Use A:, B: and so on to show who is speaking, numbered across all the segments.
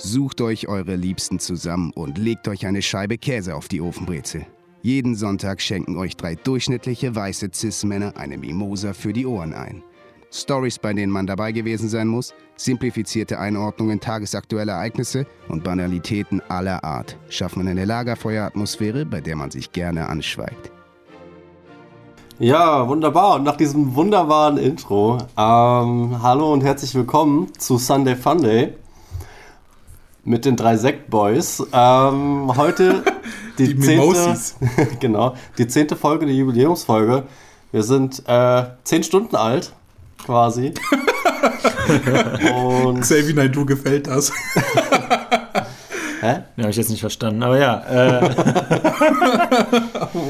A: Sucht euch eure Liebsten zusammen und legt euch eine Scheibe Käse auf die Ofenbrezel. Jeden Sonntag schenken euch drei durchschnittliche weiße Cis-Männer eine Mimosa für die Ohren ein. Stories, bei denen man dabei gewesen sein muss, simplifizierte Einordnungen tagesaktueller Ereignisse und Banalitäten aller Art schaffen eine Lagerfeueratmosphäre, bei der man sich gerne anschweigt.
B: Ja, wunderbar. Und nach diesem wunderbaren Intro, ähm, hallo und herzlich willkommen zu Sunday Funday mit den drei Sektboys. Ähm, heute die, die zehnte, genau, die zehnte Folge, die Jubiläumsfolge. Wir sind äh, zehn Stunden alt, quasi.
C: und Xavier Naidoo gefällt das.
D: Hä? Ja, habe ich jetzt nicht verstanden, aber ja. Äh.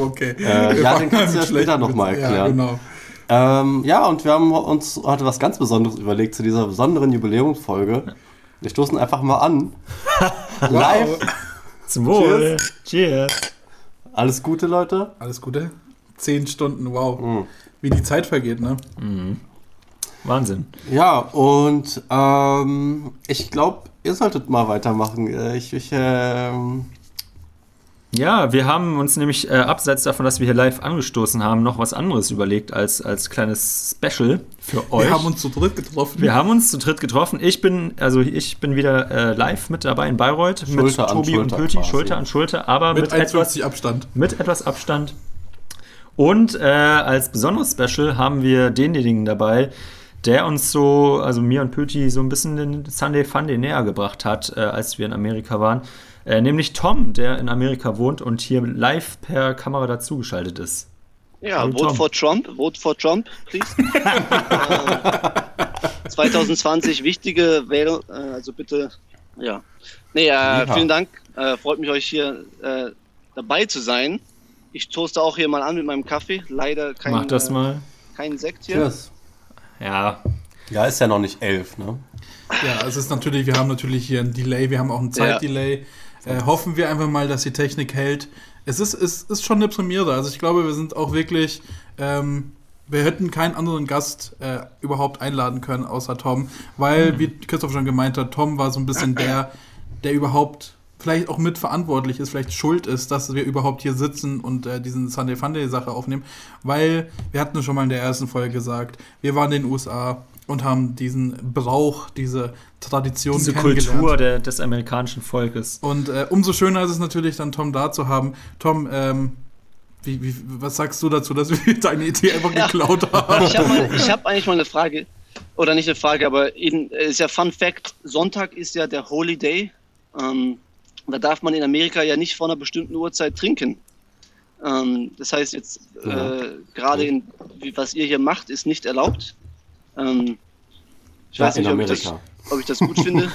B: okay. Äh, ja, den kannst du ja später nochmal erklären. Ja, genau. Ähm, ja, und wir haben uns heute was ganz Besonderes überlegt zu dieser besonderen Jubiläumsfolge. Wir stoßen einfach mal an. Live.
D: Zum Wohl. Cheers. Cheers.
B: Alles Gute, Leute.
C: Alles Gute. Zehn Stunden, wow. Mhm. Wie die Zeit vergeht, ne?
D: Mhm. Wahnsinn.
B: Ja, und ähm, ich glaube, ihr solltet mal weitermachen. Äh, ich, ich ähm
D: ja, wir haben uns nämlich äh, abseits davon, dass wir hier live angestoßen haben, noch was anderes überlegt als, als kleines Special für euch.
C: Wir haben uns zu dritt getroffen.
D: Wir haben uns zu dritt getroffen. Ich bin, also ich bin wieder äh, live mit dabei in Bayreuth
B: Schulter
D: mit Tobi
B: und
D: Pöti, Schulter an Schulter, aber
C: mit,
D: mit etwas
C: Abstand.
D: Mit etwas Abstand. Und äh, als besonderes Special haben wir denjenigen dabei, der uns so, also mir und Pöti, so ein bisschen den Sunday Funday näher gebracht hat, äh, als wir in Amerika waren. Äh, nämlich Tom, der in Amerika wohnt und hier live per Kamera dazugeschaltet ist.
E: Ja, Hallo, vote Tom. for Trump, vote for Trump, please. äh, 2020 wichtige Wählung, äh, also bitte, ja. Nee, äh, vielen Dank, äh, freut mich euch hier äh, dabei zu sein. Ich toaste auch hier mal an mit meinem Kaffee, leider kein,
D: Mach das mal.
E: kein Sekt hier.
B: Cheers.
D: Ja.
B: Ja, ist ja noch nicht elf, ne?
C: Ja, es ist natürlich, wir haben natürlich hier ein Delay, wir haben auch ein Zeitdelay. Ja. Äh, hoffen wir einfach mal, dass die Technik hält. Es ist, es ist schon eine Premiere. Also ich glaube, wir sind auch wirklich. Ähm, wir hätten keinen anderen Gast äh, überhaupt einladen können, außer Tom. Weil, mhm. wie Christoph schon gemeint hat, Tom war so ein bisschen der, der überhaupt vielleicht auch mitverantwortlich ist, vielleicht schuld ist, dass wir überhaupt hier sitzen und äh, diesen Sunday Funday Sache aufnehmen, weil wir hatten schon mal in der ersten Folge gesagt, wir waren in den USA, und haben diesen Brauch, diese Tradition
D: diese Kultur der, des amerikanischen Volkes.
C: Und äh, umso schöner ist es natürlich dann Tom da zu haben. Tom, ähm, wie, wie, was sagst du dazu, dass wir deine Idee einfach ja. geklaut haben?
E: Ich habe hab eigentlich mal eine Frage, oder nicht eine Frage, aber in, ist ja Fun Fact, Sonntag ist ja der Holy Day. Ähm, da darf man in Amerika ja nicht vor einer bestimmten Uhrzeit trinken. Ähm, das heißt jetzt, äh, gerade was ihr hier macht, ist nicht erlaubt. Ähm, ich ja, weiß nicht, ob ich, das, ob ich, das, gut finde.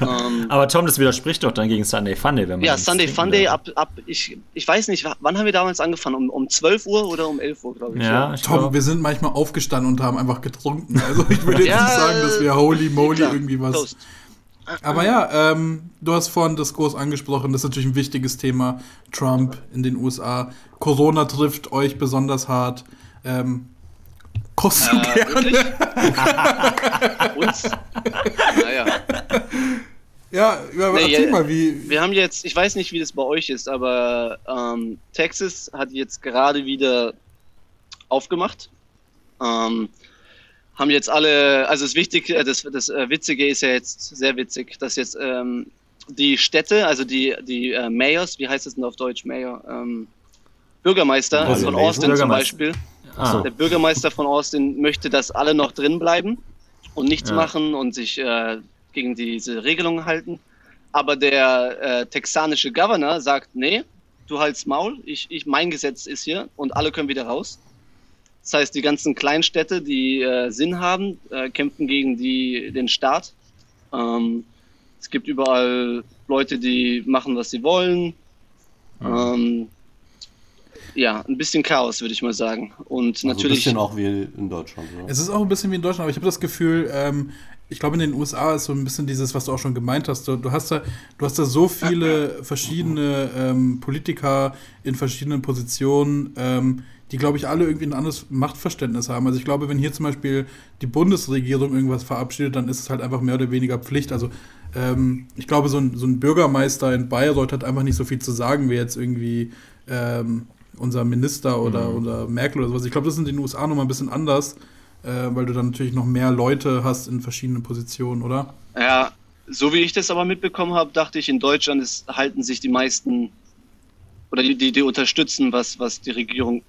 D: ähm, Aber Tom, das widerspricht doch dann gegen Sunday Funday, wenn man.
E: Ja, Sunday Funday ab, ab ich, ich weiß nicht, wann haben wir damals angefangen? Um, um 12 Uhr oder um 11 Uhr, glaube ich.
C: Ja, ich Tom, glaub... wir sind manchmal aufgestanden und haben einfach getrunken. Also ich würde jetzt ja, nicht sagen, dass wir holy moly klar, irgendwie was. Toast. Aber ja, ähm, du hast vorhin das groß angesprochen, das ist natürlich ein wichtiges Thema. Trump in den USA. Corona trifft euch besonders hart. Ähm, Kostet äh, gerne. Uns? Naja. Ja, ja nee, erzähl mal, wie.
E: Wir haben jetzt, ich weiß nicht, wie das bei euch ist, aber ähm, Texas hat jetzt gerade wieder aufgemacht. Ähm, haben jetzt alle, also das Wichtige, äh, das, das äh, Witzige ist ja jetzt sehr witzig, dass jetzt ähm, die Städte, also die, die äh, Mayors, wie heißt das denn auf Deutsch, Mayor? Ähm, Bürgermeister also von Austin zum Beispiel, Ah. Der Bürgermeister von Austin möchte, dass alle noch drin bleiben und nichts ja. machen und sich äh, gegen diese Regelungen halten. Aber der äh, texanische Governor sagt, nee, du halt's Maul, ich, ich, mein Gesetz ist hier und alle können wieder raus. Das heißt, die ganzen Kleinstädte, die äh, Sinn haben, äh, kämpfen gegen die, den Staat. Ähm, es gibt überall Leute, die machen, was sie wollen. Mhm. Ähm, ja, ein bisschen Chaos, würde ich mal sagen. Und also natürlich.
B: Ein bisschen auch wie in Deutschland.
C: Ja. Es ist auch ein bisschen wie in Deutschland, aber ich habe das Gefühl, ähm, ich glaube, in den USA ist so ein bisschen dieses, was du auch schon gemeint hast. Du, du hast, da, du hast da so viele verschiedene ähm, Politiker in verschiedenen Positionen, ähm, die, glaube ich, alle irgendwie ein anderes Machtverständnis haben. Also ich glaube, wenn hier zum Beispiel die Bundesregierung irgendwas verabschiedet, dann ist es halt einfach mehr oder weniger Pflicht. Also ähm, ich glaube, so ein, so ein Bürgermeister in Bayreuth hat einfach nicht so viel zu sagen, wie jetzt irgendwie ähm, unser Minister oder, mhm. oder Merkel oder sowas. Ich glaube, das ist in den USA nochmal ein bisschen anders, äh, weil du dann natürlich noch mehr Leute hast in verschiedenen Positionen, oder?
E: Ja, so wie ich das aber mitbekommen habe, dachte ich, in Deutschland ist, halten sich die meisten oder die, die, die unterstützen, was, was die Regierung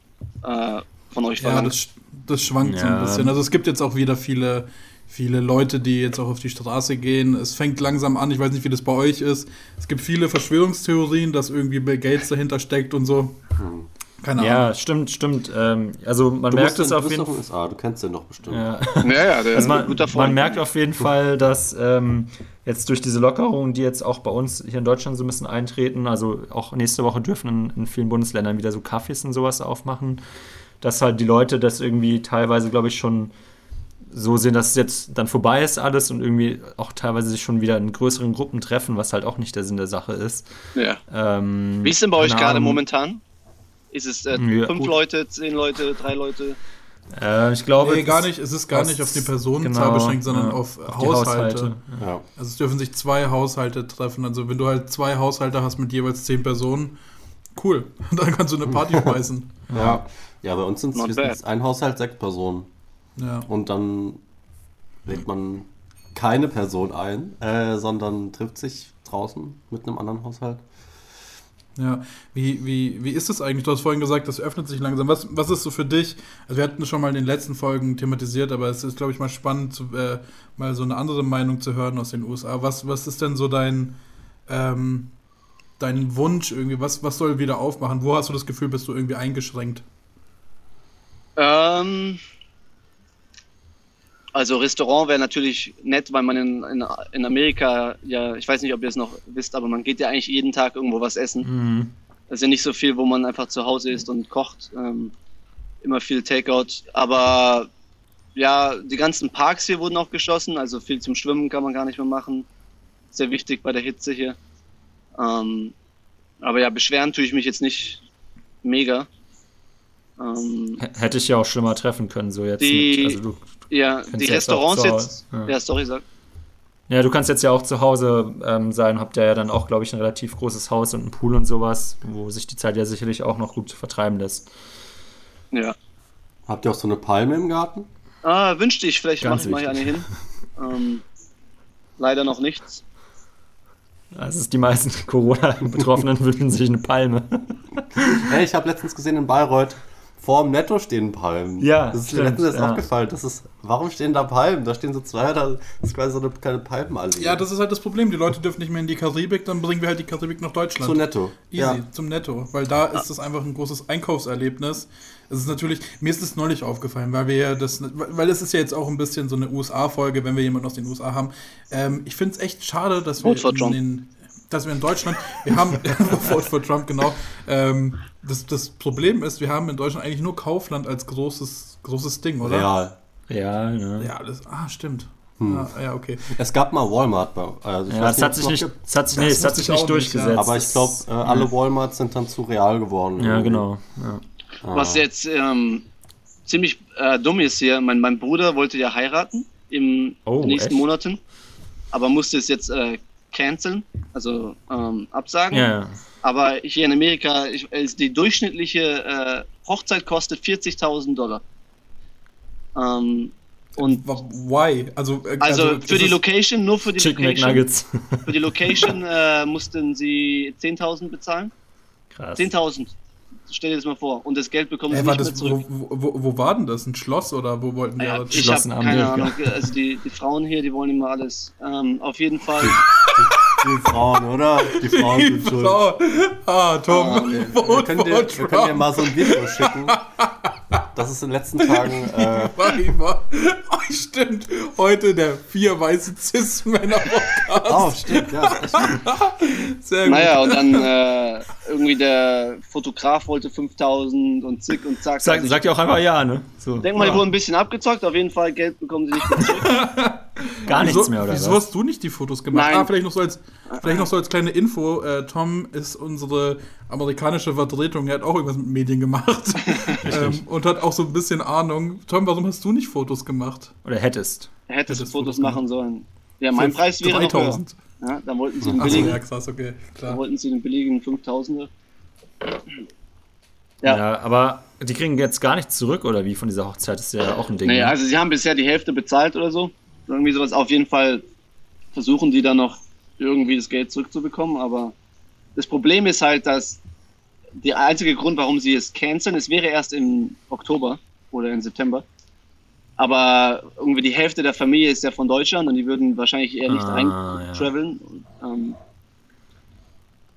E: äh, von euch
C: verlangt. Ja, das, das schwankt ja. so ein bisschen. Also es gibt jetzt auch wieder viele, viele Leute, die jetzt auch auf die Straße gehen. Es fängt langsam an, ich weiß nicht, wie das bei euch ist. Es gibt viele Verschwörungstheorien, dass irgendwie Bill Gates dahinter steckt und so.
D: Hm. Keine Ahnung. Ja, stimmt, stimmt. Ähm, also man
B: du
D: merkt es auf jeden Fall.
B: USA, du kennst den doch bestimmt.
D: Ja, ja, ja der also man, ist ein guter Freund. Man merkt auf jeden Fall, dass ähm, jetzt durch diese Lockerungen, die jetzt auch bei uns hier in Deutschland so ein bisschen eintreten, also auch nächste Woche dürfen in, in vielen Bundesländern wieder so Kaffees und sowas aufmachen, dass halt die Leute das irgendwie teilweise, glaube ich, schon so sehen, dass es jetzt dann vorbei ist alles und irgendwie auch teilweise sich schon wieder in größeren Gruppen treffen, was halt auch nicht der Sinn der Sache ist.
E: Ja. Ähm, Wie ist denn bei euch gerade momentan? Ist es äh, ja, fünf gut. Leute, zehn Leute, drei Leute?
D: Äh, ich glaube.
C: Nee, gar nicht. Es ist gar nicht auf die Personenzahl genau, beschränkt, sondern ja, auf, auf Haushalte. Haushalte. Ja. Also es dürfen sich zwei Haushalte treffen. Also wenn du halt zwei Haushalte hast mit jeweils zehn Personen, cool. Dann kannst du eine Party schmeißen.
B: ja. Ja, bei uns sind es ein Haushalt sechs Personen. Ja. Und dann lädt man keine Person ein, äh, sondern trifft sich draußen mit einem anderen Haushalt.
C: Ja, wie, wie, wie ist das eigentlich? Du hast vorhin gesagt, das öffnet sich langsam. Was, was ist so für dich? Also wir hatten schon mal in den letzten Folgen thematisiert, aber es ist, glaube ich, mal spannend, zu, äh, mal so eine andere Meinung zu hören aus den USA. Was, was ist denn so dein, ähm, dein Wunsch irgendwie? Was, was soll wieder aufmachen? Wo hast du das Gefühl, bist du irgendwie eingeschränkt?
E: Ähm, also Restaurant wäre natürlich nett, weil man in, in, in, Amerika, ja, ich weiß nicht, ob ihr es noch wisst, aber man geht ja eigentlich jeden Tag irgendwo was essen. Mhm. Das ist ja nicht so viel, wo man einfach zu Hause ist und kocht. Ähm, immer viel Takeout. Aber ja, die ganzen Parks hier wurden auch geschlossen, also viel zum Schwimmen kann man gar nicht mehr machen. Sehr wichtig bei der Hitze hier. Ähm, aber ja, beschweren tue ich mich jetzt nicht mega.
D: Ähm, Hätte ich ja auch schlimmer treffen können, so jetzt.
E: Die, mit, also du, ja, die Restaurants jetzt. Ja. ja, sorry, sag.
D: Ja, du kannst jetzt ja auch zu Hause ähm, sein, habt ihr ja dann auch, glaube ich, ein relativ großes Haus und einen Pool und sowas, wo sich die Zeit ja sicherlich auch noch gut vertreiben lässt.
E: Ja.
B: Habt ihr auch so eine Palme im Garten?
E: Ah, wünschte ich, vielleicht mache ich mal hier eine hin. Ähm, leider noch nichts.
D: Also die meisten Corona-Betroffenen wünschen sich eine Palme.
B: hey, ich habe letztens gesehen in Bayreuth, vor dem Netto stehen Palmen.
D: Ja.
B: Das ist stimmt, mir letztens ja. aufgefallen. Das ist, warum stehen da Palmen? Da stehen so zwei, da ist quasi so eine kleine Palmenallee.
C: Ja, das ist halt das Problem. Die Leute dürfen nicht mehr in die Karibik, dann bringen wir halt die Karibik nach Deutschland.
B: Zu Netto.
C: Easy, ja. zum Netto. Weil da ist das einfach ein großes Einkaufserlebnis. Es ist natürlich, mir ist es neulich aufgefallen, weil wir ja das, weil es ist ja jetzt auch ein bisschen so eine USA-Folge, wenn wir jemanden aus den USA haben. Ähm, ich finde es echt schade, dass wir in den, dass wir in Deutschland, wir haben, Vote for Trump, genau, ähm, das, das Problem ist, wir haben in Deutschland eigentlich nur Kaufland als großes, großes Ding, oder?
B: Real.
D: Ja,
C: ja. Ja, das, ah, stimmt. Hm. Ah, ja, okay.
B: Es gab mal Walmart.
D: Also ja, es hat sich nicht, es hat sich, nee, es hat sich nicht durchgesetzt. Nicht,
B: ja. Aber ich glaube, äh, alle Walmarts sind dann zu real geworden.
D: Ja, irgendwie. genau. Ja.
E: Ah. Was jetzt ähm, ziemlich äh, dumm ist hier, mein, mein Bruder wollte ja heiraten im oh, nächsten echt? Monaten, aber musste es jetzt äh, canceln, also ähm, absagen.
D: Ja.
E: Aber hier in Amerika, ich, die durchschnittliche äh, Hochzeit kostet 40.000 Dollar. Ähm, und
C: Why?
E: Also, äh, also, also für die Location, nur für die
D: Chicken
E: Location.
D: McNuggets.
E: Für die Location äh, mussten sie 10.000 bezahlen.
D: Krass.
E: 10.000 stell dir das mal vor. Und das Geld bekommen sie
C: nicht das, mehr zurück. Wo, wo, wo, war denn das? Ein Schloss oder wo wollten die
E: ja, alles? Ich habe keine Ahnung. Also die, die Frauen hier, die wollen immer alles. Ähm, auf jeden Fall.
B: Die, Frauen, oder? Die Frauen die sind schuld.
C: Ah, Tom. Ah,
B: wir, wir, können dir, wir können dir mal so ein Video schicken. Das ist in den letzten Tagen. Äh
C: oh, stimmt. Heute der vier weiße Cis-Männer-Podcast.
B: Oh, stimmt, ja.
E: Sehr gut. Naja, und dann äh, irgendwie der Fotograf wollte 5000 und zick und zack.
D: Sag, sagt ja auch einfach ja, ne?
E: So. Denk mal, die wurden ein bisschen abgezockt. Auf jeden Fall Geld bekommen sie nicht mehr zurück.
D: Gar nichts
C: wieso,
D: mehr, oder
C: Wieso
D: was?
C: hast du nicht die Fotos gemacht?
E: Nein.
C: Ah, vielleicht noch so als, vielleicht noch so als kleine Info. Äh, Tom ist unsere amerikanische Vertretung. Er hat auch irgendwas mit Medien gemacht. ähm, und hat auch so ein bisschen Ahnung. Tom, warum hast du nicht Fotos gemacht?
D: Oder hättest?
E: Hättest du
C: Hättest
E: Fotos
C: Fotos
E: machen sollen. Ja, mein
C: Für
E: Preis wäre noch höher.
C: 3000.
E: Ja, da wollten sie den
C: Achso,
E: billigen,
C: ja, krass, okay.
E: da
C: Klar.
E: wollten sie den billigen 5000er.
D: Ja.
E: Ja.
D: aber die kriegen jetzt gar nichts zurück, oder wie von dieser Hochzeit? Das ist ja auch ein Ding.
E: Naja,
D: ne?
E: also sie haben bisher die Hälfte bezahlt oder so. Irgendwie sowas. Auf jeden Fall versuchen die dann noch irgendwie das Geld zurückzubekommen. Aber das Problem ist halt, dass der einzige Grund, warum sie es canceln, es wäre erst im Oktober oder im September. Aber irgendwie die Hälfte der Familie ist ja von Deutschland und die würden wahrscheinlich eher nicht
D: Ah,
E: rein
D: ja.
E: traveln. Ähm,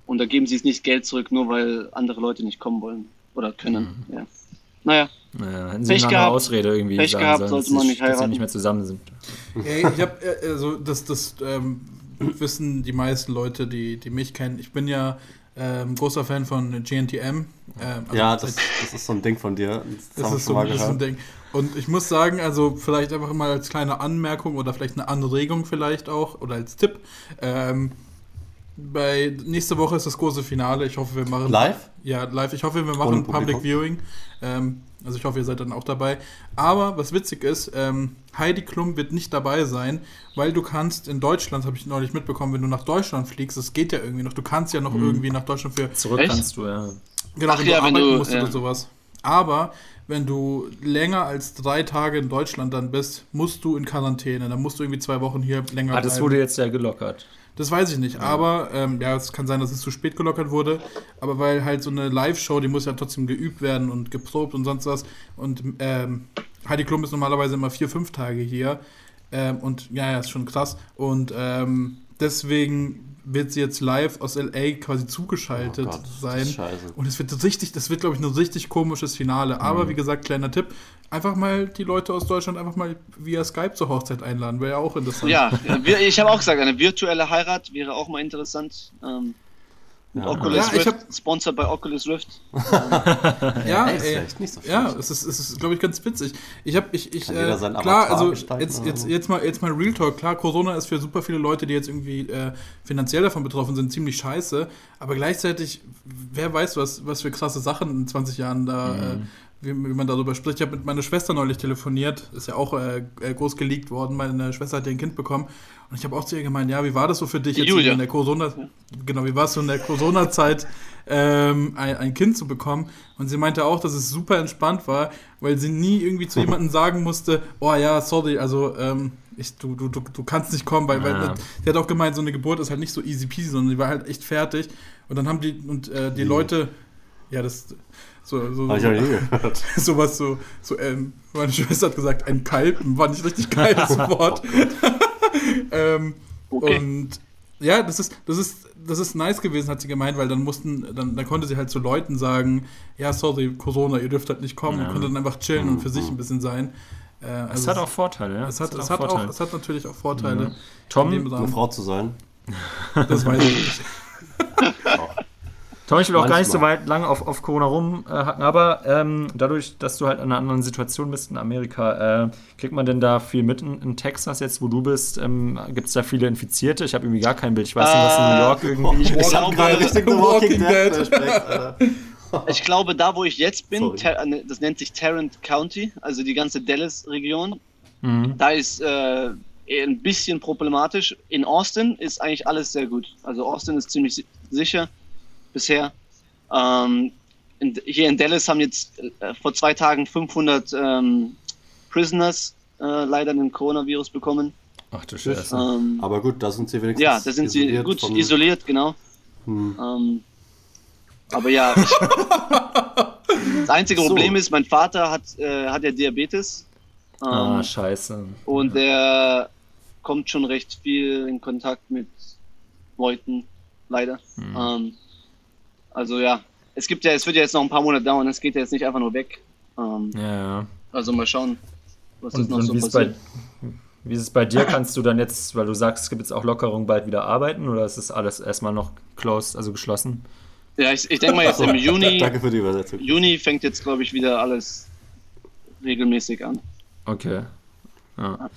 E: und da geben sie es nicht Geld zurück, nur weil andere Leute nicht kommen wollen oder können.
D: Mhm.
E: Ja. Naja,
D: Naja, hätten sie
E: Pech
D: noch eine
E: gehabt.
D: Ausrede irgendwie
E: Pech
D: sagen
E: gehabt,
D: sollen,
E: sollte
D: dass
E: man
D: sie-
E: nicht
D: dass sie nicht mehr zusammen sind.
C: Ey, ich hab, äh, also das, das ähm, wissen die meisten Leute, die, die mich kennen. Ich bin ja ähm, großer Fan von GNTM. Ähm, also
B: Ja, das, das ist so ein Ding von dir. Das,
C: Das ist, so, ein
B: gehört.
C: Ding. Und ich muss sagen, also vielleicht einfach mal als kleine Anmerkung oder vielleicht eine Anregung vielleicht auch oder als Tipp. Ähm, bei nächste Woche ist das große Finale. Ich hoffe, wir machen
B: Live?
C: Ja, live. Ich hoffe, wir machen? Public Viewing. Ähm, also ich hoffe, ihr seid dann auch dabei. Aber was witzig ist, ähm, Heidi Klum wird nicht dabei sein, weil du kannst in Deutschland, habe ich neulich mitbekommen, wenn du nach Deutschland fliegst, das geht ja irgendwie noch. Du kannst ja noch irgendwie nach Deutschland für
D: Zurück
E: Echt?
D: kannst du, ja.
C: Genau,
E: Ach
C: wenn
E: ja,
C: du
E: wenn
C: arbeiten
E: du-
C: musst
E: ja.
C: oder sowas. Aber wenn du länger als drei Tage in Deutschland dann bist, musst du in Quarantäne. Dann musst du irgendwie zwei Wochen hier länger
D: Ah, das
C: bleiben.
D: wurde jetzt ja gelockert.
C: Das weiß ich nicht, aber ähm, ja, es kann sein, dass es zu spät gelockert wurde. Aber weil halt so eine Live-Show, die muss ja trotzdem geübt werden und geprobt und sonst was. Und ähm, Heidi Klum ist normalerweise immer vier, fünf Tage hier. Ähm, und ja, ja, ist schon krass. Und ähm, deswegen wird sie jetzt live aus LA quasi zugeschaltet
B: Oh Gott,
C: sein. Und es wird richtig, das wird, glaube ich, ein richtig komisches Finale. Aber wie gesagt, kleiner Tipp, einfach mal die Leute aus Deutschland einfach mal via Skype zur Hochzeit einladen. Wäre ja auch interessant.
E: Ja, ich habe auch gesagt, eine virtuelle Heirat wäre auch mal interessant. Ähm, mit
B: Ja.
E: Oculus
C: Ja, ich
E: Rift,
C: hab-
E: sponsored bei Oculus Rift.
C: ja,
B: Ey, ist
C: ey,
B: nicht so
C: ja, es ist, es ist glaube ich, ganz witzig. Ich habe, ich, ich, äh, klar,
B: Avatar
C: also jetzt, jetzt, jetzt mal, jetzt mal Real Talk. Klar, Corona ist für super viele Leute, die jetzt irgendwie äh, finanziell davon betroffen sind, ziemlich scheiße. Aber gleichzeitig, wer weiß, was, was für krasse Sachen in 20 Jahren da,
B: Mhm.
C: äh, wie, man darüber spricht. Ich habe mit meiner Schwester neulich telefoniert, ist ja auch äh, äh, groß geleakt worden. Meine Schwester hat ja ein Kind bekommen. Und ich habe auch zu ihr gemeint, ja, wie war das so für dich jetzt
E: Julia.
C: in der Corona, genau, wie war es so in der Corona-Zeit, ähm, ein, ein Kind zu bekommen? Und sie meinte auch, dass es super entspannt war, weil sie nie irgendwie zu jemandem sagen musste, oh ja, sorry, also ähm, ich, du, du, du, du kannst nicht kommen, weil,
D: Ja.
C: weil sie hat auch gemeint, so eine Geburt ist halt nicht so easy peasy, sondern die war halt echt fertig. Und dann haben die und äh, die Leute, ja, das so, so,
B: Habe ich auch nie gehört.
C: sowas so, so ähm, meine Schwester hat gesagt, ein Kalpen, war nicht richtig geiles Wort. ähm,
E: Okay.
C: Und ja, das ist, das ist, das ist nice gewesen, hat sie gemeint, weil dann mussten, dann, dann konnte sie halt zu Leuten sagen, ja, sorry, Corona, ihr dürft halt nicht kommen
D: Ja.
C: und konnte dann einfach chillen und für sich ein bisschen sein. Äh, also
D: Es hat auch Vorteile, ja.
C: es hat, es hat auch, es hat natürlich auch Vorteile.
D: Ja.
C: In
D: Tom,
B: Eine. Frau zu sein.
C: Das weiß ich nicht.
D: Tom, ich will auch gar nicht so weit lang auf, auf Corona rumhacken, aber ähm, dadurch, dass du halt in einer anderen Situation bist in Amerika, äh, kriegt man denn da viel mit in, in Texas jetzt, wo du bist? Ähm, Gibt es da viele Infizierte? Ich habe irgendwie gar kein Bild. Ich weiß nicht, was in New York irgendwie.
E: Ich
B: Ich
E: glaube-
B: hab gerade richtig
C: Walking
B: Walking Dead
C: Dead.
E: Ich glaube, da wo ich jetzt bin, ne, das nennt sich Tarrant County, also die ganze Dallas-Region,
D: Mhm.
E: da ist äh, eher ein bisschen problematisch. In Austin ist eigentlich alles sehr gut. Also Austin ist ziemlich si sicher bisher. Ähm, in, hier in Dallas haben jetzt äh, vor zwei Tagen 500 ähm, Prisoners äh, leider den Coronavirus bekommen.
D: Ach du Scheiße.
E: Ähm,
B: Aber gut, da sind sie wenigstens
E: ja, da sind sie gut
B: vom-
E: isoliert, genau.
B: Hm.
E: Ähm, aber ja, das einzige
B: So.
E: Problem ist, mein Vater hat, äh, hat ja Diabetes. Ähm,
D: Ah, scheiße.
E: und der kommt schon recht viel in Kontakt mit Leuten, leider.
D: Hm.
E: Also ja, es gibt ja, es wird ja jetzt noch ein paar Monate dauern, es geht ja jetzt nicht einfach nur weg. Ähm,
D: Ja, ja.
E: also mal schauen, was
D: Und,
E: jetzt noch
D: und
E: so
D: wie, ist bei,
E: passiert.
D: wie ist es bei dir? Kannst du dann jetzt, weil du sagst, es gibt jetzt auch Lockerung, bald wieder arbeiten oder ist das alles erstmal noch closed, also geschlossen?
E: Ja, ich, ich denke mal jetzt im Juni,
B: Danke für die Übersetzung.
E: Juni fängt jetzt glaube ich wieder alles regelmäßig an.
D: Okay. Ja.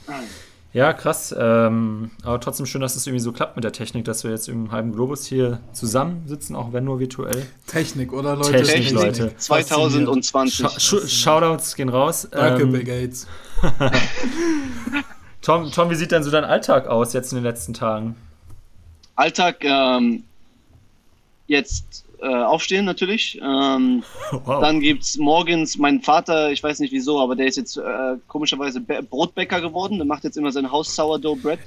D: Ja, krass. Ähm, aber trotzdem schön, dass es irgendwie so klappt mit der Technik, dass wir jetzt im halben Globus hier zusammensitzen, auch wenn nur virtuell.
C: Technik, oder Leute?
D: Technik,
E: Technik
D: Leute.
E: 2020.
D: Sch Sch Shoutouts gehen raus.
C: Danke,
D: Ähm,
C: Bill Gates.
D: Tom, Tom, wie sieht denn so dein Alltag aus jetzt in den letzten Tagen?
E: Alltag, ähm, jetzt äh, aufstehen natürlich. Ähm,
D: Wow.
E: Dann gibt's morgens meinen Vater, ich weiß nicht wieso, aber der ist jetzt äh, komischerweise Bä- Brotbäcker geworden. Der macht jetzt immer sein Haus Sourdough Bread.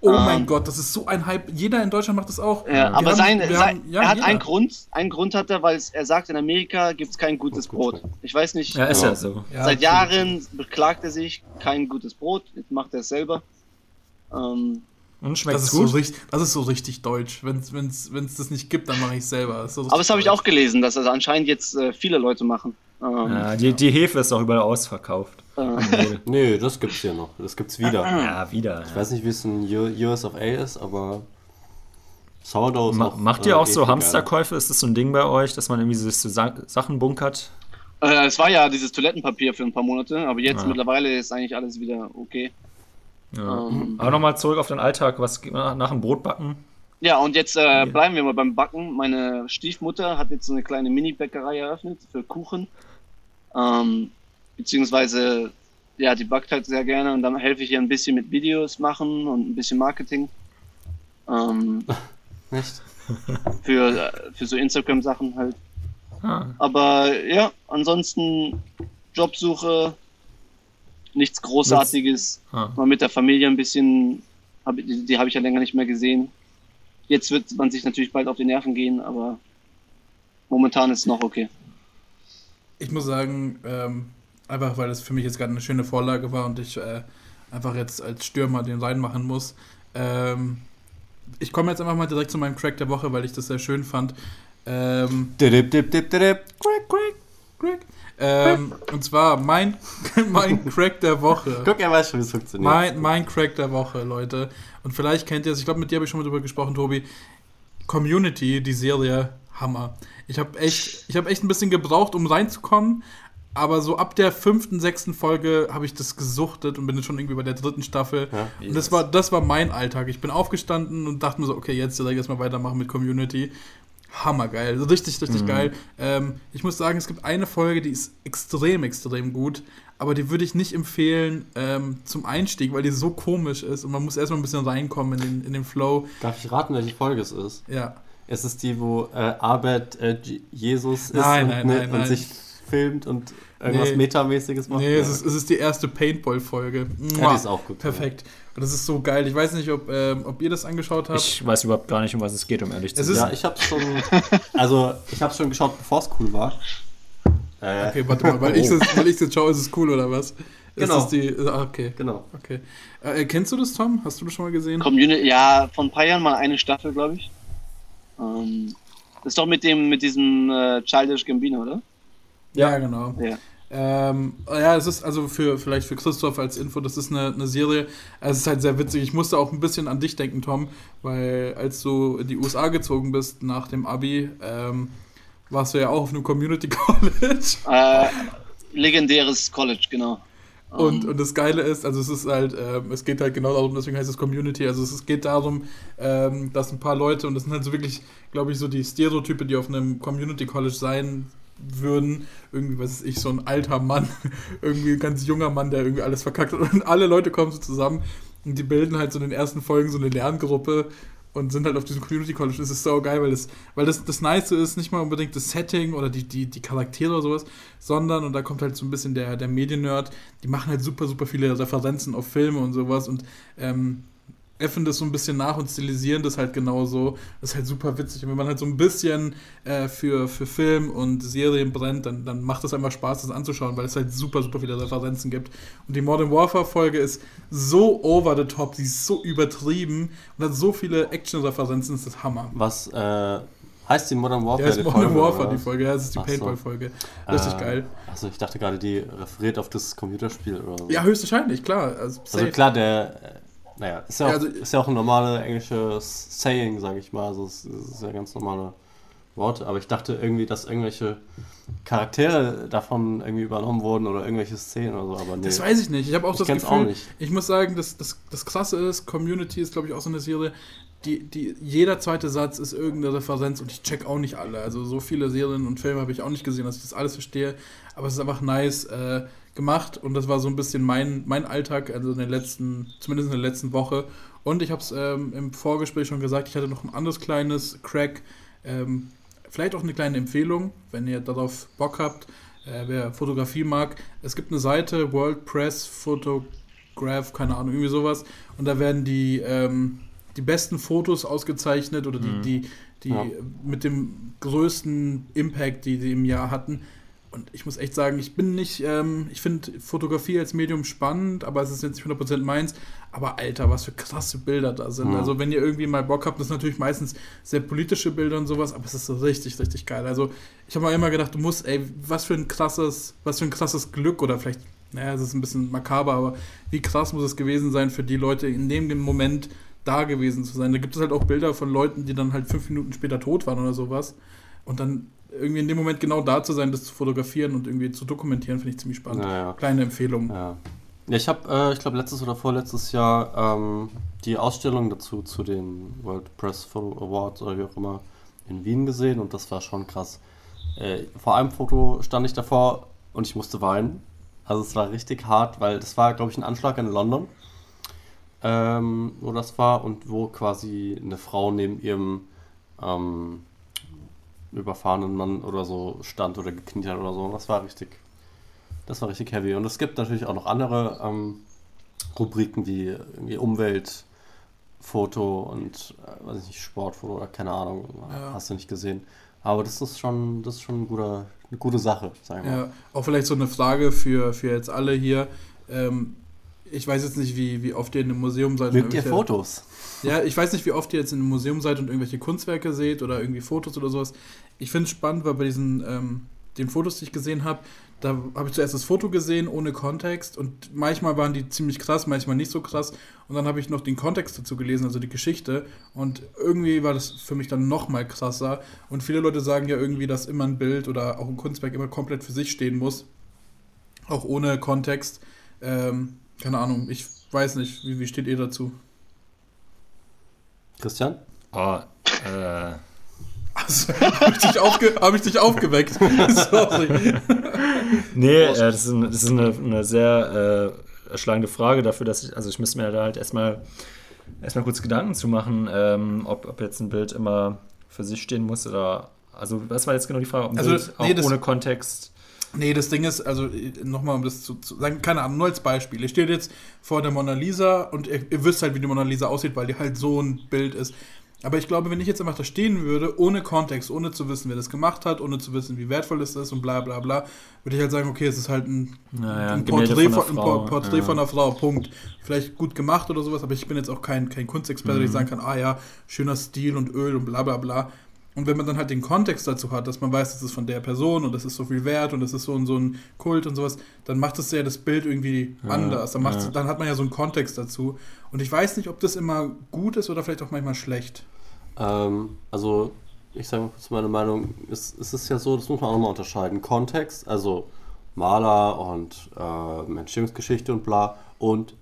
C: Oh
E: Ähm,
C: mein Gott, das ist so ein Hype. Jeder in Deutschland macht das auch.
E: Ja,
C: Wir
E: aber
C: haben-
E: sein, sein,
C: haben- ja,
E: er hat
C: jeder.
E: einen Grund. Einen Grund hat er, weil es, er sagt, in Amerika gibt's kein gutes Brot. Ich weiß nicht.
D: Ja, ist ja, so.
E: Seit. Jahren beklagt er sich, kein gutes Brot. Jetzt macht er es selber. Ähm,
D: Und
C: Das
D: schmeckt's
C: ist,
D: gut?
C: so richtig, das ist so richtig deutsch. Wenn es wenn's, wenn's das nicht gibt, dann mache ich es selber. Das so
E: aber das habe ich auch gelesen, dass das anscheinend jetzt äh, viele Leute machen. Ähm,
D: ja, die, die Hefe ist auch überall ausverkauft.
E: äh,
B: Nee, das gibt's hier noch. Das gibt's wieder.
D: ja, wieder.
B: Ich weiß nicht, wie es in US of A ist, aber Sourdough ist
D: Ma
B: auch,
D: macht
B: äh,
D: ihr auch so Hamsterkäufe? Ist das so ein Ding bei euch, dass man irgendwie sich so Sa Sachen bunkert?
E: äh, es war ja dieses Toilettenpapier für ein paar Monate, aber jetzt
D: Ah.
E: mittlerweile ist eigentlich alles wieder okay.
D: Ja.
E: Ähm,
D: Aber nochmal zurück auf den Alltag. Was geht nach, nach dem Brotbacken?
E: Ja, und jetzt äh, bleiben wir mal beim Backen. Meine Stiefmutter hat jetzt so eine kleine Mini-Bäckerei eröffnet für Kuchen. Ähm, beziehungsweise, ja, die backt halt sehr gerne und dann helfe ich ihr ein bisschen mit Videos machen und ein bisschen Marketing. Ähm,
B: Nicht?
E: für, äh, für so Instagram-Sachen halt.
D: Ah,
E: Aber ja, ansonsten Jobsuche, nichts Großartiges.
D: ah.
E: Mal mit der Familie ein bisschen, hab, die, die habe ich ja länger nicht mehr gesehen. Jetzt wird man sich natürlich bald auf die Nerven gehen, aber momentan ist es noch okay.
C: Ich muss sagen, ähm, einfach weil das für mich jetzt gerade eine schöne Vorlage war und ich äh, einfach jetzt als Stürmer den reinmachen muss. Ähm, ich komme jetzt einfach mal direkt zu meinem Crack der Woche, weil ich das sehr schön fand. Ähm,
B: Dip, dip, dip, dip.
C: Crack, Crack, Crack. Ähm, und zwar mein, mein Crack der Woche.
B: Guck, er weiß schon, wie es funktioniert.
C: Mein, mein Crack der Woche, Leute. Und vielleicht kennt ihr es, ich glaube, mit dir habe ich schon mal drüber gesprochen, Tobi. Community, die Serie, Hammer. Ich habe echt, ich hab echt ein bisschen gebraucht, um reinzukommen. Aber so ab der fünften, sechsten Folge habe ich das gesuchtet und bin jetzt schon irgendwie bei der dritten Staffel.
B: Ja.
C: und das war, das war mein Alltag. Ich bin aufgestanden und dachte mir so, okay, jetzt direkt erstmal weitermachen mit Community. Hammergeil. Also richtig, richtig
D: Mhm.
C: geil. Ähm, ich muss sagen, es gibt eine Folge, die ist extrem, extrem gut. Aber die würde ich nicht empfehlen ähm, zum Einstieg, weil die so komisch ist und man muss erstmal ein bisschen reinkommen in den, in den Flow.
B: Darf ich raten, welche Folge es ist?
C: Ja.
B: Es ist die, wo äh, Arbeit äh, Jesus ist
C: Nein,
B: und,
C: nein,
B: ne-
C: nein,
B: und sich filmt und irgendwas
C: Nee.
B: Metamäßiges macht.
C: Nee, es ist, es ist die erste Paintball-Folge.
B: ja, die ist auch gut.
C: Perfekt. Und das ist so geil. Ich weiß nicht, ob, ähm, ob ihr das angeschaut habt.
D: Ich weiß überhaupt gar nicht, um was es geht, um ehrlich zu
C: Es
D: sein.
C: ist-
B: Ja, ich hab's schon. Also, ich hab's schon geschaut, bevor es cool war. Äh,
C: okay, warte mal, weil ich
B: Oh.
C: das, weil ich das schaue, ist es cool oder was? Ist
B: Genau.
C: das die, ah, okay,
B: Genau.
C: okay. Äh, kennst du das, Tom? Hast du das schon mal gesehen?
E: Community, ja, vor ein paar Jahren mal eine Staffel, glaube ich. Ähm, das ist doch mit dem, mit diesem äh, Childish Gambino, oder?
C: Ja, genau.
E: Ja.
C: Ähm, ja, es ist also für vielleicht für Christoph als Info, das ist eine, eine Serie. Es ist halt sehr witzig. Ich musste auch ein bisschen an dich denken, Tom, weil als du in die USA gezogen bist nach dem Abi, ähm, warst du ja auch auf einem Community College.
E: Äh, legendäres College, genau.
C: Und, und das Geile ist, also es ist halt, ähm, es geht halt genau darum, deswegen heißt es Community, also es geht darum, ähm, dass ein paar Leute, und das sind halt so wirklich, glaube ich, so die Stereotype, die auf einem Community College sein würden, irgendwie, was weiß ich, so ein alter Mann, irgendwie ein ganz junger Mann, der irgendwie alles verkackt hat und alle Leute kommen so zusammen und die bilden halt so in den ersten Folgen so eine Lerngruppe und sind halt auf diesem Community College. Das ist so geil, weil das, weil das, das Nice ist nicht mal unbedingt das Setting oder die, die, die Charaktere oder sowas, sondern, und da kommt halt so ein bisschen der, der Mediennerd, die machen halt super, super viele Referenzen auf Filme und sowas und ähm, äffen das so ein bisschen nach und stilisieren das halt genauso. Das ist halt super witzig. Und wenn man halt so ein bisschen äh, für, für Film und Serien brennt, dann, dann macht es einfach Spaß, das anzuschauen, weil es halt super, super viele Referenzen gibt. Und die Modern Warfare-Folge ist so over the top, sie ist so übertrieben und hat so viele Action-Referenzen, das ist Hammer.
B: Was äh, heißt die Modern Warfare?
C: Ja, ist
B: die
C: Modern
B: Folge,
C: Warfare,
B: oder?
C: die Folge. Ja, das ist die. Paintball-Folge. Richtig
B: Äh,
C: geil.
B: Also, ich dachte gerade, die referiert auf das Computerspiel oder so.
C: Ja, höchstwahrscheinlich, klar. Also,
B: Also klar, der, naja, ist ja, auch,
C: also-
B: ist ja auch ein normales englisches Saying, sage ich mal. Also es ist ja ganz normale Worte, aber ich dachte irgendwie, dass irgendwelche Charaktere davon irgendwie übernommen wurden oder irgendwelche Szenen oder so, aber nee.
C: Das weiß ich nicht. Ich habe auch
B: Ich
C: das Gefühl,
B: auch nicht.
C: ich muss sagen, dass das, das Krasse ist, Community ist, glaube ich, auch so eine Serie, die, die, jeder zweite Satz ist irgendeine Referenz und ich check auch nicht alle. Also so viele Serien und Filme habe ich auch nicht gesehen, dass ich das alles verstehe. Aber es ist einfach nice äh, gemacht und das war so ein bisschen mein, mein Alltag, also in der letzten, zumindest in der letzten Woche. Und ich habe es ähm, im Vorgespräch schon gesagt, ich hatte noch ein anderes kleines Crack. Ähm, vielleicht auch eine kleine Empfehlung, wenn ihr darauf Bock habt, äh, wer Fotografie mag. Es gibt eine Seite, World Press Photograph, keine Ahnung, irgendwie sowas. Und da werden die, ähm, die besten Fotos ausgezeichnet oder die, die, die
B: Ja.
C: mit dem größten Impact, die sie im Jahr hatten. Und ich muss echt sagen, ich bin nicht, ähm, ich finde Fotografie als Medium spannend, aber es ist jetzt nicht 100% meins. Aber Alter, was für krasse Bilder da sind.
B: Mhm.
C: Also wenn ihr irgendwie mal Bock habt, das sind natürlich meistens sehr politische Bilder und sowas, aber es ist so richtig, richtig geil. Also ich habe mir immer gedacht, du musst, ey, was für ein krasses, was für ein krasses Glück oder vielleicht, naja, es ist ein bisschen makaber, aber wie krass muss es gewesen sein für die Leute in dem Moment da gewesen zu sein. Da gibt es halt auch Bilder von Leuten, die dann halt fünf Minuten später tot waren oder sowas. Und dann irgendwie in dem Moment genau da zu sein, das zu fotografieren und irgendwie zu dokumentieren, finde ich ziemlich spannend.
B: Ja, ja.
C: Kleine Empfehlung.
B: Ja. Ja, ich habe, äh, ich glaube, letztes oder vorletztes Jahr ähm, die Ausstellung dazu zu den World Press Photo Awards oder wie auch immer in Wien gesehen und das war schon krass. Äh, vor einem Foto stand ich davor und ich musste weinen. Also es war richtig hart, weil das war, glaube ich, ein Anschlag in London, ähm, wo das war und wo quasi eine Frau neben ihrem ähm, überfahrenen Mann oder so stand oder gekniet hat oder so. Das war richtig, das war richtig heavy. Und es gibt natürlich auch noch andere ähm, Rubriken wie irgendwie Umweltfoto und äh, weiß ich nicht, Sportfoto oder keine Ahnung,
C: Ja.
B: hast du nicht gesehen. Aber das ist schon, das ist schon ein guter, eine gute Sache, sagen wir mal.
C: Ja, auch vielleicht so eine Frage für, für jetzt alle hier. Ähm, ich weiß jetzt nicht, wie, wie oft ihr in einem Museum seid.
B: Mögt ihr Fotos?
C: Ja, ich weiß nicht, wie oft ihr jetzt in einem Museum seid und irgendwelche Kunstwerke seht oder irgendwie Fotos oder sowas. Ich finde es spannend, weil bei diesen ähm, den Fotos, die ich gesehen habe, da habe ich zuerst das Foto gesehen ohne Kontext und manchmal waren die ziemlich krass, manchmal nicht so krass. Und dann habe ich noch den Kontext dazu gelesen, also die Geschichte. Und irgendwie war das für mich dann noch mal krasser. Und viele Leute sagen ja irgendwie, dass immer ein Bild oder auch ein Kunstwerk immer komplett für sich stehen muss. Auch ohne Kontext. Ähm, keine Ahnung, ich weiß nicht, wie, wie steht ihr dazu?
B: Christian?
D: Oh, äh,
C: Habe ich, dich aufge hab ich dich aufgeweckt? Sorry.
D: nee, äh, das ist, ein- das ist eine, eine sehr äh, erschlagende Frage dafür, dass ich, also ich müsste mir da halt erstmal erstmal kurz Gedanken zu machen, ähm, ob, ob jetzt ein Bild immer für sich stehen muss oder, also was war jetzt genau die Frage, ob ein
C: Also,
D: Bild auch
C: nee, das-
D: ohne Kontext
C: Nee, das Ding ist, also nochmal, um das zu, zu sagen, keine Ahnung, nur als Beispiel. Ihr steht jetzt vor der Mona Lisa und ihr, ihr wisst halt, wie die Mona Lisa aussieht, weil die halt so ein Bild ist. Aber ich glaube, wenn ich jetzt einfach da stehen würde, ohne Kontext, ohne zu wissen, wer das gemacht hat, ohne zu wissen, wie wertvoll es ist und bla bla bla, würde ich halt sagen, okay, es ist halt ein,
D: Naja,
C: ein
D: ein
C: Porträt,
D: von
C: von,
D: einer
C: ein Porträt
D: ja.
C: von einer Frau, Punkt. Vielleicht gut gemacht oder sowas, aber ich bin jetzt auch kein, kein Kunstexperte,
D: Mhm.
C: der ich sagen kann, ah ja, schöner Stil und Öl und bla bla bla. Und wenn man dann halt den Kontext dazu hat, dass man weiß, das ist von der Person und das ist so viel wert und das ist so und so ein Kult und sowas, dann macht es ja das Bild irgendwie
D: Ja,
C: anders. Dann,
D: ja.
C: dann hat man ja so einen Kontext dazu. Und ich weiß nicht, ob das immer gut ist oder vielleicht auch manchmal schlecht.
B: Ähm, also, ich sage mal kurz meine Meinung. Es, es ist ja so, das muss man auch nochmal unterscheiden. Kontext, also Maler und äh, Entstehungsgeschichte und bla. Und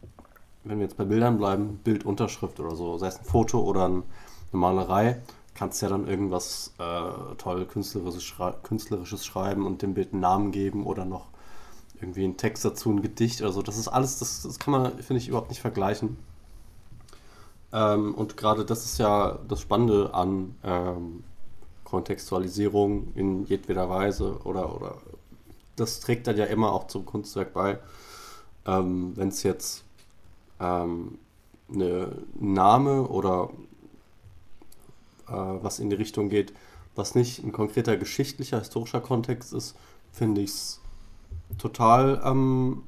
B: wenn wir jetzt bei Bildern bleiben, Bildunterschrift oder so, sei es ein Foto oder ein, eine Malerei, kannst ja dann irgendwas äh, toll künstlerisches, schrei künstlerisches schreiben und dem Bild einen Namen geben oder noch irgendwie einen Text dazu, ein Gedicht oder so. Das ist alles, das, das kann man, finde ich, überhaupt nicht vergleichen. Ähm, und gerade das ist ja das Spannende an ähm, Kontextualisierung in jedweder Weise oder, oder das trägt dann ja immer auch zum Kunstwerk bei. Ähm, Wenn es jetzt ähm, ein Name oder was in die Richtung geht, was nicht ein konkreter geschichtlicher, historischer Kontext ist, finde ich es total ähm,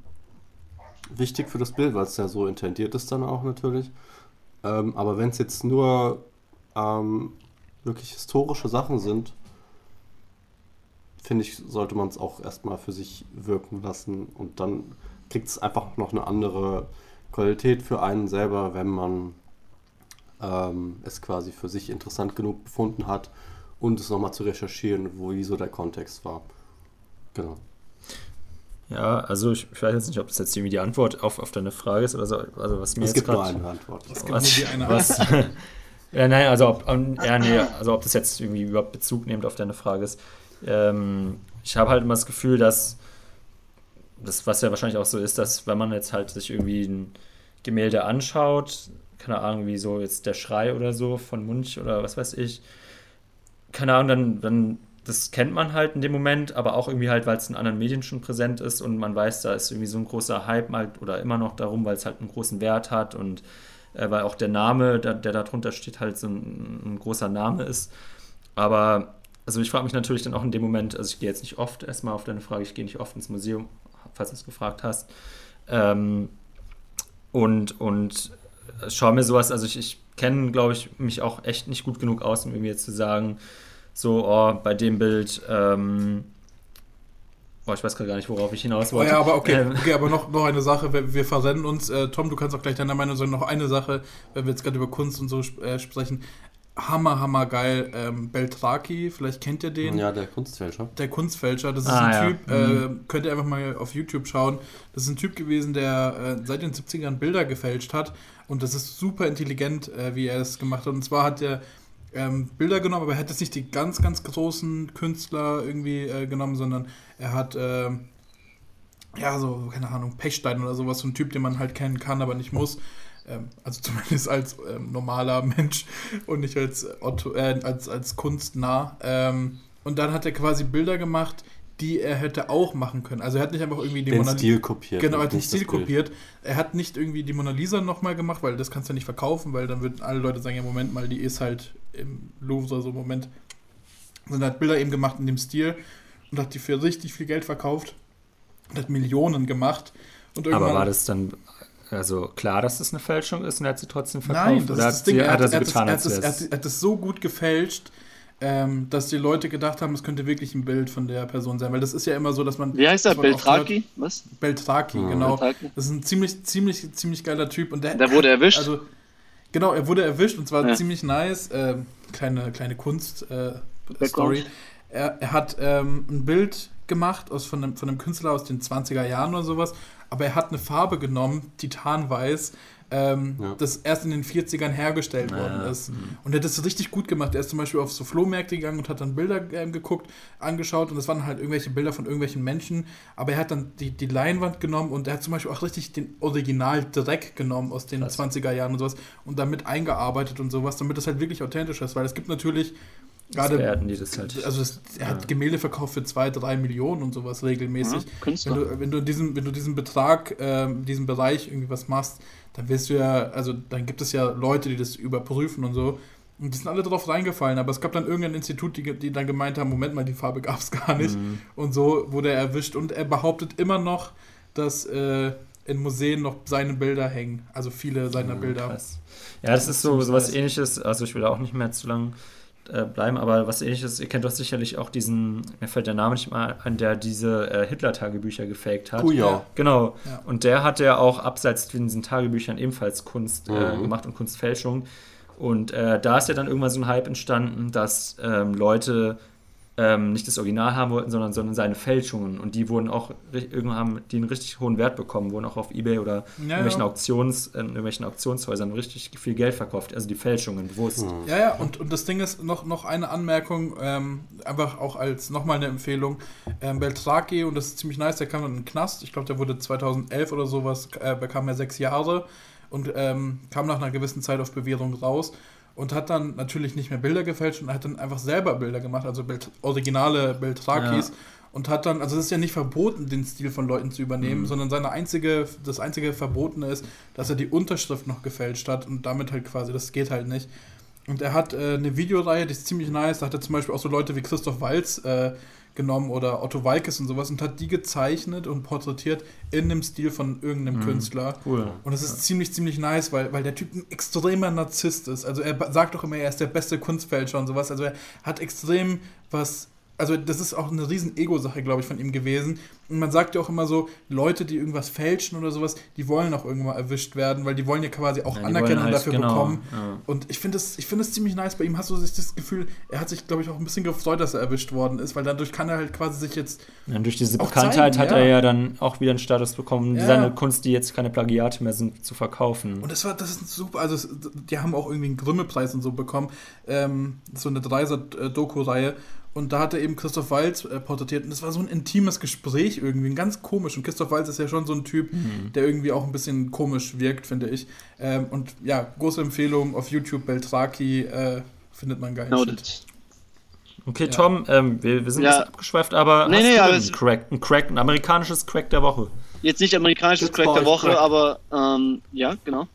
B: wichtig für das Bild, weil es ja so intendiert ist dann auch natürlich. Ähm, aber wenn es jetzt nur ähm, wirklich historische Sachen sind, finde ich, sollte man es auch erstmal für sich wirken lassen und dann kriegt es einfach noch eine andere Qualität für einen selber, wenn man ähm, es quasi für sich interessant genug befunden hat und es nochmal zu recherchieren, wo wieso der Kontext war. Genau.
D: Ja, also ich, ich, weiß jetzt nicht, ob das jetzt irgendwie die Antwort auf, auf deine Frage ist oder so. Also was mir
B: es
D: jetzt
B: gibt
D: grad,
B: nur eine Antwort.
C: Es gibt
D: was,
C: nur die eine
D: was, ja, nein, also ob, ja, nee, also ob das jetzt irgendwie überhaupt Bezug nimmt auf deine Frage ist. Ähm, ich habe halt immer das Gefühl, dass das, was ja wahrscheinlich auch so ist, dass wenn man jetzt halt sich irgendwie ein Gemälde anschaut, keine Ahnung, wie so jetzt der Schrei oder so von Munch oder was weiß ich, keine Ahnung, dann, dann das kennt man halt in dem Moment, aber auch irgendwie halt, weil es in anderen Medien schon präsent ist und man weiß, da ist irgendwie so ein großer Hype halt oder immer noch darum, weil es halt einen großen Wert hat und äh, weil auch der Name, der, der drunter steht, halt so ein, ein großer Name ist. Aber also ich frage mich natürlich dann auch in dem Moment, also ich gehe jetzt nicht oft, erstmal auf deine Frage, ich gehe nicht oft ins Museum, falls du es gefragt hast. Ähm, und, und schaue mir sowas, also ich, ich kenne, glaube ich, mich auch echt nicht gut genug aus, um irgendwie jetzt zu sagen, so, oh, bei dem Bild, ähm, oh, ich weiß gerade gar nicht, worauf ich hinaus wollte.
C: Oh ja, aber okay, ähm, okay aber noch, noch eine Sache, wir, wir verrennen uns. Äh, Tom, du kannst auch gleich deine Meinung sagen. Noch eine Sache, wenn wir jetzt gerade über Kunst und so äh, sprechen. Hammer, hammer geil. Ähm, Beltraki, vielleicht kennt ihr den.
B: Ja, der Kunstfälscher.
C: Der Kunstfälscher, das ist
D: Ah,
C: ein
D: ja.
C: Typ, äh, könnt ihr einfach mal auf YouTube schauen. Das ist ein Typ gewesen, der äh, seit den 70ern Bilder gefälscht hat. Und das ist super intelligent, äh, wie er es gemacht hat. Und zwar hat er ähm, Bilder genommen, aber er hat jetzt nicht die ganz, ganz großen Künstler irgendwie äh, genommen, sondern er hat, äh, ja, so, keine Ahnung, Pechstein oder sowas, so ein Typ, den man halt kennen kann, aber nicht muss. Ähm, also zumindest als ähm, normaler Mensch und nicht als, Otto, äh, als, als kunstnah. Ähm, und dann hat er quasi Bilder gemacht, die er hätte auch machen können. Also er hat nicht einfach irgendwie die
B: Den
C: Mona Lisa-
B: Stil kopiert.
C: Genau, er hat den Stil kopiert. Er hat nicht irgendwie die Mona Lisa nochmal gemacht, weil das kannst du nicht verkaufen, weil dann würden alle Leute sagen, ja, Moment mal, die ist halt im Louvre, so Moment. Sondern er hat Bilder eben gemacht in dem Stil und hat die für richtig viel Geld verkauft und hat Millionen gemacht. Und
D: aber war das dann also klar, dass das eine Fälschung ist und er hat sie trotzdem verkauft?
C: Nein, das
D: oder
C: ist das
D: hat,
C: Ding.
D: sie,
C: Er
D: hat er
C: hat,
D: getan,
C: er, hat, das,
D: wäre
C: er, hat, er hat das so gut gefälscht, ähm, dass die Leute gedacht haben, es könnte wirklich ein Bild von der Person sein. Weil das ist ja immer so, dass man.
E: Wie heißt er?
C: hört-
E: Beltraki? Was?
C: Beltraki,
B: Ja.
C: genau.
E: Beltraki.
C: Das ist ein ziemlich, ziemlich, ziemlich geiler Typ. Und der,
E: Der wurde erwischt.
C: Also, genau, er wurde erwischt und zwar
E: Ja.
C: ziemlich nice. Ähm, kleine kleine Kunst äh. Er, er hat ähm, ein Bild gemacht aus, von, einem, von einem Künstler aus den 20er Jahren oder sowas, aber er hat eine Farbe genommen, Titanweiß, ähm,
B: Ja.
C: das erst in den 40ern hergestellt
D: Ja,
C: worden ist.
D: mhm.
C: Und er hat das richtig gut gemacht. Er ist zum Beispiel auf so Flohmärkte gegangen und hat dann Bilder ähm, geguckt, angeschaut und das waren halt irgendwelche Bilder von irgendwelchen Menschen. Aber er hat dann die, die Leinwand genommen und er hat zum Beispiel auch richtig den Original Dreck genommen aus den
D: Krass.
C: 20er Jahren und sowas und damit eingearbeitet und sowas, damit das halt wirklich authentisch ist. Weil es gibt natürlich gerade.
D: Experten, die das halt.
C: Also es, er hat
D: Ja.
C: Gemälde verkauft für zwei, drei Millionen und sowas regelmäßig.
E: Ja,
C: Wenn du, wenn du diesen, wenn du diesen Betrag, ähm, diesen Bereich irgendwie was machst, dann wirst du ja, also dann gibt es ja Leute, die das überprüfen und so. Und die sind alle drauf reingefallen, aber es gab dann irgendein Institut, die, die dann gemeint haben, Moment mal, die Farbe gab es gar nicht.
D: Mhm.
C: Und so wurde er erwischt. Und er behauptet immer noch, dass äh, in Museen noch seine Bilder hängen. Also viele seiner Bilder.
D: Krass. Ja, das,
C: Das
D: ist
C: ist
D: so
C: nice.
D: ähnliches, also ich will da auch nicht mehr zu lang äh, bleiben, aber was ähnliches, ihr kennt doch sicherlich auch diesen, mir fällt der Name nicht mal an, der diese äh, Hitler-Tagebücher gefaked hat.
B: Kujau.
D: Genau.
C: Ja.
D: Und der hat ja auch abseits von diesen Tagebüchern ebenfalls Kunst äh,
B: Mhm.
D: gemacht und Kunstfälschung. Und äh, da ist ja dann irgendwann so ein Hype entstanden, dass ähm, Leute ähm, nicht das Original haben wollten, sondern, sondern seine Fälschungen. Und die wurden auch, irgendwann haben die einen richtig hohen Wert bekommen, wurden auch auf Ebay oder
C: Ja,
D: irgendwelchen,
C: ja.
D: Auktions, äh, in irgendwelchen Auktionshäusern richtig viel Geld verkauft. Also die Fälschungen, bewusst.
B: Mhm.
C: Ja, ja, und, und das Ding ist noch, noch eine Anmerkung, ähm, einfach auch als nochmal eine Empfehlung. Ähm, Beltraki, und das ist ziemlich nice, der kam dann in den Knast. Ich glaube, der wurde 2011 oder sowas, äh, bekam er sechs Jahre und ähm, kam nach einer gewissen Zeit auf Bewährung raus und hat dann natürlich nicht mehr Bilder gefälscht und hat dann einfach selber Bilder gemacht, also Belt originale Beltrakis.
D: Ja.
C: Und hat dann, also es ist ja nicht verboten, den Stil von Leuten zu übernehmen,
D: Mhm.
C: sondern seine einzige, das einzige Verbotene ist, dass er die Unterschrift noch gefälscht hat und damit halt quasi, das geht halt nicht. Und er hat äh, eine Videoreihe, die ist ziemlich nice. Da hat er zum Beispiel auch so Leute wie Christoph Walz äh, genommen oder Otto Walkes und sowas und hat die gezeichnet und porträtiert in dem Stil von irgendeinem
D: Mhm.
C: Künstler.
D: Cool.
C: Und das ist ziemlich, ziemlich nice, weil, weil der Typ ein extremer Narzisst ist. Also er sagt doch immer, er ist der beste Kunstfälscher und sowas. Also er hat extrem was also das ist auch eine riesen Ego-Sache, glaube ich, von ihm gewesen. Und man sagt ja auch immer so, Leute, die irgendwas fälschen oder sowas, die wollen auch irgendwann erwischt werden, weil die wollen ja quasi auch ja, Anerkennung halt, dafür genau, bekommen. Ja. Und ich finde es find ziemlich nice. Bei ihm hast du sich das Gefühl, er hat sich, glaube ich, auch ein bisschen gefreut, dass er erwischt worden ist, weil dadurch kann er halt quasi sich jetzt.
D: Ja, durch diese Bekanntheit zeigen, hat er ja dann auch wieder einen Status bekommen, seine Kunst, die jetzt keine Plagiate mehr sind, zu verkaufen.
C: Und das war, das ist super. Also, die haben auch irgendwie einen Grimme-Preis und so bekommen. Ähm, so eine Dreiser-Doku-Reihe. Und da hat er eben Christoph Walz äh, porträtiert. Und das war so ein intimes Gespräch irgendwie, ganz komisch. Und Christoph Walz ist ja schon so ein Typ, mhm. der irgendwie auch ein bisschen komisch wirkt, finde ich. Ähm, und ja, große Empfehlung auf YouTube, Beltraki, äh, findet man geil.
D: Okay, Tom, ja. ähm, wir, wir, sind ja. abgeschweift, aber
E: nee, nee,
D: aber ein, Crack, ein Crack, ein amerikanisches Crack der Woche?
E: Jetzt nicht amerikanisches Crack der Woche, Crack. aber ähm, ja, genau.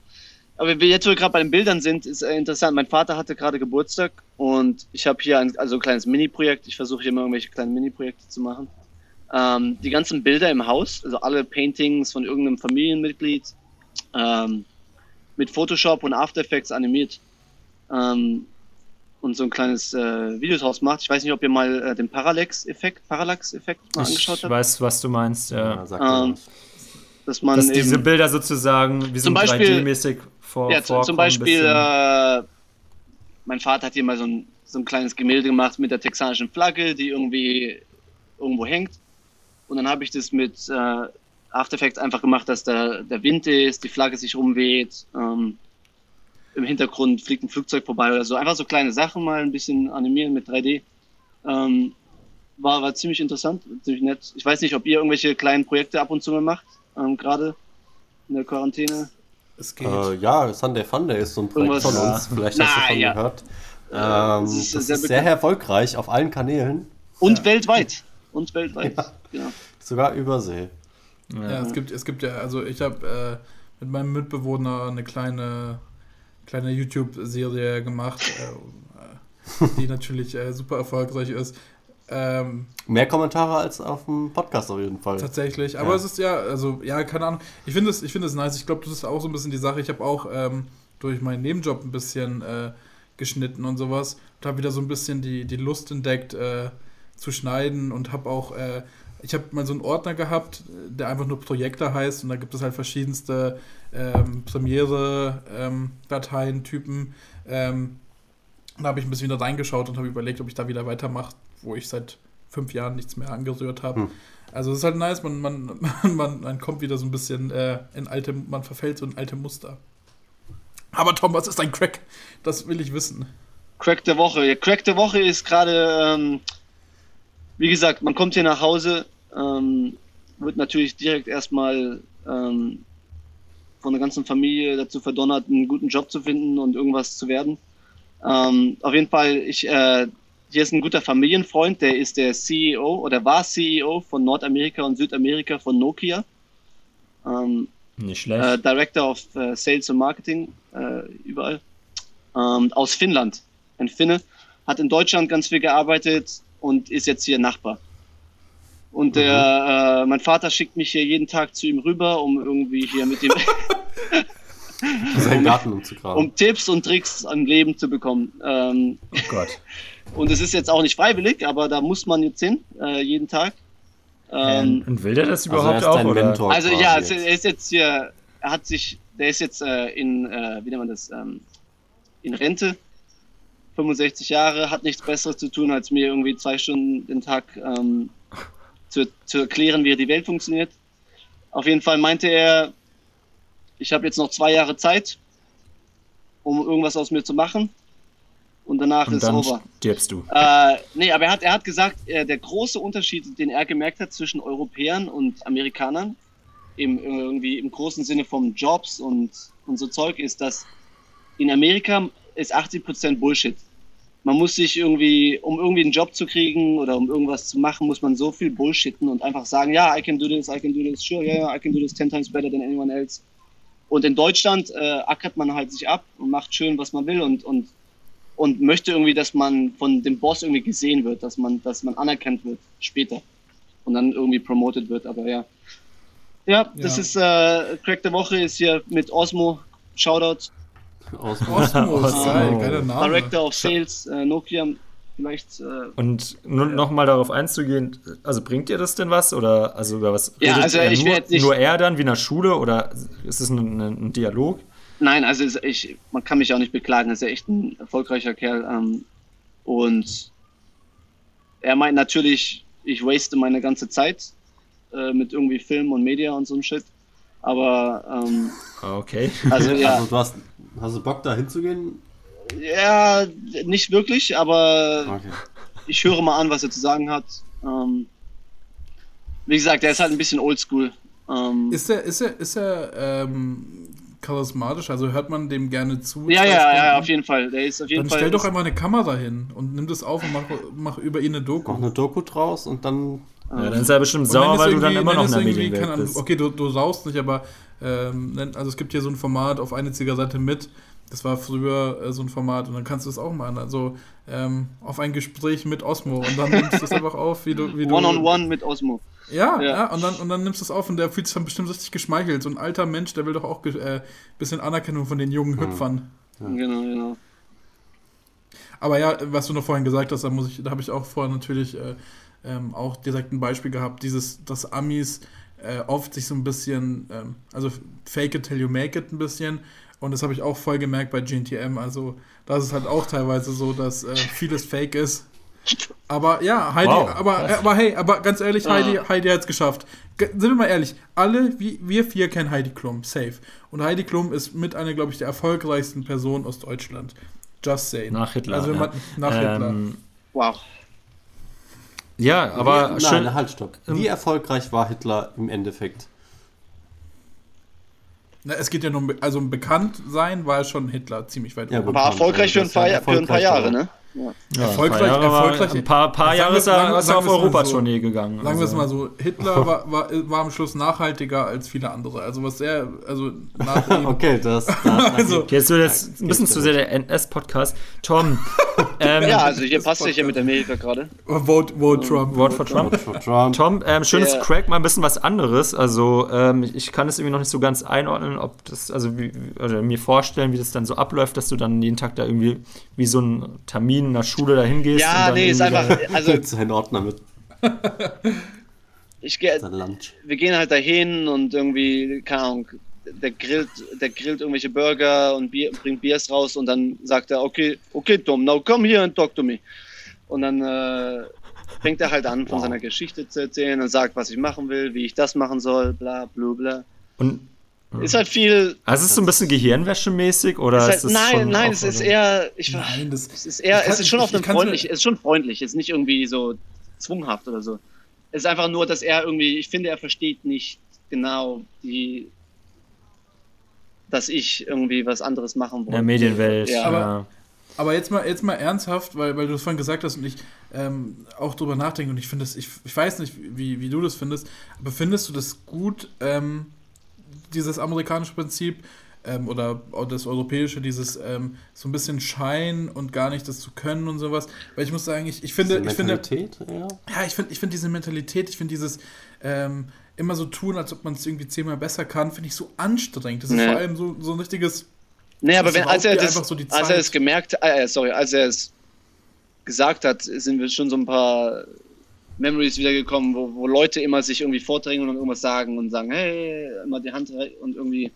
E: Aber wir jetzt, wo wir gerade bei den Bildern sind, ist äh, interessant. Mein Vater hatte gerade Geburtstag und ich habe hier ein, also ein kleines Mini-Projekt. Ich versuche hier immer irgendwelche kleinen Mini-Projekte zu machen. Ähm, die ganzen Bilder im Haus, also alle Paintings von irgendeinem Familienmitglied, ähm, mit Photoshop und After Effects animiert. Ähm, und so ein kleines äh, Video draus macht. Ich weiß nicht, ob ihr mal äh, den Parallax-Effekt Parallax -Effekt mal angeschaut habt.
D: Ich weiß, was du meinst, ja.
E: ja ähm, dass man
D: dass diese Bilder sozusagen wie so 3D-mäßig
E: vor, ja, zum Beispiel, äh, mein Vater hat hier mal so ein, so ein kleines Gemälde gemacht mit der texanischen Flagge, die irgendwie irgendwo hängt. Und dann habe ich das mit äh, After Effects einfach gemacht, dass da der Wind ist, die Flagge sich rumweht, ähm, im Hintergrund fliegt ein Flugzeug vorbei oder so. Einfach so kleine Sachen mal ein bisschen animieren mit 3D. Ähm, war, war ziemlich interessant, ziemlich nett. Ich weiß nicht, ob ihr irgendwelche kleinen Projekte ab und zu mal macht, ähm, gerade in der Quarantäne.
B: Es geht. Äh, ja, Sunday Funday ist so ein Projekt Irgendwas, von uns. Vielleicht hast du davon ja. gehört. Ähm, das ist, das sehr, ist sehr erfolgreich auf allen Kanälen.
E: Und ja. weltweit. Und weltweit. Ja.
B: Genau. Sogar übersee.
C: Ja, es gibt, es gibt ja, also ich habe äh, mit meinem Mitbewohner eine kleine, kleine YouTube-Serie gemacht, äh, die natürlich äh, super erfolgreich ist.
B: Ähm, Mehr Kommentare als auf dem Podcast auf jeden Fall.
C: Tatsächlich. Aber ja. es ist ja, also, ja, keine Ahnung. Ich finde es find nice. Ich glaube, das ist auch so ein bisschen die Sache. Ich habe auch ähm, durch meinen Nebenjob ein bisschen äh, geschnitten und sowas. Und habe wieder so ein bisschen die, die Lust entdeckt, äh, zu schneiden und habe auch. Äh, ich habe mal so einen Ordner gehabt, der einfach nur Projekte heißt und da gibt es halt verschiedenste ähm, Premiere-Dateien, ähm, Typen. Ähm, da habe ich ein bisschen wieder reingeschaut und habe überlegt, ob ich da wieder weitermache wo ich seit fünf Jahren nichts mehr angerührt habe. Hm. Also es ist halt nice, man, man, man, man kommt wieder so ein bisschen äh, in alte, man verfällt so in alte Muster. Aber Tom, was ist ein Crack? Das will ich wissen.
E: Crack der Woche. Ja, Crack der Woche ist gerade, ähm, wie gesagt, man kommt hier nach Hause, ähm, wird natürlich direkt erstmal ähm, von der ganzen Familie dazu verdonnert, einen guten Job zu finden und irgendwas zu werden. Ähm, auf jeden Fall, ich, äh, hier ist ein guter Familienfreund, der ist der CEO oder war CEO von Nordamerika und Südamerika von Nokia.
D: Ähm, Nicht schlecht.
E: Äh, Director of äh, Sales und Marketing äh, überall. Ähm, aus Finnland. Ein Finne. Hat in Deutschland ganz viel gearbeitet und ist jetzt hier Nachbar. Und der, mhm. Äh, mein Vater schickt mich hier jeden Tag zu ihm rüber, um irgendwie hier mit ihm
B: seinen Garten umzugraben.
E: Um Tipps und Tricks am Leben zu bekommen. Ähm,
D: oh Gott.
E: Und es ist jetzt auch nicht freiwillig, aber da muss man jetzt hin, äh, jeden Tag.
D: Ähm, und will der das also überhaupt also auch? Oder?
E: Mentor also ja, jetzt. er ist jetzt hier, er hat sich, der ist jetzt äh, in, äh, wie nennt man das, ähm, in Rente, 65 Jahre, hat nichts Besseres zu tun, als mir irgendwie zwei Stunden den Tag ähm, zu, zu erklären, wie die Welt funktioniert. Auf jeden Fall meinte er, ich habe jetzt noch zwei Jahre Zeit, um irgendwas aus mir zu machen und danach und ist dann over.
D: Stirbst du.
E: Äh, nee, aber er hat, er hat gesagt, äh, der große Unterschied, den er gemerkt hat zwischen Europäern und Amerikanern, im, irgendwie im großen Sinne von Jobs und, und so Zeug, ist, dass in Amerika ist 80% Bullshit. Man muss sich irgendwie, um irgendwie einen Job zu kriegen oder um irgendwas zu machen, muss man so viel Bullshitten und einfach sagen, ja, I can do this, I can do this, sure, yeah, I can do this 10 times better than anyone else. Und in Deutschland äh, ackert man halt sich ab und macht schön, was man will und, und und möchte irgendwie, dass man von dem Boss irgendwie gesehen wird, dass man, dass man anerkannt wird später und dann irgendwie promoted wird. Aber ja. Ja, das ja. ist äh, Crack der Woche ist hier mit Osmo. Shoutout.
C: Osmo, Osmo, Osmo.
E: Geil, Director of Sales, äh, Nokia. vielleicht. Äh,
D: Und nur
E: Ja.
D: noch mal darauf einzugehen, also bringt ihr das denn was? Oder also über was
E: Ja,
D: redet
E: also
D: er
E: ich
D: nur, nur er dann wie in der Schule oder ist es ein, ein Dialog?
E: Nein, also ich, man kann mich auch nicht beklagen. Er ist ja echt ein erfolgreicher Kerl. Ähm, und er meint natürlich, ich waste meine ganze Zeit äh, mit irgendwie Film und Media und so ein Shit. Aber ähm,
D: Ah, Okay.
E: also ja,
B: Also du hast, hast du Bock da hinzugehen?
E: ja, nicht wirklich, aber
B: Okay.
E: ich höre mal an, was er zu sagen hat. Ähm, wie gesagt, er ist halt ein bisschen oldschool. Ähm,
C: Ist er, ist er, ist er ähm, charismatisch? Also hört man dem gerne zu?
E: ja, ja, ja, auf jeden Fall. Der ist auf jeden
C: Dann
E: Fall.
C: stell doch einfach eine Kamera hin und nimm das auf und mach, mach über ihn eine Doku.
B: Mach eine Doku draus und dann.
D: Ja, dann ist er bestimmt sauer, weil du dann immer noch in der
C: irgendwie,
D: Medienwelt bist.
C: Okay, du, du saust nicht, aber ähm, also es gibt hier so ein Format auf eine Zigarette mit. Das war früher äh, so ein Format und dann kannst du es auch machen. Also ähm, auf ein Gespräch mit Osmo und dann nimmst du es einfach auf, wie du. Wie du
E: One-on-one mit Osmo.
C: Ja,
E: Ja.
C: ja, und, dann, und dann nimmst du es auf und der fühlt sich dann bestimmt richtig geschmeichelt. So ein alter Mensch, der will doch auch ein äh, bisschen Anerkennung von den jungen Hüpfern.
E: Genau, genau.
C: Aber ja, was du noch vorhin gesagt hast, da muss ich, da habe ich auch vorher natürlich äh, ähm, auch direkt ein Beispiel gehabt, dieses, dass Amis äh, oft sich so ein bisschen, ähm, also fake it till you make it ein bisschen. Und das habe ich auch voll gemerkt bei GNTM. Also da ist es halt auch teilweise so, dass äh, vieles fake ist. Aber ja, Heidi,
D: Wow,
C: aber, aber hey, aber ganz ehrlich,
E: Ah.
C: Heidi, Heidi hat es geschafft. Ge sind wir mal ehrlich, alle, wie, wir vier kennen Heidi Klum, safe. Und Heidi Klum ist mit einer, glaube ich, der erfolgreichsten Personen aus Deutschland. Just saying.
D: Nach Hitler.
C: Also wenn
D: ja.
C: man, nach Hitler.
D: Ähm,
E: Wow.
D: ja, aber
B: Wie,
D: schön.
B: Nein, halt, stopp. Wie erfolgreich war Hitler im Endeffekt?
C: Na, es geht ja nur um, also um bekannt sein, war schon Hitler ziemlich weit
B: Ja,
C: oben.
E: War erfolgreich für ein paar,
B: ja
E: für ein paar Jahre, ne? Ja.
D: Ja,
C: Erfolgreich-
D: ein paar Jahre,
C: erfolgreich-
D: Ein paar, paar Jahre
C: wir-
D: ist er, ist er auf Europatournee
C: so.
D: gegangen.
C: Sagen wir es
D: also.
C: mal so, Hitler war, war, war am Schluss nachhaltiger als viele andere. Also was er, also
B: Okay, das. das
C: Also-
D: Okay, jetzt wird jetzt ein bisschen zu sehr der NS-Podcast. Tom, ähm,
E: Ja, also hier passt sich ja mit Amerika gerade.
C: Vote, vote Trump.
D: Wort for Trump.
B: Trump. Trump.
D: Tom, ähm, schönes
E: Ja.
D: Crack, mal ein bisschen was anderes. Also, ähm, ich- kann es irgendwie noch nicht so ganz einordnen, ob das, also wie, oder mir vorstellen, wie das dann so abläuft, dass du dann jeden Tag da irgendwie wie so ein Termin in der Schule da hingehst. und
E: Ja,
D: dann
E: nee, ist einfach, also
B: seinen Ordner mit
E: ich gehe, wir gehen halt dahin und irgendwie, keine Ahnung, der grillt, der grillt irgendwelche Burger und Bier, bringt Biers raus und dann sagt er, okay, okay, Tom, now come here and talk to me. Und dann äh, fängt er halt an, von
B: Wow.
E: seiner Geschichte zu erzählen und sagt, was ich machen will, wie ich das machen soll, bla, bla, bla.
D: Und,
E: Ist halt viel,
D: also ist es so ein bisschen Gehirnwäschemäßig oder
E: ist
D: ist,
E: halt,
D: es
E: nein,
D: schon
E: nein, es ist eher, ich,
C: Nein, das,
E: es ist eher, es ist schon auf einem freundlich, es ist schon freundlich, es ist nicht irgendwie so zwunghaft oder so. Es ist einfach nur, dass er irgendwie, ich finde, er versteht nicht genau die, dass ich irgendwie was anderes machen
D: in
E: wollte.
D: der Medienwelt.
E: Ja.
C: Aber-. Aber jetzt mal, jetzt mal ernsthaft, weil, weil du es vorhin gesagt hast und ich ähm, auch drüber nachdenke und ich finde es, ich, ich weiß nicht, wie, wie du das findest, aber findest du das gut, ähm, dieses amerikanische Prinzip ähm, oder das europäische, dieses ähm, so ein bisschen Schein und gar nicht das zu können und sowas? Weil ich muss sagen, ich, ich finde,
B: Diese
C: ich finde,
B: Mentalität, ja.
C: ja, ich finde ich find diese Mentalität, ich finde dieses ähm, immer so tun, als ob man es irgendwie zehnmal besser kann, finde ich so anstrengend. Das ist
E: Nee.
C: vor allem so, so ein richtiges
E: Nee, aber wenn, als er das,
C: so die
E: als er es gemerkt, äh, sorry, als er es gesagt hat, sind wir schon so ein paar Memories wiedergekommen, wo, wo Leute immer sich irgendwie vordrängen und irgendwas sagen und sagen, hey, immer die Hand und irgendwie.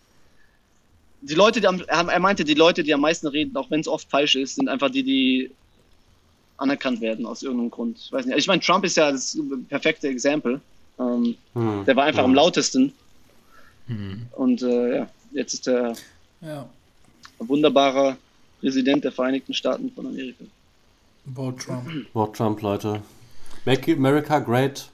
E: Die Leute, die am, er meinte, die Leute, die am meisten reden, auch wenn es oft falsch ist, sind einfach die, die anerkannt werden aus irgendeinem Grund. Ich weiß nicht. Ich meine, Trump ist ja das perfekte Exempel. Ähm,
B: Hm.
E: der war einfach
B: Hm.
E: am lautesten.
D: Hm.
E: Und äh, ja, jetzt ist er
C: ja,
E: ein wunderbarer Präsident der Vereinigten Staaten von Amerika.
C: Vote Trump.
B: Wort Trump, Leute. Make America great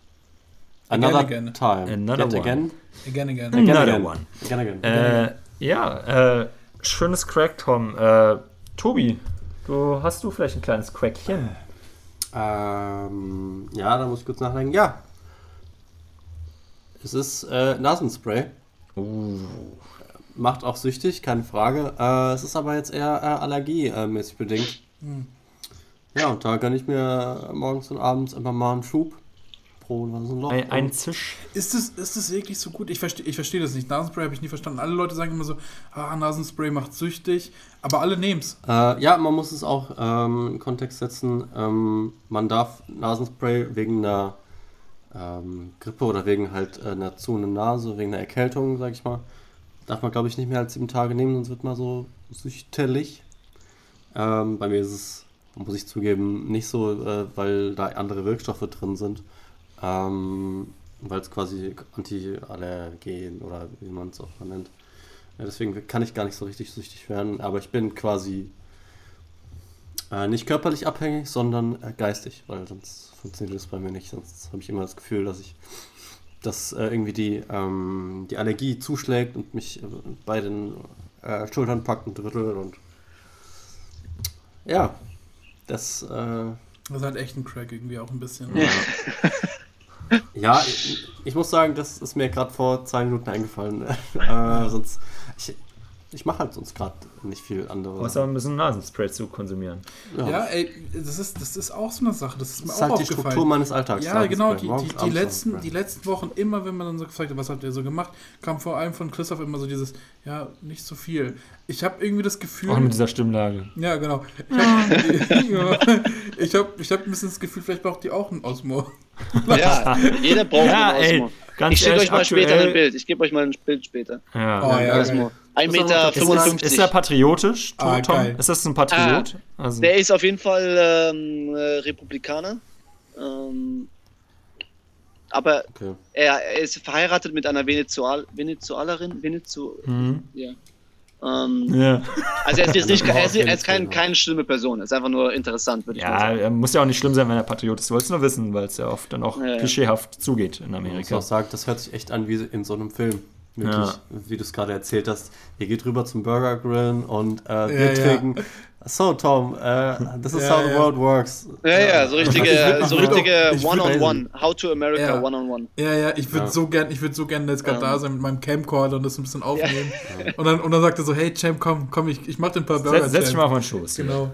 B: another
C: Again, again.
B: time.
D: Another one.
B: again.
C: Again, again.
B: Again,
D: Another
B: again.
D: one.
B: Again, again.
D: Äh, ja, äh, schönes Crack, Tom. Äh, Tobi, du hast du vielleicht ein kleines Crackchen?
B: Ähm, ja, da muss ich kurz nachdenken. Ja. Es ist äh, Nasenspray. Macht auch süchtig, keine Frage. Äh, es ist aber jetzt eher äh, allergiemäßig bedingt. Ja, und da gönne ich mir morgens und abends einfach mal einen Schub. War so ein Loch.
D: Ein, ein Zisch.
C: Ist es, ist es wirklich so gut? Ich verstehe ich versteh das nicht. Nasenspray habe ich nie verstanden. Alle Leute sagen immer so, ah, Nasenspray macht süchtig, aber alle nehmen es.
B: Äh, ja, man muss es auch ähm, in Kontext setzen. Ähm, man darf Nasenspray wegen einer ähm, Grippe oder wegen halt äh, einer zuhenden Nase, wegen einer Erkältung, sag ich mal, darf man glaube ich nicht mehr als sieben Tage nehmen, sonst wird man so süchterlich. Ähm, bei mir ist es, muss ich zugeben, nicht so, äh, weil da andere Wirkstoffe drin sind. Ähm, weil es quasi Antiallergen oder wie man es auch mal nennt. Ja, deswegen kann ich gar nicht so richtig süchtig werden, aber ich bin quasi äh, nicht körperlich abhängig, sondern äh, geistig, weil sonst funktioniert das bei mir nicht. Sonst habe ich immer das Gefühl, dass ich dass äh, irgendwie die, ähm, die Allergie zuschlägt und mich äh, bei den äh, Schultern packt und rüttelt und ja, das äh,
C: Das ist halt echt ein Crack irgendwie auch ein bisschen.
B: Ja, ich, ich muss sagen, das ist mir gerade vor zwei Minuten eingefallen. äh, sonst, ich, ich mache halt sonst gerade nicht viel anderes.
D: Außer ein bisschen Nasenspray zu konsumieren.
C: Ja, ey, das ist, das ist auch so eine Sache. Das ist mir
B: das
C: auch
B: ist halt die
C: aufgefallen.
B: Struktur meines Alltags.
C: Ja, genau, die, die, die, letzten, die letzten Wochen, immer wenn man dann so gefragt hat, was habt ihr so gemacht, kam vor allem von Christoph immer so dieses, ja, nicht so viel. Ich habe irgendwie das Gefühl,
D: Auch mit dieser Stimmlage.
C: ja, genau, ich habe ja, ich hab, ich hab ein bisschen das Gefühl, vielleicht braucht die auch ein Osmo.
E: Ja, jeder braucht
D: Ja,
E: einen
D: ey,
E: Osmo.
D: ganz
E: Ich schicke euch mal später ein Bild. Ich gebe euch mal ein Bild später.
D: Ja.
C: Oh, ja,
E: Osmo. 1,55
B: Ist
E: Meter.
D: Ist, ist er patriotisch, Tom?
C: Ah,
D: Tom? Ist das ein Patriot? also,
E: Der ist auf jeden Fall ähm, äh, Republikaner. Ähm, aber
B: Okay.
E: er, er ist verheiratet mit einer Venezual Venezualerin. Venezu
D: Mhm.
E: ja. Ähm,
D: ja.
E: also er ist jetzt nicht, er ist, er ist kein, keine schlimme Person. Er ist einfach nur interessant, würde ich
D: ja,
E: sagen.
D: er muss ja auch nicht schlimm sein, wenn er Patriot ist. Du wolltest nur wissen, weil es ja oft dann auch
E: Ja, ja.
D: klischeehaft zugeht in
B: Ich muss
D: Amerika.
B: auch sagen, das hört sich echt an wie in so einem Film. Wirklich,
D: Ja.
B: wie du es gerade erzählt hast. Ihr geht rüber zum Burger Grillen und äh, Bier
C: Ja, ja.
B: trinken. So, Tom, äh, this is
C: Ja,
B: how the
C: ja.
B: world works.
E: Ja, ja, so richtige, so richtige One-on-One. How to America
C: Ja.
E: One-on-One.
C: Ja, ja, ich würde
B: Ja.
C: so gern, ich würde so gern jetzt gerade
E: Ähm.
C: da sein mit meinem Camcorder und das ein bisschen aufnehmen. Und, dann, und dann sagt er so, hey Champ, komm, komm, ich, ich mach dir ein paar Burger.
D: Setz, setz dich mal auf meinen Schoß.
C: Genau.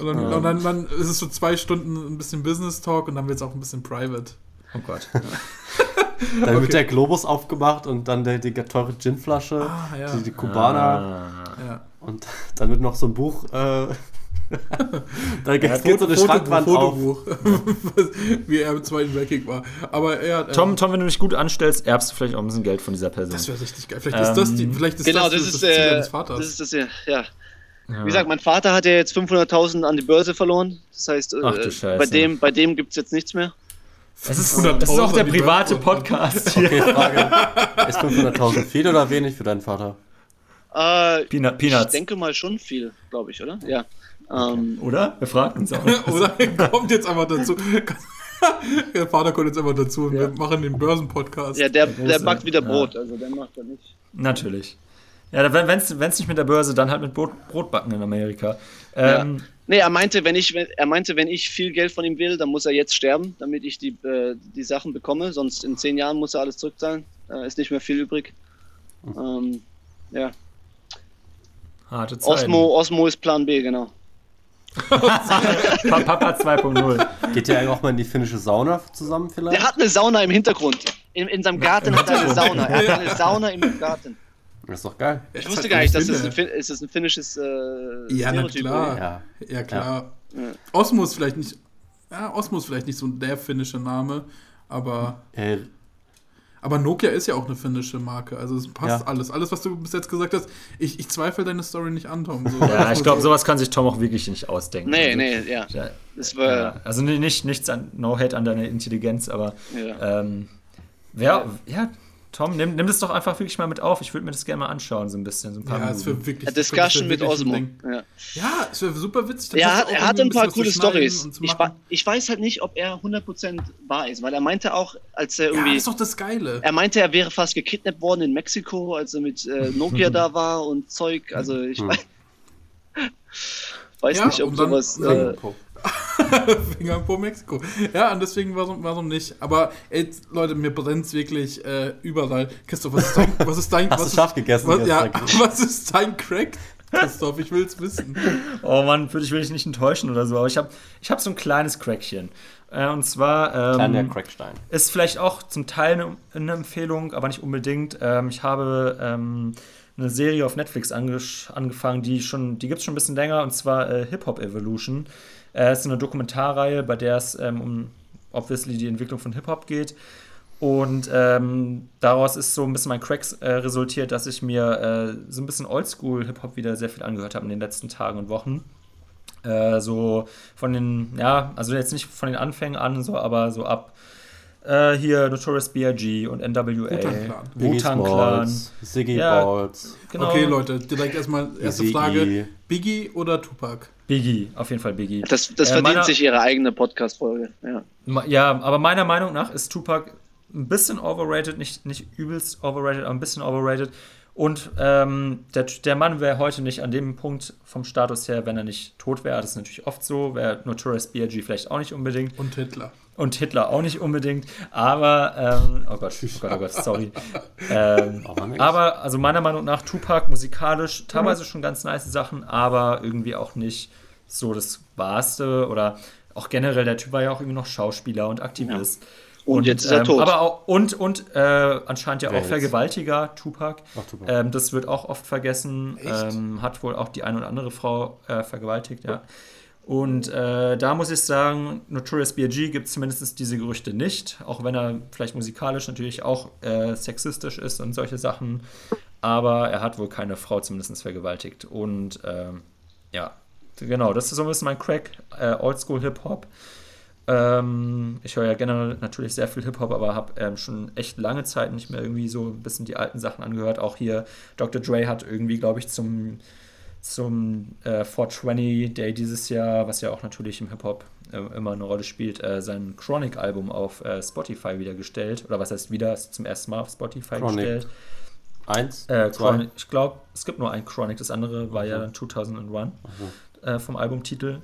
C: Und dann, und dann, dann ist es so zwei Stunden ein bisschen Business Talk und dann wird es auch ein bisschen private.
D: Oh Gott.
B: Dann wird
C: Okay.
B: der Globus aufgemacht und dann der, die teure Ginflasche,
C: Ah, ja.
B: die, die Kubaner
D: Ah.
C: Ja.
B: Und dann wird noch so ein Buch. Äh, da geht,
C: Foto-
B: geht so eine
C: Fotobuch,
B: Schrankwand auf.
C: Fotobuch. Wie er im zweiten Weltkrieg war. Aber er hat.
D: Tom, Tom, wenn du dich gut anstellst, erbst du vielleicht auch ein bisschen Geld von dieser Person.
C: Das wäre richtig geil. Vielleicht ist das die.
D: Ähm,
C: Vielleicht ist
E: Genau,
C: das,
E: das ist,
C: Ziel
E: äh,
C: deines Vaters.
E: das ist das, ja. ja.
D: Ja.
E: Wie gesagt, mein Vater hat ja jetzt 500.000 an die Börse verloren. Das heißt,
D: Ach du
E: äh, bei dem, bei dem gibt es jetzt nichts mehr.
D: es ist, das ist auch der private Podcast hier.
B: Okay, Frage. Ist 500.000 viel oder wenig für deinen Vater?
E: Äh,
D: Peanut,
E: ich
D: Peanuts.
E: denke mal schon viel, glaube ich, oder? Ja. Ähm,
D: Oder? Wir fragen uns auch.
C: Oder kommt jetzt einfach dazu. Der Vater kommt jetzt einfach dazu und wir machen den Börsenpodcast.
E: ja, der, der backt wieder
D: ja.
E: Brot, also der macht da nicht.
D: Natürlich. Ja, wenn es nicht mit der Börse, dann halt mit Brot, Brotbacken in Amerika. Ähm,
E: Nee, er meinte, wenn ich, wenn, er meinte, wenn ich viel Geld von ihm will, dann muss er jetzt sterben, damit ich die, äh, die Sachen bekomme. Sonst in zehn Jahren muss er alles zurückzahlen. Äh, ist nicht mehr viel übrig. Ähm, ja.
D: Harte Zeiten.
E: Osmo, Osmo ist Plan B, genau.
D: Pa Papa 2.0.
B: Geht ihr eigentlich auch mal in die finnische Sauna zusammen vielleicht?
E: Der hat eine Sauna im Hintergrund. In, in seinem Garten hat er eine Sauna. Er hat eine Sauna im Garten.
B: Das ist doch geil.
E: Ich wusste gar nicht, dass das ein, Fin ist das ein finnisches äh,
C: Ja, na klar.
B: Ja.
C: Ja, klar.
E: Ja.
C: Osmo ist vielleicht nicht. Ja, Osmo ist vielleicht nicht so der finnische Name, aber.
B: Äh,
C: Aber Nokia ist ja auch eine finnische Marke. Also es passt
B: Ja.
C: alles. Alles, was du bis jetzt gesagt hast, ich, ich zweifle deine Story nicht an, Tom. So,
D: Ja, ich glaube, sowas kann sich Tom auch wirklich nicht ausdenken.
E: Nee,
D: also,
E: nee, ja.
D: Ja,
E: Das war,
D: ja, also ni- nicht, nichts an No Hate an deiner Intelligenz, aber
E: ja.
D: ähm, wer, ja, Tom, nimm, nimm das doch einfach wirklich mal mit auf. Ich würde mir das gerne mal anschauen, so ein bisschen, so ein paar
C: Ja, es
D: Minuten.
C: wäre wirklich.
E: A Discussion mit Osmo.
C: ein.
E: Ja.
C: Ja, es wäre super witzig.
E: Ja, er hat, er hat
C: irgendwie
E: ein paar coole Stories. Ich, ich weiß halt nicht, ob er 100% wahr ist, weil er meinte auch, als er
C: Ja,
E: irgendwie.
C: das ist doch das Geile.
E: er meinte, er wäre fast gekidnappt worden in Mexiko, als er mit äh, Nokia da war und Zeug. Also ich
B: Hm.
E: weiß, weiß
C: Ja,
E: nicht, ob sowas.
C: dann-
E: Äh,
C: Finger pro Mexiko. Ja, und deswegen warum, warum nicht? Aber ey, Leute, mir brennt es wirklich äh, überall. Christoph, was ist dein, was ist dein,
B: Hast
C: was
B: du
C: ist,
B: scharf gegessen
C: was, ja, was ist dein Crack? Christoph, ich will es wissen.
D: Oh Mann, würde ich will dich nicht enttäuschen oder so, aber ich habe ich hab so ein kleines Crackchen. Äh, und zwar. Ähm,
B: Kleiner Crackstein.
D: Ist vielleicht auch zum Teil eine, eine Empfehlung, aber nicht unbedingt. Ähm, ich habe ähm, eine Serie auf Netflix angefangen, die schon, die gibt es schon ein bisschen länger, und zwar äh, Hip Hop Evolution. Äh, es ist eine Dokumentarreihe, bei der es ähm, um obviously die Entwicklung von Hip Hop geht. Und ähm, daraus ist so ein bisschen mein Cracks äh, resultiert, dass ich mir äh, so ein bisschen Oldschool-Hip-Hop wieder sehr viel angehört habe in den letzten Tagen und Wochen. Äh, so von den, ja, also jetzt nicht von den Anfängen an, so, aber so ab äh, hier Notorious B.I.G. und NWA,
B: Wu-Tang Clan, Ziggy ja, Balls.
C: Genau. Okay, Leute, direkt erstmal erste Ziggy. Frage: Biggie oder Tupac?
D: Biggie, auf jeden Fall Biggie.
E: Das, das äh, verdient meiner, sich ihre eigene Podcast-Folge. Ja.
D: ja, aber meiner Meinung nach ist Tupac ein bisschen overrated, nicht, nicht übelst overrated, aber ein bisschen overrated. Und ähm, der, der Mann wäre heute nicht an dem Punkt vom Status her, wenn er nicht tot wäre. Das ist natürlich oft so. Wäre Notorious B.I.G. vielleicht auch nicht unbedingt.
C: Und Hitler.
D: Und Hitler auch nicht unbedingt. Aber, ähm, oh Gott, oh Gott, oh Gott, sorry. ähm, aber, also meiner Meinung nach, Tupac musikalisch teilweise schon ganz nice Sachen, aber irgendwie auch nicht so das Wahrste. Oder auch generell, der Typ war ja auch irgendwie noch Schauspieler und Aktivist. Ja.
E: Und, und, jetzt ist er ähm, tot.
D: Aber auch, und und äh, anscheinend ja Wer auch Vergewaltiger, Tupac. Ach, Tupac. Ähm, das wird auch oft vergessen. Ähm, hat wohl auch die eine oder andere Frau äh, vergewaltigt, ja. Und äh, da muss ich sagen, Notorious B.I.G. gibt es zumindest diese Gerüchte nicht, auch wenn er vielleicht musikalisch natürlich auch äh, sexistisch ist und solche Sachen. Aber er hat wohl keine Frau zumindest vergewaltigt. Und ähm, ja, genau, das ist so ein bisschen mein Crack, äh, Oldschool Hip-Hop. Ähm, ich höre ja generell natürlich sehr viel Hip-Hop, aber habe ähm, schon echt lange Zeit nicht mehr irgendwie so ein bisschen die alten Sachen angehört. Auch hier Dr. Dre hat irgendwie, glaube ich, zum, zum äh, 420 Day dieses Jahr, was ja auch natürlich im Hip-Hop äh, immer eine Rolle spielt, äh, sein Chronic-Album auf äh, Spotify wieder gestellt. Oder was heißt wieder? Ist zum ersten Mal auf Spotify Chronic. gestellt.
B: Eins?
D: Äh, Chronic, ich glaube, es gibt nur ein Chronic. Das andere war mhm. ja dann 2001 mhm. vom Albumtitel.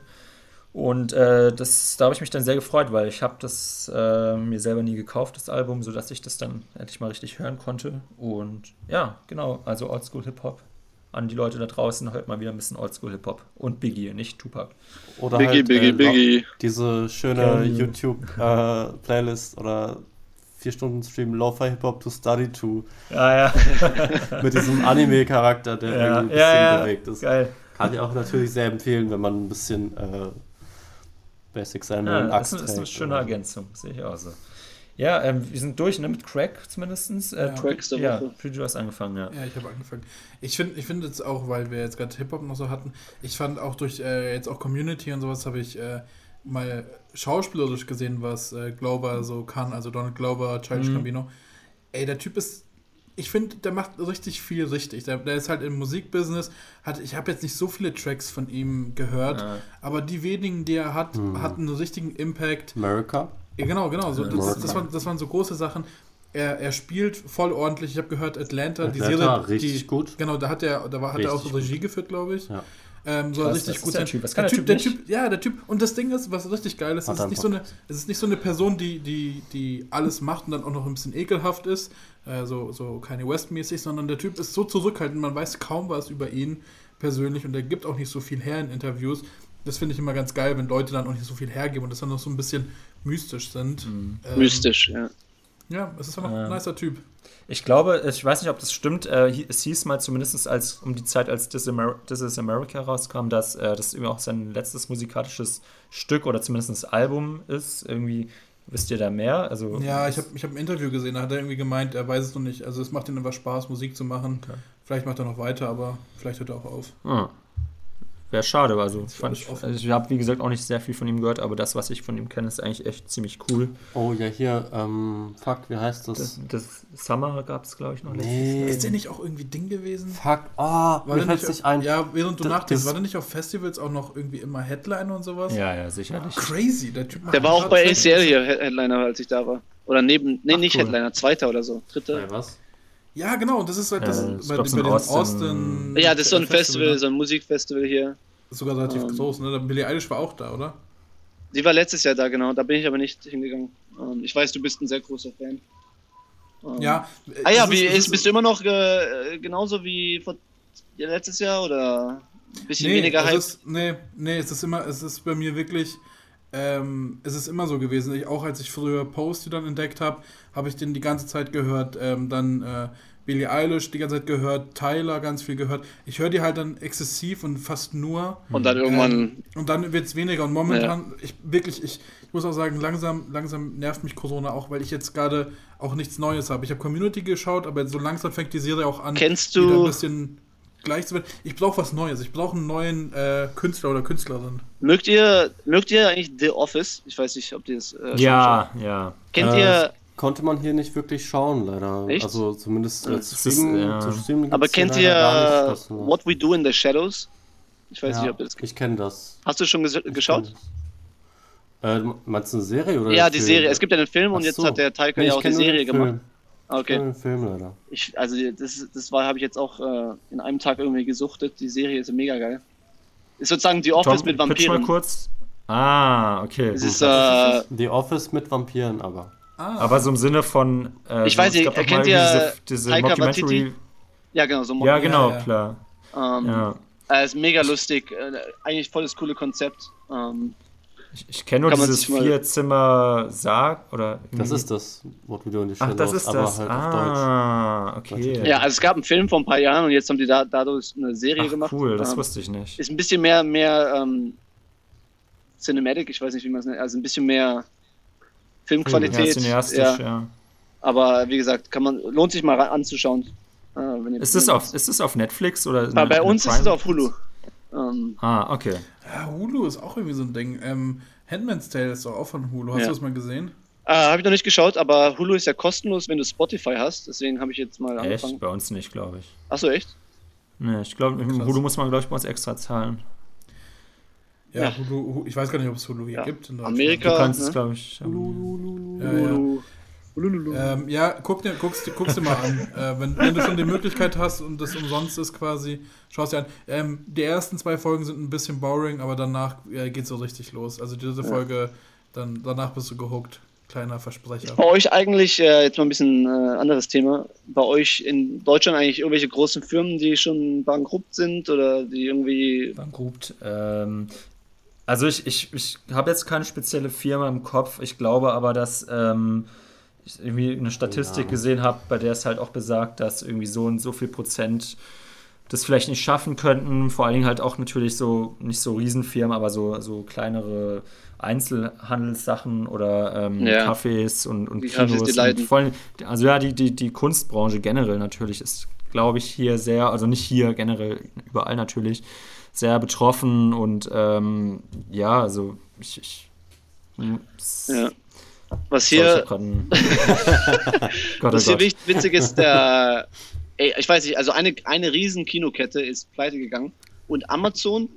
D: Und äh, das, da habe ich mich dann sehr gefreut, weil ich habe das äh, mir selber nie gekauft, das Album, sodass ich das dann endlich mal richtig hören konnte. Und ja, genau, also Oldschool Hip-Hop. An die Leute da draußen hört mal wieder ein bisschen Oldschool Hip-Hop. Und Biggie, nicht Tupac.
B: Oder Biggie, halt, Biggie, äh, Biggie. Diese schöne YouTube-Playlist äh, oder 4 Stunden Stream Lo-Fi Hip-Hop to Study to.
D: Ja, ja.
B: Mit diesem Anime-Charakter, der
D: ja,
B: irgendwie ein
D: bisschen ja, ja.
B: bewegt ist.
D: Geil.
B: Kann ich auch natürlich sehr empfehlen, wenn man ein bisschen äh, Basic sein
D: will. Ja, das ist, ist eine schöne Ergänzung, sehe ich auch so. Ja, ähm, wir sind durch ne, mit Crack zumindest. Äh,
E: ja, Cracks der
D: ja, du hast angefangen, ja.
C: Ja, ich habe angefangen. Ich finde ich find jetzt auch, weil wir jetzt gerade Hip-Hop noch so hatten, ich fand auch durch äh, jetzt auch Community und sowas habe ich äh, mal schauspielerisch gesehen, was äh, Glover so kann, also Donald Glover, Childish mhm. Gambino. Ey, der Typ ist ich finde, der macht richtig viel richtig. Der, der ist halt im Musikbusiness. Hat, ich habe jetzt nicht so viele Tracks von ihm gehört, ja. aber die wenigen, die er hat, hm. hatten einen richtigen Impact.
B: America?
C: Ja, genau, genau. So, das, das, waren, das waren so große Sachen. Er, er spielt voll ordentlich. Ich habe gehört, Atlanta,
B: Atlanta, die Serie. richtig
C: die,
B: gut.
C: Genau, da hat er, da war, hat er auch Regie gut. geführt, glaube ich. Ja. Ähm, soll richtig gut
D: sein.
C: Der
D: Typ, was kann der, der, typ,
C: der typ, ja, der Typ. Und das Ding ist, was richtig geil ist, es ist, nicht so eine, es ist nicht so eine Person, die, die, die alles macht und dann auch noch ein bisschen ekelhaft ist, äh, so, so keine West-mäßig, sondern der Typ ist so zurückhaltend, man weiß kaum was über ihn persönlich und er gibt auch nicht so viel her in Interviews. Das finde ich immer ganz geil, wenn Leute dann auch nicht so viel hergeben und das dann noch so ein bisschen mystisch sind.
E: Mhm. Ähm, mystisch, ja.
C: Ja, es ist einfach ein nicer Typ.
D: Ich glaube, ich weiß nicht, ob das stimmt. Äh, es hieß mal zumindest als um die Zeit, als This, Amer This is America rauskam, dass äh, das irgendwie auch sein letztes musikalisches Stück oder zumindest das Album ist. Irgendwie wisst ihr da mehr? Also,
C: ja, ich habe ich hab ein Interview gesehen, da hat er irgendwie gemeint, er weiß es noch nicht. Also es macht ihm einfach Spaß, Musik zu machen. Okay. Vielleicht macht er noch weiter, aber vielleicht hört er auch auf.
D: Ah. Wäre schade, also, fand, also ich habe wie gesagt auch nicht sehr viel von ihm gehört, aber das, was ich von ihm kenne, ist eigentlich echt ziemlich cool.
B: Oh ja, hier, ähm, fuck, wie heißt das?
D: Das, das Summer gab es, glaube ich, noch
C: nee. Ist der nicht auch irgendwie Ding gewesen?
B: Fuck, ah,
C: oh, mir fällt nicht ein. Ja, während du das, nachdenkst, war der nicht auf Festivals auch noch irgendwie immer Headliner und sowas?
D: Ja, ja, sicherlich.
C: Crazy, der Typ
E: Der war auch bei ACL hier Headliner, als ich da war. Oder neben, nee, Ach, nicht cool. Headliner, zweiter oder so, dritter.
B: Ja, was?
C: Ja, genau, das ist halt das,
D: äh,
C: bei, bei den
D: Austin,
C: Austin
E: Ja, das ist so ein Festival, Festival ne? so ein Musikfestival hier.
C: Ist sogar relativ ähm, groß, ne? Billie Eilish war auch da, oder?
E: Die war letztes Jahr da, genau. Da bin ich aber nicht hingegangen. Ähm, ich weiß, du bist ein sehr großer Fan.
C: Ähm, ja.
E: Ah ja, wie, ist, ist, bist du immer noch äh, genauso wie vor letztes Jahr oder ein bisschen nee, weniger
C: Hype? Ist, nee, nee, es ist immer, es ist bei mir wirklich, ähm, es ist immer so gewesen. Ich, auch als ich früher Posty dann entdeckt habe, habe ich den die ganze Zeit gehört. Ähm, dann äh, Billie Eilish die ganze Zeit gehört, Tyler ganz viel gehört. Ich höre die halt dann exzessiv und fast nur.
E: Und dann irgendwann. Ähm,
C: und dann wird es weniger. Und momentan, ja. ich wirklich, ich, ich muss auch sagen, langsam, langsam nervt mich Corona auch, weil ich jetzt gerade auch nichts Neues habe. Ich habe Community geschaut, aber so langsam fängt die Serie auch an.
E: Kennst du.
C: ein bisschen gleich zu werden. Ich brauche was Neues. Ich brauche einen neuen äh, Künstler oder Künstlerin.
E: Mögt ihr, mögt ihr eigentlich The Office? Ich weiß nicht, ob ihr es.
D: Äh, ja, ja.
E: Kennt äh, ihr
B: konnte man hier nicht wirklich schauen, leider.
E: Echt?
B: Also zumindest ja, als Stream,
E: ist, ja. Stream Aber kennt ihr nicht, What We Do in the Shadows? Ich weiß
B: ja,
E: nicht, ob ihr das
B: Ich kenne das.
E: Hast du schon ges ich geschaut?
B: Äh, meinst du eine Serie oder
E: Ja, die Film? Serie. Es gibt ja einen Film und so. jetzt hat der Taika nee, ja auch die Serie gemacht.
B: Okay. Film leider.
E: Ich, also das, das war habe ich jetzt auch äh, in einem Tag irgendwie gesuchtet. Die Serie ist mega geil. Ist sozusagen die Office Tom, mit Vampiren.
D: mal kurz. Ah, okay.
E: Es ist, äh,
B: die Office mit Vampiren aber.
D: Ah. Aber so im Sinne von.
E: Äh, ich weiß nicht, erkennt ihr
D: diese, diese Mockumentary?
E: Ja, genau, so
D: Ja, genau, ja,
E: klar. Ähm, ja. Er ist mega lustig. Äh, eigentlich volles coole Konzept. Ähm,
D: ich, ich kenne nur dieses Vier-Zimmer-Sarg oder.
B: Das ist das, What We Do in the
D: Shadows, Ach, das ist das. Halt ah, okay.
E: Ja, also es gab einen Film vor ein paar Jahren und jetzt haben die da, dadurch eine Serie
D: Ach,
E: gemacht.
D: Cool, das ähm, wusste ich nicht.
E: Ist ein bisschen mehr, mehr ähm, Cinematic, ich weiß nicht, wie man es nennt, also ein bisschen mehr Filmqualität.
D: Ja, ja. ja.
E: Aber wie gesagt, kann man, lohnt sich mal anzuschauen.
D: Äh, ist, es auf, ist es auf Netflix oder?
E: Bei, bei uns ist es auf Hulu.
D: Ähm, ah, okay.
C: Ja, Hulu ist auch irgendwie so ein Ding. Ähm, Handman's Tale ist doch auch von Hulu. Hast ja. du das mal gesehen?
E: Äh, habe ich noch nicht geschaut, aber Hulu ist ja kostenlos, wenn du Spotify hast. Deswegen habe ich jetzt mal
D: angefangen. Echt? Bei uns nicht, glaube ich.
E: Achso, echt?
D: Nee, ich glaube, Hulu muss man, glaube ich, bei uns extra zahlen.
C: Ja, ja. Hulu, ich weiß gar nicht, ob es Hulu hier ja. gibt.
E: In Amerika.
D: Du kannst es, glaube ich.
C: Hulu, Hulu, ja, ja. Ähm, ja, guck dir, guckst, guckst dir mal an. äh, wenn, wenn, du schon die Möglichkeit hast und das umsonst ist quasi, schaust dir an. Ähm, die ersten zwei Folgen sind ein bisschen boring, aber danach äh, geht es so richtig los. Also diese Folge, dann, danach bist du gehuckt. Kleiner Versprecher.
E: Bei euch eigentlich, äh, jetzt mal ein bisschen äh, anderes Thema, bei euch in Deutschland eigentlich irgendwelche großen Firmen, die schon bankrupt sind oder die irgendwie.
D: Bankrupt. Ähm, also ich, ich, ich habe jetzt keine spezielle Firma im Kopf. Ich glaube aber, dass ähm, ich irgendwie eine Statistik ja. gesehen habe, bei der es halt auch besagt, dass irgendwie so und so viel Prozent das vielleicht nicht schaffen könnten. Vor allen Dingen halt auch natürlich so, nicht so Riesenfirmen, aber so, so kleinere Einzelhandelssachen oder ähm, ja. Cafés und, und
E: die Kinos.
D: Und vor also ja, die, die, die Kunstbranche generell natürlich ist, glaube ich, hier sehr, also nicht hier generell, überall natürlich, sehr betroffen und ähm, ja, also ich. ich
E: ja. Was hier, oh was hier witzig ist, der, ey, ich weiß nicht, also eine, eine riesen Kinokette ist pleite gegangen und Amazon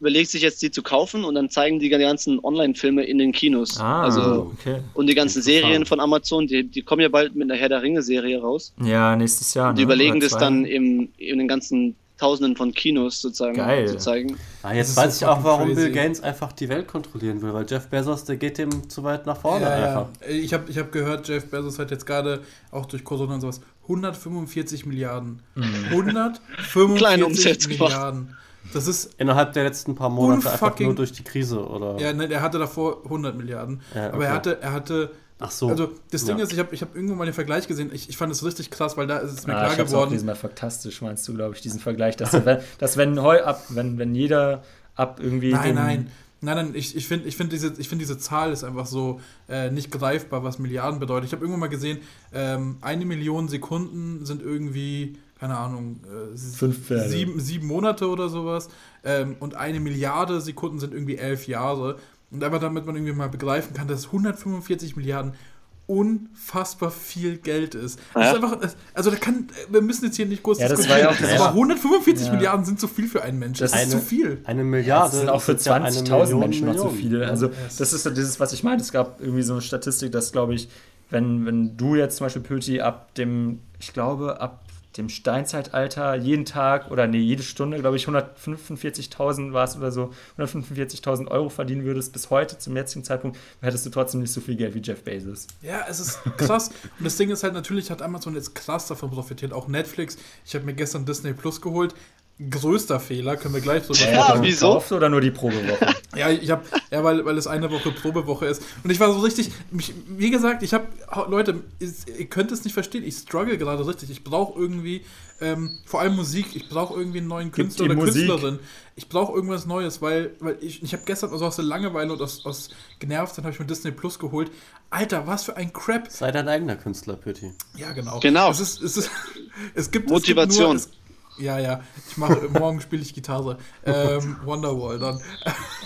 E: überlegt sich jetzt, die zu kaufen und dann zeigen die ganzen Online-Filme in den Kinos.
D: Ah,
E: also,
D: okay.
E: Und die ganzen Serien von Amazon, die, die kommen ja bald mit einer Herr der Ringe-Serie raus.
D: Ja, nächstes Jahr.
E: Die ne? überlegen das dann im, in den ganzen Tausenden von Kinos sozusagen
D: Geil.
E: zu zeigen.
B: Ah, jetzt weiß ich auch, warum crazy. Bill Gates einfach die Welt kontrollieren will, weil Jeff Bezos, der geht dem zu weit nach vorne
C: ja, einfach. Ja. Ich habe ich hab gehört, Jeff Bezos hat jetzt gerade auch durch Corona und sowas 145 Milliarden. Mhm. 145 Milliarden. Das ist
B: innerhalb der letzten paar Monate einfach nur durch die Krise, oder?
C: Ja, ne, er hatte davor 100 Milliarden. Ja, okay. Aber er hatte, er hatte
B: Ach so.
C: Also das Ding ja. ist, ich habe ich hab irgendwo mal den Vergleich gesehen. Ich, ich fand es richtig krass, weil da ist es mir
D: ah,
C: klar ich geworden.
D: Ich mal fantastisch, meinst du, glaube ich, diesen Vergleich, dass, wenn, dass wenn, heu, ab, wenn, wenn jeder ab irgendwie.
C: Nein, nein. Nein, nein, ich, ich finde ich find diese, find diese Zahl ist einfach so äh, nicht greifbar, was Milliarden bedeutet. Ich habe irgendwo mal gesehen, ähm, eine Million Sekunden sind irgendwie, keine Ahnung, äh, sieben, sieben Monate oder sowas. Ähm, und eine Milliarde Sekunden sind irgendwie elf Jahre. Und einfach damit man irgendwie mal begreifen kann, dass 145 Milliarden unfassbar viel Geld ist. Das ja. ist einfach, also da kann, wir müssen jetzt hier nicht groß
D: ja, diskutieren, das ja
C: aber 145 ja. Milliarden sind zu viel für einen Menschen. Das,
B: das
C: ist zu viel.
B: Eine Milliarde.
D: das sind auch für 20.000 Menschen noch zu viele. Also das ist dieses, was ich meine. Es gab irgendwie so eine Statistik, dass, glaube ich, wenn, wenn du jetzt zum Beispiel Pöti ab dem, ich glaube, ab dem Steinzeitalter jeden Tag oder nee, jede Stunde, glaube ich, 145.000 war es oder so, 145.000 Euro verdienen würdest bis heute zum jetzigen Zeitpunkt, hättest du trotzdem nicht so viel Geld wie Jeff Bezos.
C: Ja, es ist krass. Und das Ding ist halt, natürlich hat Amazon jetzt krass davon profitiert, auch Netflix. Ich habe mir gestern Disney Plus geholt. Größter Fehler, können wir gleich drüber
E: Ja,
C: sprechen.
E: wieso?
D: Gekauft Oder nur die Probewoche?
C: Ja, ich habe, ja, weil, weil es eine Woche Probewoche ist. Und ich war so richtig, mich, wie gesagt, ich habe, Leute, ihr könnt es nicht verstehen, ich struggle gerade richtig. Ich brauche irgendwie, ähm, vor allem Musik, ich brauche irgendwie einen neuen Künstler oder
D: Musik.
C: Künstlerin. Ich brauche irgendwas Neues, weil, weil ich, ich habe gestern also aus der Langeweile und aus, aus genervt, dann habe ich mir Disney Plus geholt. Alter, was für ein Crap.
B: Sei dein eigener Künstler, Pötti.
C: Ja, genau.
E: Genau.
C: Es ist, es ist, es gibt
E: Motivation.
C: Es gibt nur, es, ja, ja. Ich mache morgen spiele ich Gitarre. Ähm, Wonderwall dann.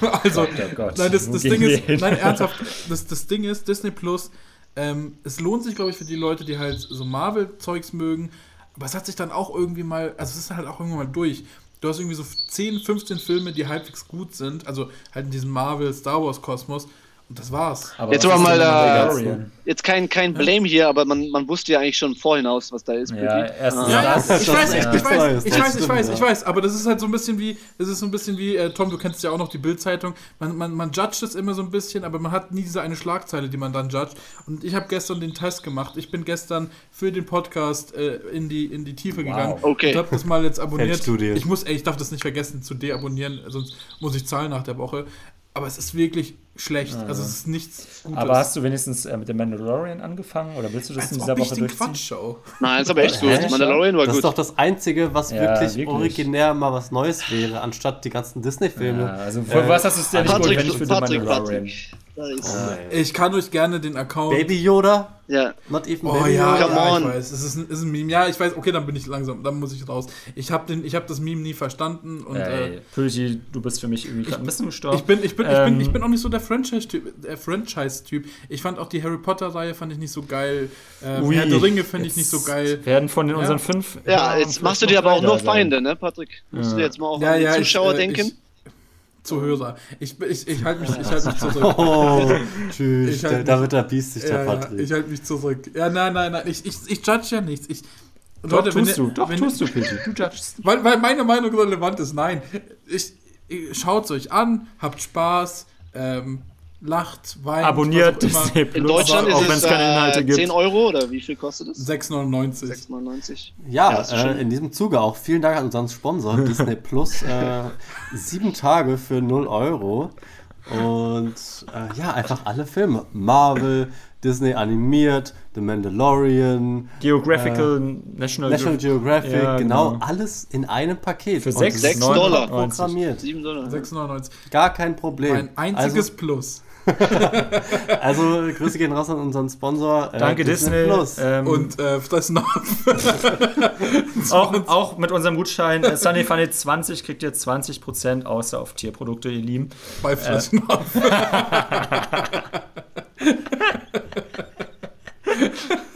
C: also,
D: Gott, oh Gott.
C: nein, das, das Ding ist, nein, ernsthaft, das, das Ding ist, Disney Plus, ähm, es lohnt sich, glaube ich, für die Leute, die halt so Marvel-Zeugs mögen, aber es hat sich dann auch irgendwie mal, also es ist halt auch irgendwann mal durch. Du hast irgendwie so 10, 15 Filme, die halbwegs gut sind, also halt in diesem Marvel-Star Wars-Kosmos und das war's.
D: Aber
E: Jetzt aber mal da-
D: Mandalorian?
E: Jetzt kein, kein Blame hier, aber man, man wusste ja eigentlich schon vorhinaus, was da ist.
D: Ja, erstens
E: Ah.
C: Ja, ja,
D: das.
C: ich weiß, ich, ich weiß, ich weiß, ich weiß, ich weiß, aber das ist halt so ein bisschen wie, das ist so ein bisschen wie, äh, Tom, du kennst ja auch noch die Bild-Zeitung, man, man, man judgt es immer so ein bisschen, aber man hat nie diese eine Schlagzeile, die man dann judgt. Und ich habe gestern den Test gemacht. Ich bin gestern für den Podcast äh, in, die, in die Tiefe gegangen.
E: Okay.
C: Ich habe das mal jetzt abonniert. Ich muss, ey, ich darf das nicht vergessen zu deabonnieren, sonst muss ich zahlen nach der Woche. Aber es ist wirklich schlecht. Also es ist nichts Gutes.
D: Aber hast du wenigstens äh, mit dem Mandalorian angefangen oder willst du das
C: Als
D: in
C: ob
D: dieser
C: ich
D: Woche
C: den
D: durchziehen?
C: Quatsch schau.
E: Nein, ist aber echt gut.
B: Hä?
E: Mandalorian war
B: Das ist
E: gut.
B: doch das Einzige, was
D: Ja,
B: wirklich,
D: wirklich.
B: originär mal was Neues wäre, anstatt die ganzen Disney-Filme.
D: Ja, also für was hast du es dir nicht geholt, wenn nicht für
E: Patrick,
D: den
E: Patrick,
D: Mandalorian?
E: Patrick. Da ist,
C: Ich kann euch gerne den Account.
B: Baby Yoda?
E: ja.
B: Not even
C: Oh
B: Baby
C: ja,
B: Yoda?
E: Come
C: ja
E: on.
C: ich weiß. Es ist ein, ist ein Meme. Ja, ich weiß. Okay, dann bin ich langsam. Dann muss ich raus. Ich habe hab das Meme nie verstanden. Und, äh,
D: Ey, Pöti, du bist für mich irgendwie gerade ein bisschen gestorben.
C: ich, bin, ich, bin, ich,
D: Ähm,
C: bin, ich bin auch nicht so der Franchise-Typ. Der Franchise-Typ. Ich fand auch die Harry Potter-Reihe fand ich nicht so geil. Ähm,
D: Ui,
C: Herr der Ringe finde ich nicht so geil.
D: Werden von den
C: Ja.
D: unseren fünf.
E: ja, jetzt machst du dir aber auch nur. Feinde, ne, Patrick? Musst du jetzt mal auch
C: Ja,
E: an die
C: ja, ich,
E: Zuschauer
C: äh,
E: denken?
C: Ich, Zuhörer. Ich, ich, ich halte mich, ich halt mich zurück.
B: Oh, tschüss.
C: Ich halt
B: da wird er biestig, der
C: Ja, ja,
B: Patrick.
C: ich halte mich zurück. Ja, nein, nein, nein. Ich, ich, ich judge ja nichts. Ich,
D: Doch,
C: wenn
D: tust
C: ihr-
D: du. Doch,
C: wenn,
D: tust du, Pöti. Du judgst.
C: Weil, weil meine Meinung relevant ist. Nein. Ich, ich, schaut euch an, habt Spaß, ähm, lacht, weint.
D: Abonniert. Disney Plus,
E: In Deutschland
D: auch
E: ist
D: wenn
E: es
D: keine Inhalte
E: äh,
D: gibt.
E: 10 Euro oder wie viel kostet es?
C: 6,99.
E: 6,99.
B: Ja,
E: Ja,
B: äh, in diesem Zuge auch vielen Dank an unseren Sponsor Disney Plus. Äh, sieben Tage für 0 Euro. Und äh, ja, einfach alle Filme. Marvel, Disney animiert, The Mandalorian,
D: Geographical National,
B: National Geographic,
D: Ja,
B: genau,
D: genau.
B: alles in einem Paket.
D: Für
B: Und
D: sechs-
E: Sechs
B: super
E: Dollar.
B: programmiert.
E: 7 Dollar.
C: 6,99.
B: Gar kein Problem.
C: Ein einziges Plus.
B: Also, Grüße gehen raus an unseren Sponsor. äh,
D: Danke Disney.
B: Plus.
D: Ähm,
C: Und äh, fressen
D: auch, auch mit unserem Gutschein äh, Sunny Funny 20 kriegt ihr 20% außer auf Tierprodukte, ihr Lieben.
C: bei fressen auf.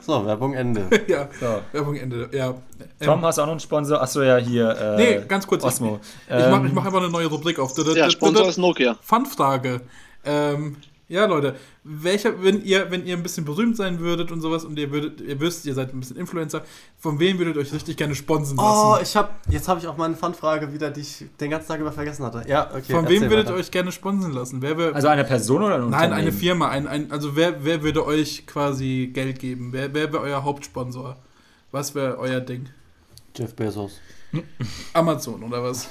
B: so, Werbung Ende.
C: ja.
D: So.
C: Werbung Ende. Ja. Ähm,
D: Tom, hast du auch noch einen Sponsor? Achso, ja, hier. Äh,
C: Nee, ganz kurz.
D: Osmo.
C: Ich, ich mache
D: Ähm,
C: ich mach einfach eine neue Rubrik auf.
E: Ja, Sponsor ist Nokia.
C: Fun-Frage. Ähm, ja, Leute, welcher, wenn ihr, wenn ihr ein bisschen berühmt sein würdet und sowas und ihr würdet, ihr wisst, ihr seid ein bisschen Influencer, von wem würdet ihr euch richtig gerne sponsen
B: Oh,
C: lassen?
B: ich hab, jetzt habe ich auch meine Fun-Frage wieder, die ich den ganzen Tag über vergessen hatte. Ja, okay.
C: von wem würdet ihr euch gerne sponsen lassen? Wer wär,
D: also eine Person oder ein
C: nein,
D: Unternehmen?
C: eine Firma, ein, ein, also wer, wer würde euch quasi Geld geben? Wer, wer wäre euer Hauptsponsor? Was wäre euer Ding?
B: Jeff Bezos.
C: Amazon oder was?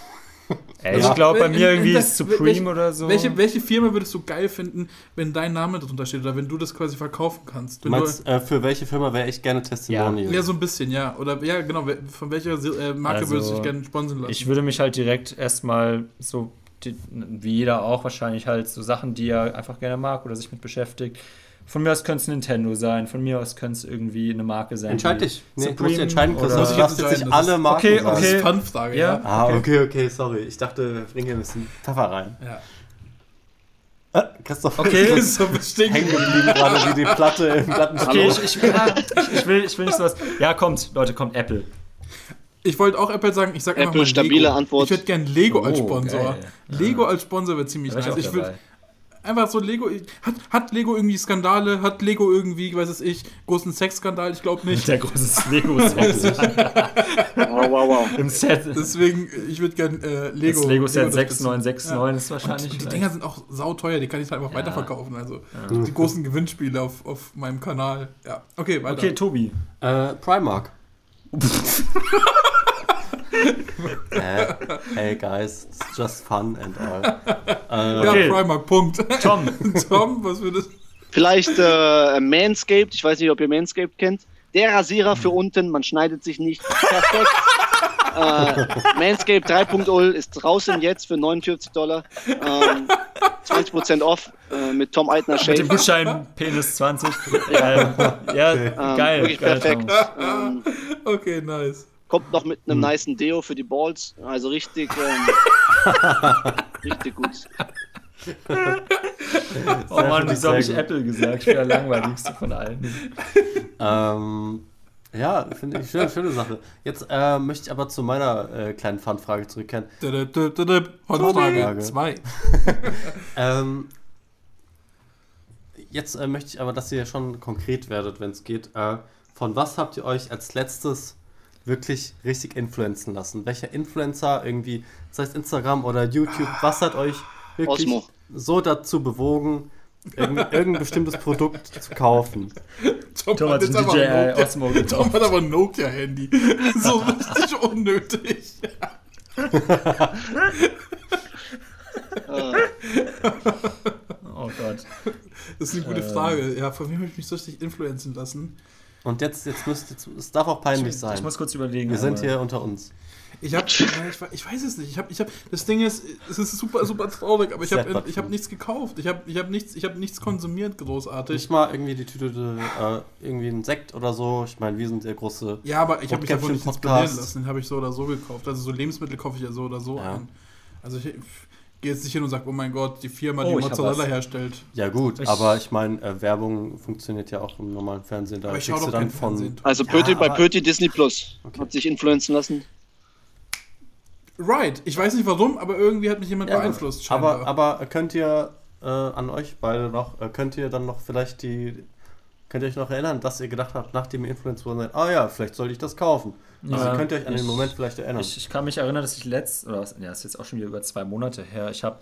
D: Ey, ich
C: Ja.
D: glaube, bei mir
C: in-
D: irgendwie
C: in
D: ist Supreme
C: welche-
D: oder so.
C: Welche, welche Firma würdest du geil finden, wenn dein Name darunter steht oder wenn du das quasi verkaufen kannst?
B: Du meinst, äh, für welche Firma wäre ich gerne Testimonial?
C: du, ja, so ein bisschen, ja. Oder ja, genau. Von welcher äh, Marke
D: Also,
C: würdest du dich gerne sponsen lassen?
D: Ich würde mich halt direkt erstmal so, die, wie jeder auch wahrscheinlich halt so Sachen, die er einfach gerne mag oder sich mit beschäftigt. Von mir aus könnte es Nintendo sein, von mir aus könnte es irgendwie eine Marke sein.
B: Entscheid
D: die
B: dich. Nee, du musst dich entscheiden, Chris.
D: oder-
B: Du
C: Muss ich
B: darfst
C: jetzt
B: jetzt nicht alle
C: ist-
B: Marken
D: Okay,
B: sagen.
C: das
D: okay.
C: ist Fun-Frage, ja.
D: Ja.
B: Ah, okay, okay, sorry. Ich dachte, bring hier ein bisschen Pfeffer rein.
C: ja.
B: Ah, Christoph
D: Okay.
B: ist
C: so bestimmt.
B: hängen geblieben gerade wie die Platte im Plattenspiel.
D: Okay, ich, ich, will, ich, ich, will, ich will nicht sowas. Ja, kommt, Leute, kommt Apple.
C: Ich wollte auch Apple sagen, ich sag einfach
E: Apple,
C: mal
E: stabile
C: Lego.
E: Antwort.
C: Ich hätte gern Lego als
D: Oh,
C: Sponsor.
D: geil.
C: Lego als Sponsor wäre ziemlich
D: Da
C: nice.
D: ich dabei.
C: Einfach so Lego. Hat, hat Lego irgendwie Skandale? Hat Lego irgendwie, weiß es ich, großen Sexskandal? Ich glaube nicht.
D: Der große Lego-Set.
E: Wow, wow, wow.
D: Im Set.
C: Deswegen, ich würde gerne äh, Lego.
D: Das Lego-Set
C: unterstützen.
D: 6969 ist wahrscheinlich.
C: Und die. Dinger sind auch sauteuer, die kann ich halt einfach
D: Ja.
C: weiterverkaufen. Also die großen Gewinnspiele auf, auf meinem Kanal. Ja, okay, weiter.
D: Okay, Tobi.
B: Äh, Primark. äh, hey guys, it's just fun and all. Äh,
C: ja,
D: Okay.
C: Primark, Punkt.
D: Tom.
C: Tom, was würdest
E: Vielleicht äh, Manscaped, ich weiß nicht, ob ihr Manscaped kennt. Der Rasierer für unten, man schneidet sich nicht. Perfekt. äh, Manscaped 3.0 ist draußen jetzt für 49 Dollar. Ähm, 20% off äh, mit Tom Eitner
D: Mit dem
E: Shave.
D: Gutschein Penis 20. ähm, ja,
E: Ähm,
D: geil.
E: wirklich
D: geil,
E: perfekt. Ähm,
C: Okay, nice.
E: Kommt noch mit
D: Hm.
E: einem nicen Deo für die Balls. Also richtig, ähm, richtig gut.
D: Oh Mann, wieso habe ich. Apple gesagt? Ich bin der langweiligste von allen.
B: Ähm, ja, finde ich schöne, schöne Sache. Jetzt äh, möchte ich aber zu meiner äh, kleinen Fun-Frage zurückkehren.
C: Dödöp, dödöp, dödöp. Frage
B: Frage.
C: 2.
B: Ähm, jetzt äh, möchte ich aber, dass ihr schon konkret werdet, wenn es geht. Äh, von was habt ihr euch als letztes wirklich richtig influenzen lassen? Welcher Influencer irgendwie, sei es Instagram oder YouTube, was hat euch wirklich
E: Osmo.
B: so dazu bewogen, irgendein, irgendein bestimmtes Produkt zu kaufen?
C: Tom,
D: Tom hat
C: jetzt aber ein Nokia-
D: Osmo
C: Tom hat aber ein Nokia-Handy. So richtig unnötig.
E: Äh,
D: Oh Gott.
C: Das ist eine gute
D: Ähm.
C: Frage. Ja, von wem habe ich mich so richtig influenzen lassen?
B: Und jetzt, jetzt müsst jetzt, es darf auch peinlich sein.
D: Ich muss kurz überlegen.
B: Wir sind hier unter uns.
C: Ich habe, ich, ich weiß es nicht. Ich habe, ich habe, das Ding ist, es ist super, super traurig, aber ich habe, ich habe nichts gekauft. Ich habe, ich habe nichts, ich habe nichts konsumiert großartig.
B: Nicht mal irgendwie die Tüte, äh, irgendwie ein Sekt oder so. Ich meine, wir sind der große.
C: Ja, aber ich habe mich davon nicht inspirieren lassen. Den habe ich so oder so gekauft. Also so Lebensmittel kaufe ich ja so oder so
B: Ja.
C: ein. Also ich, ich gehe jetzt nicht hin und sage, oh mein Gott, die Firma,
D: Oh,
C: die
D: hab
C: Mozzarella herstellt.
B: Ja gut,
D: Ich-
B: aber ich meine, äh, Werbung funktioniert ja auch im normalen Fernsehen. Da
C: Aber ich schaue
B: kriegst
C: doch
B: du dann von.
C: Fernsehen.
E: also
B: Ja,
E: Pöti, bei
B: aber-
E: Pöti Disney Plus.
B: Okay.
E: Hat sich influenzen lassen.
C: Right. Ich weiß nicht warum, aber irgendwie hat mich jemand
B: Ja,
C: beeinflusst.
B: aber, aber könnt ihr äh, an euch beide noch, äh, könnt ihr dann noch vielleicht die, könnt ihr euch noch erinnern, dass ihr gedacht habt, nachdem ihr Influencer wurden, seid, ah ja, vielleicht sollte ich das kaufen. Also
D: Ja,
B: könnt ihr euch an den
D: ich-
B: Moment vielleicht erinnern.
D: Ich, ich kann mich erinnern, dass ich letzt, oder was, ja, ist jetzt auch schon wieder über zwei Monate her, ich habe,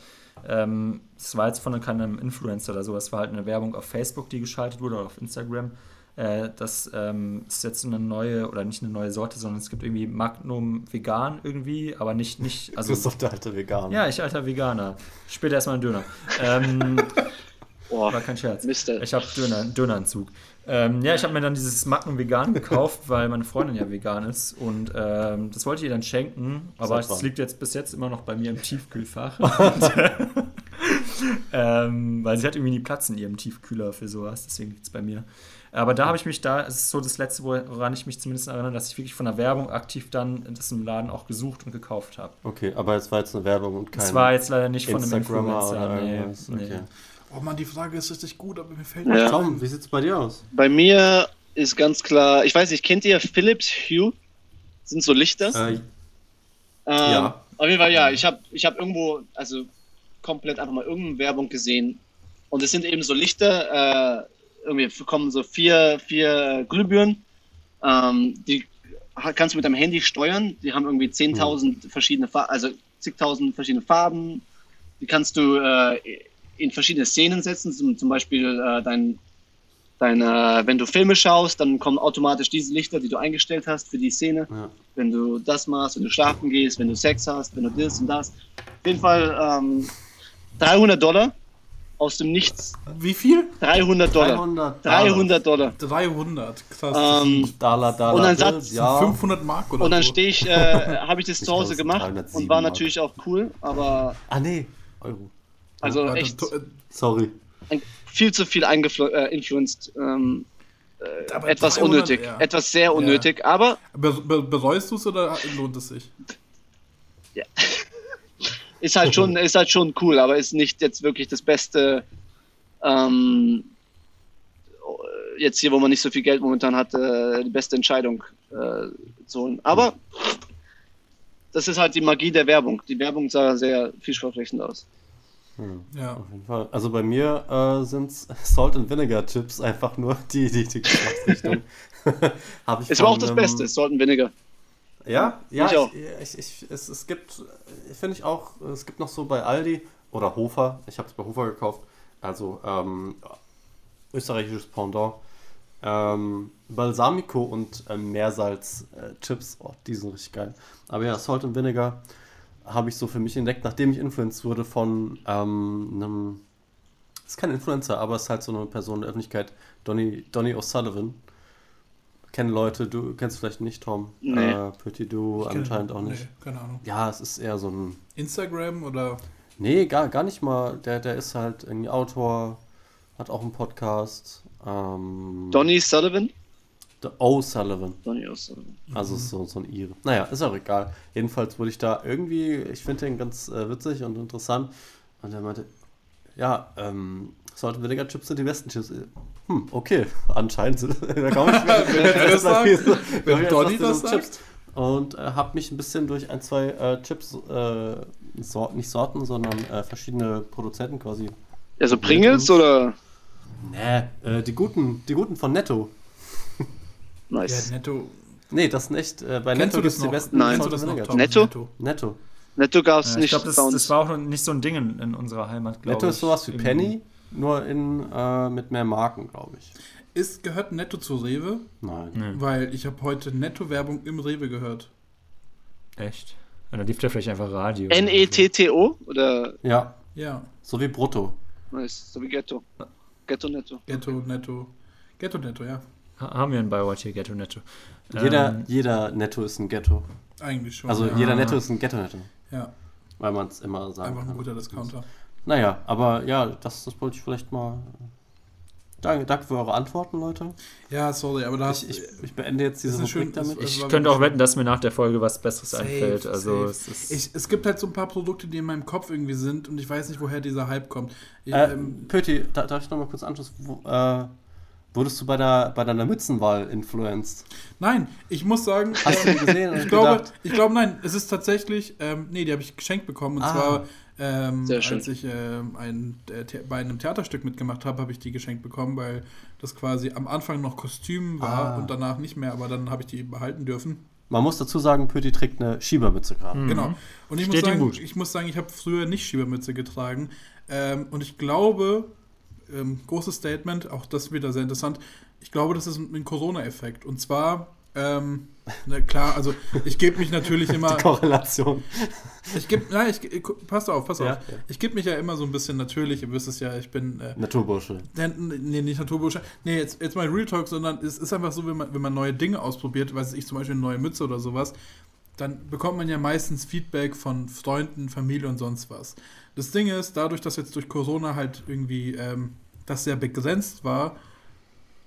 D: ähm, es war jetzt von keinem Influencer oder so, es war halt eine Werbung auf Facebook, die geschaltet wurde, oder auf Instagram. Äh, das ähm, ist jetzt eine neue, oder nicht eine neue Sorte, sondern es gibt irgendwie Magnum vegan irgendwie, aber nicht, nicht, also.
B: Christoph, der alte Veganer.
D: Ja, ich alter Veganer. Später erstmal einen Döner. ähm,
E: Boah,
D: war kein Scherz.
E: Mister.
D: Ich habe Döner, Döneranzug. Ähm, ja, ich habe mir dann dieses Magnum vegan gekauft, weil meine Freundin ja vegan ist. Und ähm, das wollte ich ihr dann schenken. Aber es liegt jetzt bis jetzt immer noch bei mir im Tiefkühlfach. Und, ähm, weil sie hat irgendwie nie Platz in ihrem Tiefkühler für sowas. Deswegen liegt es bei mir. Aber da habe ich mich da, es ist so das Letzte, woran ich mich zumindest erinnere, dass ich wirklich von der Werbung aktiv dann das im Laden auch gesucht und gekauft habe.
B: Okay, aber es war jetzt eine Werbung und kein
D: Das war jetzt leider nicht von einem
B: Instagrammer
D: Influencer.
B: oder
D: Nee,
B: irgendwas.
D: nee.
C: Oh Mann, die Frage ist richtig gut, aber mir fällt
E: Ja.
C: nicht
B: Tom,
C: ein.
B: wie sieht's bei dir aus?
E: Bei mir ist ganz klar, ich weiß nicht, kennt ihr Philips Hue? Sind so Lichter?
B: Äh,
E: Ähm,
B: ja.
E: Auf jeden Fall, ja. Ich habe ich hab irgendwo, also komplett einfach mal irgendeine Werbung gesehen. Und es sind eben so Lichter, äh, irgendwie kommen so vier, vier Glühbirnen. Ähm, die kannst du mit deinem Handy steuern. Die haben irgendwie 10.000 verschiedene Farben, also zigtausend verschiedene Farben. Die kannst du äh, in verschiedene Szenen setzen. Zum, zum Beispiel äh, dein, dein, äh, wenn du Filme schaust, dann kommen automatisch diese Lichter, die du eingestellt hast für die Szene
B: ja.
E: wenn du das machst, wenn du schlafen gehst, wenn du Sex hast, wenn du das und das. Auf jeden Fall ähm, 300 Dollar aus dem Nichts.
C: Wie viel?
E: 300 Dollar.
B: 300
E: 300 Dollar.
C: 300. Krass.
E: Ähm,
B: Dollar, Dollar,
E: Und dann Satz-
B: ja.
C: 500 Mark oder
E: und dann
C: so.
E: stehe ich, äh, habe ich das zu Hause gemacht
B: 1307
E: und war
B: Mark.
E: natürlich auch cool, aber
B: Ah, nee, Euro.
E: Also
C: Ja,
E: echt
C: das- äh,
B: Sorry.
E: viel zu viel eingeflu- äh. Ähm,
C: aber
E: etwas
C: 300,
E: unnötig,
C: ja.
E: etwas sehr unnötig, aber
C: Be be bereust du es oder lohnt es sich?
E: ist halt schon, ist halt schon cool, aber ist nicht jetzt wirklich das Beste. Ähm, jetzt hier, wo man nicht so viel Geld momentan hat, äh, die beste Entscheidung äh, zu holen. Aber das ist halt die Magie der Werbung. Die Werbung sah sehr vielversprechend aus.
B: Hm,
C: Ja.
B: Auf jeden Fall. Also bei mir äh, sind Salt and Vinegar Chips einfach nur die, die, die Geschmacksrichtung. Hab ich
E: Es war auch das Beste, es sollten weniger.
B: Ja, ja,
E: Ich auch.
B: ich, ich, ich, es, es gibt, finde ich auch, es gibt noch so bei Aldi oder Hofer, ich habe es bei Hofer gekauft, also ähm, österreichisches Pendant, ähm, Balsamico und ähm, Meersalz äh, Chips, oh, die sind richtig geil. Aber ja, Salt and Vinegar habe ich so für mich entdeckt, nachdem ich influenced wurde von ähm, einem, ist kein Influencer, aber es ist halt so eine Person in der Öffentlichkeit, Donny, Donny O'Sullivan. Kennen Leute, du kennst vielleicht nicht, Tom.
E: Nee.
B: Äh, Petit, du anscheinend auch nicht.
C: Nee, keine Ahnung.
B: Ja, es ist eher so ein.
C: Instagram oder.
B: Nee, gar, gar nicht mal. Der, der ist halt irgendwie Autor, hat auch einen Podcast. Ähm,
E: Donny Sullivan?
B: The O'Sullivan.
E: Donny O'Sullivan.
B: Also ist so, so ein Ire. Naja, ist auch egal. Jedenfalls wurde ich da irgendwie, ich finde den ganz äh, witzig und interessant. Und er meinte, ja, ähm, Salt Vinegar Chips sind die besten Chips. Hm, okay, anscheinend sind da komme ich
C: Wenn er das sagt, wenn Donny das sagt.
B: Und äh, habe mich ein bisschen durch ein, zwei äh, Chips, äh, Sor nicht Sorten, sondern äh, verschiedene Produzenten quasi.
E: Also Pringles oder?
B: Nee, äh, die guten, die guten von Netto.
C: Ja,
E: Nice.
C: netto.
B: Nee, das sind echt, äh, bei
C: Kennst
B: Netto gibt es die besten
E: Nein.
C: Kennst du das noch.
E: Netto?
B: Netto.
E: Netto gab es
D: Ja, ich
E: nicht
D: glaube, das, das war auch nicht so ein Ding in, in unserer Heimat, glaube
B: Netto
D: ich.
B: ist sowas wie. Penny, nur in, äh, mit mehr Marken, glaube ich.
C: Ist, gehört Netto zu Rewe?
B: Nein.
D: Nee,
C: Weil ich habe heute Netto-Werbung im Rewe gehört.
D: echt. Und dann lief der vielleicht einfach Radio.
E: E N-E-T-T-O? Oder?
B: Ja,
C: Ja,
B: so wie Brutto.
E: Nice. So wie Ghetto. Ghetto Netto.
C: Ghetto, Netto. Ghetto, Netto, ja.
D: Ha- Haben wir in Bayreuth hier Ghetto Netto.
B: Jeder,
D: Ähm,
B: jeder Netto ist ein Ghetto.
C: Eigentlich schon.
B: Also
C: ja.
B: jeder Netto ist ein Ghetto-Netto.
C: Ja,
B: Weil man es immer sagen
C: einfach ein
B: kann.
C: guter Discounter.
B: Naja, aber ja, das, das wollte ich vielleicht mal. Danke, danke für eure Antworten, Leute.
C: Ja, sorry, aber da hast
B: Ich, ich, ich beende jetzt diese Rubrik
C: schön-
B: damit.
D: ich könnte auch wetten, dass mir nach der Folge was Besseres
C: Safe,
D: einfällt. Also
C: safe.
D: es ist.
C: Ich, es gibt halt so ein paar Produkte, die in meinem Kopf irgendwie sind und ich weiß nicht, woher dieser Hype kommt.
B: Äh,
C: ähm,
B: Pöti, da, darf ich noch mal kurz anschließen? Wo, äh, wurdest du bei, der, bei deiner Mützenwahl influenced?
C: nein, ich muss sagen,
B: Hast du die gesehen?
C: ich glaube,
B: gedacht,
C: ich glaube, nein, es ist tatsächlich, ähm, nee, die habe ich geschenkt bekommen und
B: Ah.
C: zwar, ähm,
E: Sehr schön.
C: als ich ähm, ein, äh, bei einem Theaterstück mitgemacht habe, habe ich die geschenkt bekommen, weil das quasi am Anfang noch Kostüm war
B: Ah.
C: und danach nicht mehr, aber dann habe ich die behalten dürfen.
B: Man muss dazu sagen, Pöti trägt eine Schiebermütze gerade.
D: Mhm.
C: Genau. Und ich muss
D: Steht ihm
C: sagen,
D: gut.
C: ich muss sagen, ich habe früher nicht Schiebermütze getragen. Ähm, und ich glaube, ähm, großes Statement, auch das wieder sehr interessant. Ich glaube, das ist ein, Corona-Effekt. Und zwar, ähm, na klar, also ich gebe mich natürlich immer.
B: Die Korrelation.
C: Ich gebe, nein, ich, pass auf, pass
B: Ja,
C: auf.
B: ja.
C: Ich gebe mich ja immer so ein bisschen natürlich. Ihr wisst es ja, ich bin. Äh,
B: Naturbursche.
C: Nee, nicht Naturbursche. Nee, jetzt, jetzt mal Real Talk, sondern es ist einfach so, wenn man, wenn man neue Dinge ausprobiert, weiß ich zum Beispiel eine neue Mütze oder sowas, dann bekommt man ja meistens Feedback von Freunden, Familie und sonst was. Das Ding ist, dadurch, dass jetzt durch Corona halt irgendwie ähm, das sehr begrenzt war,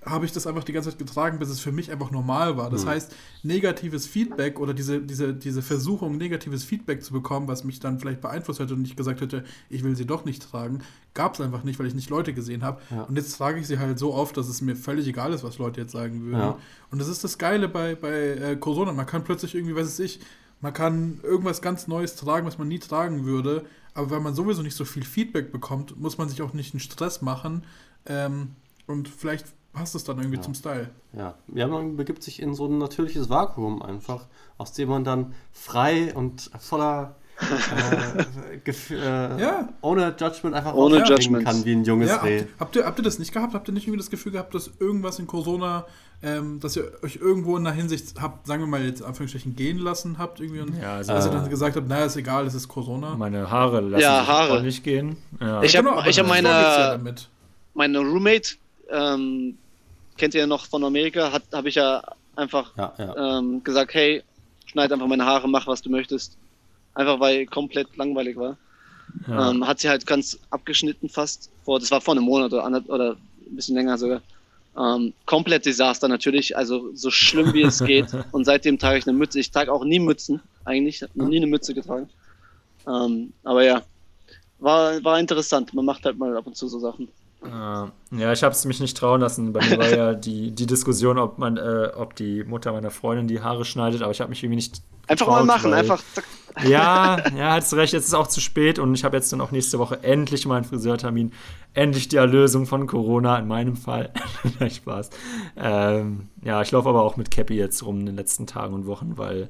C: habe ich das einfach die ganze Zeit getragen, bis es für mich einfach normal war. Das
B: Mhm.
C: heißt, negatives Feedback oder diese, diese, diese Versuchung, negatives Feedback zu bekommen, was mich dann vielleicht beeinflusst hätte und ich gesagt hätte, ich will sie doch nicht tragen, gab es einfach nicht, weil ich nicht Leute gesehen habe.
B: Ja.
C: Und jetzt trage ich sie halt so oft, dass es mir völlig egal ist, was Leute jetzt sagen würden.
B: Ja.
C: Und das ist das Geile bei, bei äh, Corona. Man kann plötzlich irgendwie, weiß ich, man kann irgendwas ganz Neues tragen, was man nie tragen würde. Aber weil man sowieso nicht so viel Feedback bekommt, muss man sich auch nicht einen Stress machen. Ähm, und vielleicht passt es dann irgendwie
B: Ja.
C: zum Style.
B: Ja. ja, man begibt sich in so ein natürliches Vakuum einfach, aus dem man dann frei und voller äh, äh,
C: Ja.
B: ohne Judgment einfach
E: Ohne Judgment.
B: kann wie ein junges
C: Ja,
B: Reh.
C: habt, habt, ihr, habt ihr das nicht gehabt? Habt ihr nicht irgendwie das Gefühl gehabt, dass irgendwas in Corona, ähm, dass ihr euch irgendwo in der Hinsicht habt, sagen wir mal jetzt in Anführungsstrichen gehen lassen habt irgendwie und
D: Ja, also
C: dass ihr
B: Äh.
C: dann gesagt habt, naja, ist egal, es ist Corona.
D: meine Haare lassen
E: Ja,
D: sich
E: Haare.
D: ordentlich gehen. Ja.
E: Ich hab-
C: aber
E: ich hab
C: das
E: meine-
C: ja.
E: Meine Roommate, ähm, kennt ihr ja noch von Amerika, habe ich ja einfach
B: Ja, ja.
E: ähm, gesagt, hey, schneid einfach meine Haare, mach was du möchtest. Einfach weil komplett langweilig war.
D: Ja.
E: Ähm, hat sie halt ganz abgeschnitten fast. Vor, das war vor einem Monat oder, oder ein bisschen länger sogar. Ähm, komplett Desaster natürlich, also so schlimm wie es geht. Und seitdem trage ich eine Mütze. Ich trage auch nie Mützen, eigentlich. Ich habe noch nie eine Mütze getragen. Ähm, aber ja, war, war interessant. Man macht halt mal ab und zu so Sachen.
D: Ja, ja, ich habe es mich nicht trauen lassen. Bei mir war ja die, die Diskussion, ob man, äh, ob die Mutter meiner Freundin die Haare schneidet, aber ich habe mich irgendwie nicht
E: Einfach mal machen, einfach zack.
D: Ja, ja, hast recht, jetzt ist auch zu spät und ich habe jetzt dann auch nächste Woche endlich meinen Friseurtermin. Endlich die Erlösung von Corona, in meinem Fall. Nein, Spaß. Ähm, ja, ich laufe aber auch mit Cappy jetzt rum in den letzten Tagen und Wochen, weil,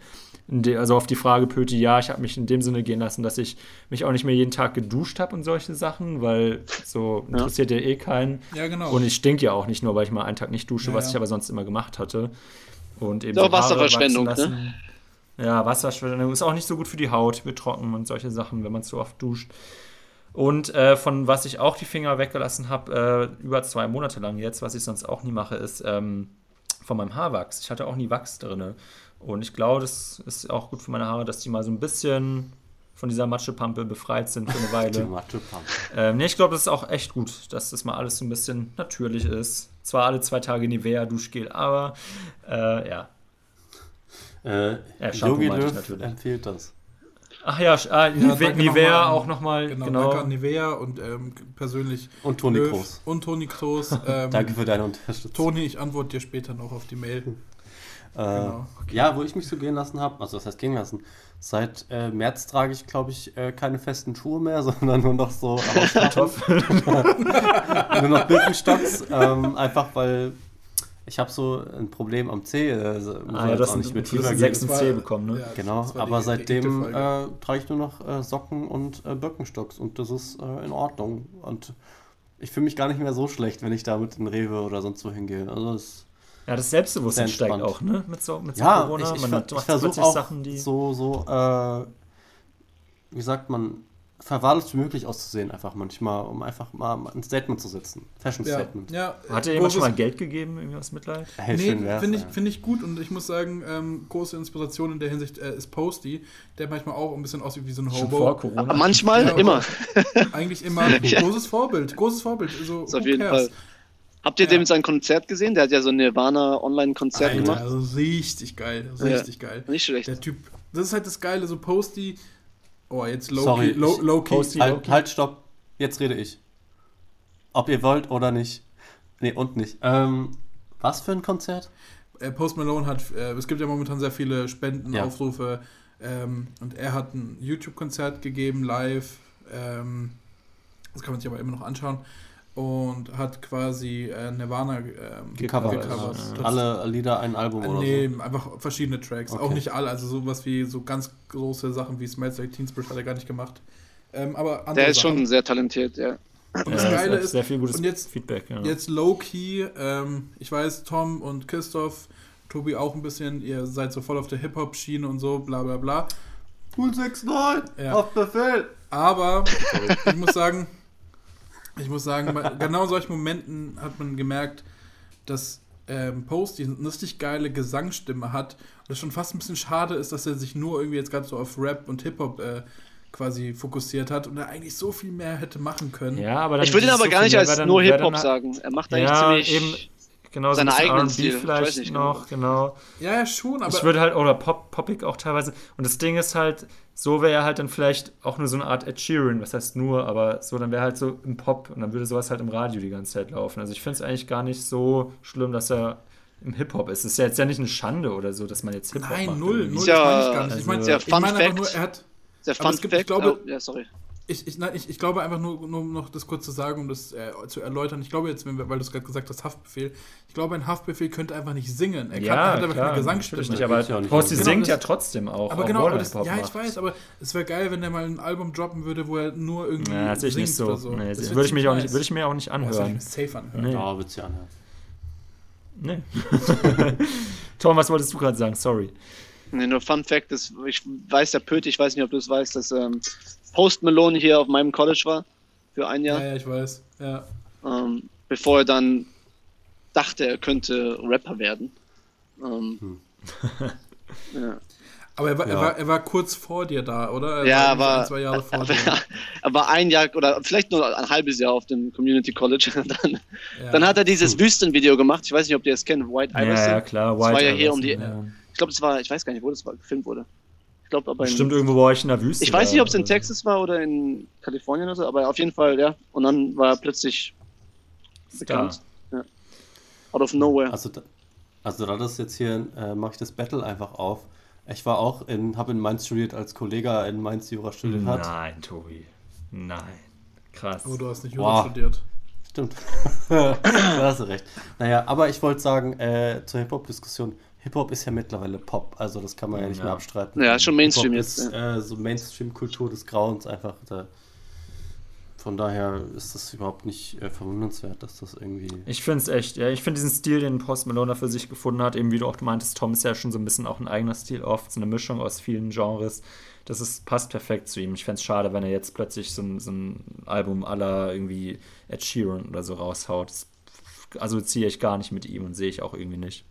D: also auf die Frage Pöti, ja, ich habe mich in dem Sinne gehen lassen, dass ich mich auch nicht mehr jeden Tag geduscht habe und solche Sachen, weil so interessiert ja, ja eh keinen.
C: Ja, genau.
D: Und ich stink ja auch nicht nur, weil ich mal einen Tag nicht dusche, ja, was ich aber sonst immer gemacht hatte. Und eben
E: so Wasserverschwendung, ne?
D: Ja, Wasserverschwendung ist auch nicht so gut für die Haut, wird trocken und solche Sachen, wenn man zu oft duscht. Und äh, von was ich auch die Finger weggelassen habe, äh, über zwei Monate lang jetzt, was ich sonst auch nie mache, ist ähm, von meinem Haarwachs. Ich hatte auch nie Wachs drin. Und ich glaube, das ist auch gut für meine Haare, dass die mal so ein bisschen von dieser Matschepampe befreit sind für eine Weile. die Matschepampe. Ähm, nee, ich glaube, das ist auch echt gut, dass das mal alles so ein bisschen natürlich ist. Zwar alle zwei Tage Nivea Duschgel, aber äh, ja,
B: äh, ja, Jogi Löw empfiehlt das.
D: Ach ja, ah, Nivea, Nivea auch nochmal.
C: Genau, genau. Danke an Nivea und ähm, persönlich.
B: Und Toni Kroos.
C: Und Toni Kroos. Ähm,
B: danke für deine Unterstützung.
C: Toni, ich antworte dir später noch auf die Mail.
B: Äh, genau. okay. Ja, wo ich mich so gehen lassen habe, also was heißt gehen lassen? Seit äh, März trage ich, glaube ich, äh, keine festen Schuhe mehr, sondern nur noch so nur noch Birkenstocks. Ähm, einfach weil ich habe so ein Problem am C. Also muss
D: ah, ja, das nicht mit tiefer 6 C bekommen, ne?
B: Ja, genau, aber die, seitdem äh, trage ich nur noch äh, Socken und äh, Birkenstocks und das ist äh, in Ordnung. Und ich fühle mich gar nicht mehr so schlecht, wenn ich da mit in Rewe oder sonst wo hingehe. Also das
D: ja, das Selbstbewusstsein steigt auch, ne? Mit so, mit
B: so ja, Corona. Ich, ich, Man ich versuche auch Sachen, die so, so äh, wie sagt man, verwahrlost wie möglich auszusehen, einfach manchmal, um einfach mal ein Statement zu setzen. Fashion Statement.
D: Ja, ja, Hat dir jemand schon mal Geld gegeben, irgendwie was Mitleid?
C: Hey, nee, finde ich, find ich gut und ich muss sagen, ähm, große Inspiration in der Hinsicht äh, ist Posty, der manchmal auch ein bisschen aussieht wie so ein Hobo. Vor
E: Corona. manchmal, ja, immer.
C: Eigentlich immer. Großes Vorbild, großes Vorbild. Also,
E: das auf jeden cares? Fall. Habt ihr ja. dem sein Konzert gesehen? Der hat ja so ein Nirvana-Online-Konzert gemacht.
C: Also richtig geil, richtig ja. geil.
E: Nicht schlecht.
C: Der Typ, das ist halt das Geile, so Posty Oh, jetzt low Sorry, key, low, low key.
B: Halt, low key. halt, stopp. Jetzt rede ich. Ob ihr wollt oder nicht. Nee, und nicht. Ähm, was für ein Konzert?
C: Äh, Post Malone hat, äh, es gibt ja momentan sehr viele Spendenaufrufe ja. ähm, und er hat ein YouTube-Konzert gegeben, live. Ähm, das kann man sich aber immer noch anschauen und hat quasi äh, Nirvana ähm,
B: gecovert. gecovert. Ja. Alle Lieder ein Album
C: äh,
B: oder
C: nee, so? einfach verschiedene Tracks. Okay. Auch nicht alle, also sowas wie so ganz große Sachen wie Smells Like Teen Spirit hat er gar nicht gemacht. Ähm, aber
E: Der ist Sachen. schon sehr talentiert, ja.
C: Und das ja, Geile ist,
D: sehr viel gutes
C: und jetzt,
D: Feedback. Ja.
C: Jetzt low-key, ähm, ich weiß, Tom und Christoph, Tobi auch ein bisschen, ihr seid so voll auf der Hip-Hop-Schiene und so, bla bla bla.
B: Cool 6-9, ja. auf Befehl.
C: Aber ich muss sagen, ich muss sagen, bei genau solchen Momenten hat man gemerkt, dass ähm, Post die eine richtig geile Gesangsstimme hat. Und das schon fast ein bisschen schade ist, dass er sich nur irgendwie jetzt gerade so auf Rap und Hip-Hop äh, quasi fokussiert hat und er eigentlich so viel mehr hätte machen können.
D: Ja, aber
E: ich würde ihn aber so gar nicht als nur Hip-Hop sagen. Er macht eigentlich ja, ziemlich.
D: Eben, genau, seine so eigenen Stil. vielleicht nicht, noch, genau.
C: Ja, ja, schon, aber.
D: Ich würde halt, oder Pop, Poppig auch teilweise. Und das Ding ist halt, so wäre er halt dann vielleicht auch nur so eine Art Ed Sheeran, was heißt nur, aber so, dann wäre halt so im Pop und dann würde sowas halt im Radio die ganze Zeit laufen. Also ich finde es eigentlich gar nicht so schlimm, dass er im Hip-Hop ist. Es ist ja jetzt ja nicht eine Schande oder so, dass man jetzt Hip-Hop
C: macht.
D: Nein,
C: null, null,
E: ja, das meine ich gar nicht. Ich meine,
C: also,
E: ich
C: meine einfach nur, er hat.
E: Der Fun
C: gibt, ich glaube,
E: oh, ja, sorry
C: ich, ich, ich, ich glaube einfach nur, nur noch das kurz zu sagen, um das äh, zu erläutern. Ich glaube jetzt, weil du es gerade gesagt hast, Haftbefehl. Ich glaube, ein Haftbefehl könnte einfach nicht singen. Er
D: ja,
C: kann,
D: hat
C: einfach keine Gesangsstimme.
D: Nicht, aber Posti genau, singt ja trotzdem auch.
C: Aber genau, aber das, ja, ich weiß, aber es wäre geil, wenn er mal ein Album droppen würde, wo er nur irgendwie. Ja,
D: das singt nicht so. so. Nee, das würde ich, mich auch nicht, würd ich mir auch nicht anhören.
C: Das safe anhören.
B: Nee. Ja, würde ich anhören.
D: Nee. Tom, was wolltest du gerade sagen? Sorry.
E: Nee, nur Fun Fact ist, ich weiß der Pöte, ich weiß nicht, ob du es weißt, dass ähm, Post Malone hier auf meinem College war für ein Jahr.
C: Ja, ja ich weiß. Ja.
E: Ähm, bevor er dann dachte, er könnte Rapper werden. Ähm, hm.
C: ja. Aber er war, ja. er, war, er war kurz vor dir da, oder? Er
E: ja, war,
C: ein, zwei Jahre vor
E: er, dir. Er war ein Jahr oder vielleicht nur ein halbes Jahr auf dem Community College. dann, ja. dann hat er dieses hm. Wüstenvideo gemacht. Ich weiß nicht, ob ihr es kennt. White
D: Iverson. Ja, klar. White
E: das war ja hier um die. Ich glaube, es war, ich weiß gar nicht, wo das war, gefilmt wurde. Ich glaube aber.
D: Stimmt, irgendwo bei euch in der Wüste.
E: Ich weiß nicht, ob es in Texas war oder in Kalifornien oder so, aber auf jeden Fall, ja. Und dann war er plötzlich bekannt. Ja. Out of nowhere.
B: Also, da, also da das jetzt hier, äh, mache ich das Battle einfach auf. Ich war auch in, habe in Mainz studiert, als Kollege in Mainz Jura studiert hat.
D: Nein, Tobi. Nein. Krass.
C: Aber du hast nicht Jura studiert.
B: Stimmt. da hast du recht. Naja, aber ich wollte sagen, äh, zur Hip-Hop-Diskussion, Hip-Hop ist ja mittlerweile Pop, also das kann man ja nicht
E: ja.
B: mehr abstreiten.
E: Ja, schon Mainstream jetzt.
B: Ist, äh, so Mainstream-Kultur des Grauens einfach. Da, von daher ist das überhaupt nicht äh, verwundernswert, dass das irgendwie.
D: Ich finde es echt, ja, ich finde diesen Stil, den Post Malone für sich gefunden hat, eben wie du auch meintest, Tom ist ja schon so ein bisschen auch ein eigener Stil oft, so eine Mischung aus vielen Genres. Das ist, passt perfekt zu ihm. Ich fände es schade, wenn er jetzt plötzlich so ein, so ein Album aller irgendwie Ed Sheeran oder so raushaut. Das assoziiere ich gar nicht mit ihm und sehe ich auch irgendwie nicht.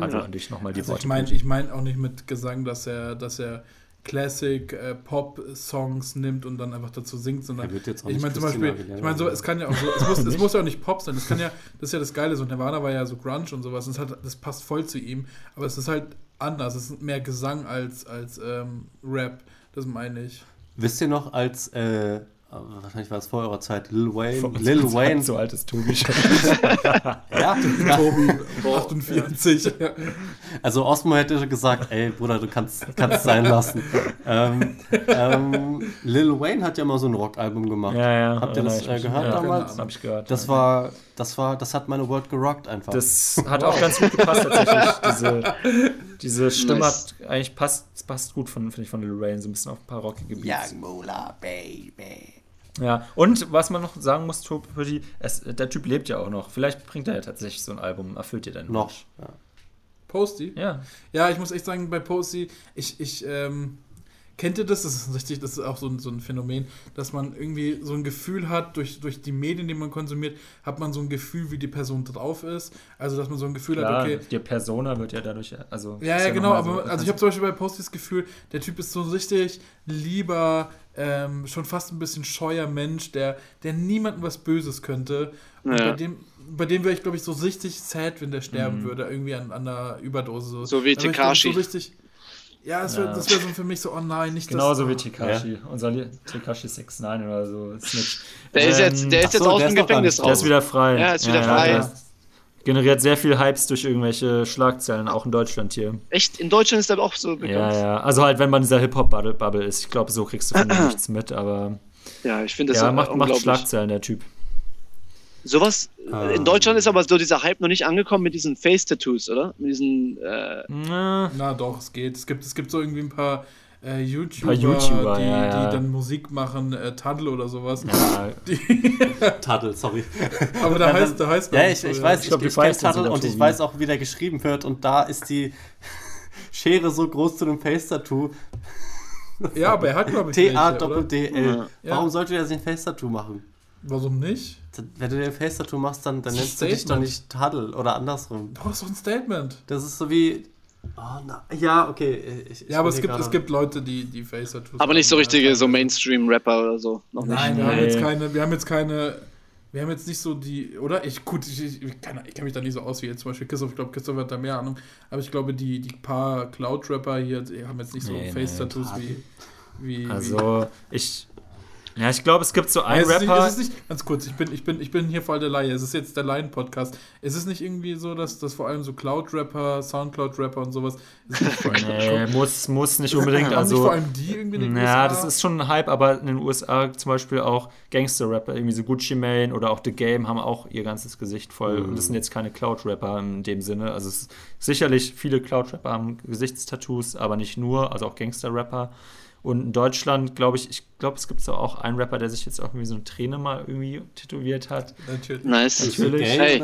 D: Also
E: Ja.
D: an dich nochmal die
C: Also
D: Worte.
C: ich meine ich mein auch nicht mit Gesang, dass er, dass er Classic äh, Pop-Songs nimmt und dann einfach dazu singt, sondern
B: Er wird jetzt auch
C: ich meine zum Beispiel, ich meine so, es kann ja auch so, es muss, es muss ja auch nicht Pop sein, es kann ja, das ist ja das Geile, so Nirvana war ja so Grunge und sowas, und es hat, das passt voll zu ihm, aber es ist halt anders, es ist mehr Gesang als, als ähm, Rap, das meine ich.
B: Wisst ihr noch, als, äh, wahrscheinlich war es vor eurer Zeit, Lil Wayne,
D: Vor
B: Lil Wayne,
D: So altes Tobi schon.
B: ja,
C: Tobi, 48. ja.
B: Also Osmo hätte gesagt, ey Bruder, du kannst kannst es sein lassen. ähm, ähm, Lil Wayne hat ja mal so ein Rockalbum gemacht.
D: ja, ja.
B: Habt ihr das äh, gehört
D: ja,
B: damals?
D: Habe ich gehört.
B: Das
D: ja.
B: war, das war, das hat meine World gerockt einfach.
D: Das hat auch ganz gut gepasst tatsächlich. Diese, diese Stimme
E: Nice.
D: hat eigentlich passt, passt gut von, finde ich, von Lil Wayne, so ein bisschen auf ein paar rockige Beats.
B: Young Moolah, Baby.
D: Ja, und was man noch sagen muss, Tobi, es, der Typ lebt ja auch noch. Vielleicht bringt er ja tatsächlich so ein Album, erfüllt dir deinen
B: Noch. Ja.
C: Posty?
D: Ja.
C: Ja, ich muss echt sagen, bei Posty, ich, ich, ähm, kennt ihr das? Das ist richtig, das ist auch so ein, so ein Phänomen, dass man irgendwie so ein Gefühl hat, durch, durch die Medien, die man konsumiert, hat man so ein Gefühl, wie die Person drauf ist. Also, dass man so ein Gefühl
D: Klar,
C: hat, okay,
D: die Persona wird ja dadurch, also...
C: ja, ja, genau, aber
D: so-
C: also ich habe zum Beispiel bei Posty das Gefühl, der Typ ist so ein richtig lieber, ähm, schon fast ein bisschen scheuer Mensch, der, der niemandem was Böses könnte. Und
E: Ja.
C: bei dem, bei dem wäre ich, glaube ich, so richtig sad, wenn der sterben
D: Mhm.
C: würde, irgendwie an, an einer Überdose. So,
E: So wie Tekashi.
C: So richtig, ja, das wäre
D: Ja.
C: das wär so für mich so, oh nein, nicht
D: Genauso wie
C: das.
D: Tekashi. Unser Li- Tekashi 69 oder so. Snitch.
E: Der ist
D: Ähm,
E: jetzt, der ist jetzt
B: so,
E: aus dem
B: ist
E: Gefängnis
B: nicht-
D: Der
E: raus.
D: ist wieder frei.
E: Ja, ist wieder frei.
D: der generiert sehr viel Hypes durch irgendwelche Schlagzeilen, auch in Deutschland hier.
E: Echt, in Deutschland ist er auch so bekannt.
D: Ja, ja. Also halt, wenn man in dieser Hip-Hop-Bubble ist. Ich glaube, so kriegst du von ihm nichts mit, aber
E: Ja, ich finde das
D: ja,
E: so
D: macht, macht. Schlagzeilen, der Typ.
E: Sowas,
B: Ah.
E: in Deutschland ist aber so dieser Hype noch nicht angekommen mit diesen Face-Tattoos, oder? Mit diesen, äh,
D: Na,
C: Na doch, es geht. Es gibt, es gibt so irgendwie ein paar äh, YouTuber,
D: Paar YouTuber,
C: die,
D: ja, ja.
C: die dann Musik machen, äh, Taddle oder sowas.
D: ja,
B: Taddle, sorry.
C: Aber da heißt, da heißt
B: Ja, ich,
C: nicht
B: ich
C: so,
B: weiß,
D: Ich
B: ich,
D: glaub,
B: ich,
D: die
B: kenn
D: weißt du
B: Taddle
D: sogar,
B: und ich weiß auch, wie der geschrieben wird und da ist die Schere so groß zu dem Face-Tattoo.
C: Ja, aber er hat, glaube ich.
E: Ja.
B: Warum sollte er sich ein Face-Tattoo machen?
C: Warum nicht?
B: Wenn du dir ein Face-Tattoo machst, dann, dann nennst du dich doch nicht Taddle oder andersrum.
C: Doch, ist doch ein Statement.
B: Das ist so wie. Oh, na, ja, okay. Ich, ich
C: Ja, aber es gibt, es gibt Leute, die, die Face-Tattoos
E: aber nicht so richtige so Mainstream-Rapper oder so. Noch nicht.
C: Nein, wir haben
D: Nee.
C: jetzt keine, wir haben jetzt keine, wir haben jetzt nicht so die, oder? Ich, gut, ich, ich, ich kann, ich kenne mich da nicht so aus wie jetzt zum Beispiel Christoph, ich glaube, Christoph hat da mehr Ahnung, aber ich glaube, die, die paar Cloud-Rapper hier die haben jetzt nicht so
D: Nee, nee,
C: Face-Tattoos wie, wie, wie,
D: also ich. Ja, ich glaube, es gibt so
C: Ja,
D: einen
C: es ist, nicht,
D: Rapper.
C: es ist nicht, ganz kurz, ich bin, ich, bin, ich bin hier voll der Laie. Es ist jetzt der Laien-Podcast. Es ist nicht irgendwie so, dass, dass vor allem so Cloud-Rapper, Soundcloud-Rapper und sowas. Es
D: Nee, muss, muss nicht unbedingt.
C: nicht
D: Also,
C: vor allem die irgendwie in den
D: Ja,
C: USA?
D: das ist schon ein Hype, aber in den USA zum Beispiel auch Gangster-Rapper, irgendwie so Gucci Mane oder auch The Game haben auch ihr ganzes Gesicht voll. Und das sind jetzt keine Cloud-Rapper in dem Sinne. Also es ist sicherlich viele Cloud-Rapper haben Gesichtstattoos, aber nicht nur, also auch Gangster-Rapper. Und in Deutschland, glaube ich, ich glaube, es gibt so auch einen Rapper, der sich jetzt auch irgendwie so eine Träne mal irgendwie tätowiert hat.
C: Natürlich.
E: Nice.
D: Natürlich.
E: Hey.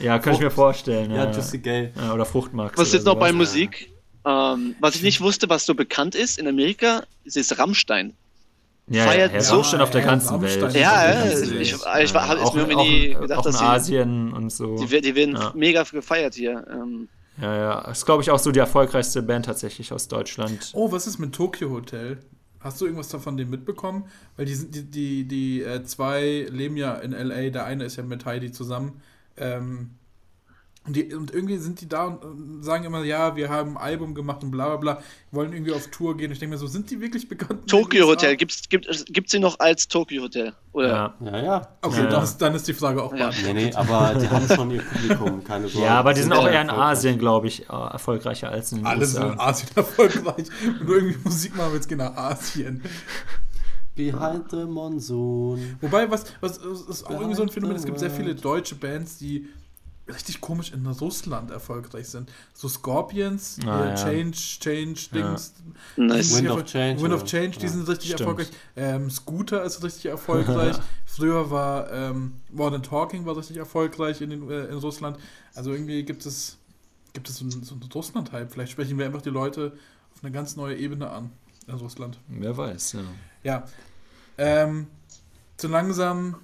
D: Ja, kann ich mir vorstellen.
B: Ja,
D: Ja,
B: Juicy Gay.
D: ja, oder Fruchtmax.
E: Was ist jetzt noch bei. Musik? Ähm, was ich nicht wusste, was so bekannt ist in Amerika, ist Rammstein.
D: Ja,
E: feiert
D: ja,
E: so-
D: Rammstein auf der
C: Ja,
D: ganzen Welt.
C: ist
E: Ja, ja, ich,
C: Welt.
E: ich, war, ist
D: auch,
E: mir
D: auch,
E: gedacht,
D: auch
E: dass
D: in
E: sie,
D: Asien und so.
E: die, die werden
D: Ja.
E: mega gefeiert hier. Ähm,
D: Ja, ja. Ist, glaube ich, auch so die erfolgreichste Band tatsächlich aus Deutschland.
C: Oh, was ist mit Tokyo Hotel? Hast du irgendwas davon dem mitbekommen? Weil die, sind- die, die, die äh, zwei leben ja in L.A., der eine ist ja mit Heidi zusammen. Ähm, Und, die, und irgendwie sind die da und, sagen immer, ja, wir haben ein Album gemacht und bla bla bla, wollen irgendwie auf Tour gehen. Ich denke mir so, sind die wirklich bekannt?
E: Tokyo
C: USA?
E: Hotel, gibt's, gibt, gibt's sie noch als Tokyo Hotel? Oder?
D: Ja.
B: Ja, ja.
C: Okay,
D: Ja.
C: dann, ist, dann ist die Frage auch
E: Ja.
B: Nee, nee, aber die haben schon ihr Publikum, keine Sorge.
D: Ja, aber die sind auch eher in. Asien, glaube ich, äh, erfolgreicher als in den
C: Alle sind in
D: USA.
C: Asien erfolgreich. Wenn du irgendwie Musik machen willst, geh nach Asien.
B: Behind the Monsoon.
C: Wobei, was, was ist auch irgendwie so ein Phänomen, es gibt sehr viele deutsche Bands, die richtig komisch in Russland erfolgreich sind. So Scorpions,
D: Ah,
C: äh,
D: ja.
C: Change, Change, Dings. die
E: Nice.
C: sind
B: Wind of Change,
C: Wind of? Change, die
B: Ja.
C: sind richtig
D: Stimmt.
C: erfolgreich. Ähm, Scooter ist richtig erfolgreich. Früher war ähm, Modern Talking war richtig erfolgreich in, den, äh, in Russland. Also irgendwie gibt es, gibt es so einen, so einen Russland-Hype. Vielleicht sprechen wir einfach die Leute auf eine ganz neue Ebene an in Russland.
D: Wer weiß, ja.
C: Ja. Ähm, so langsam,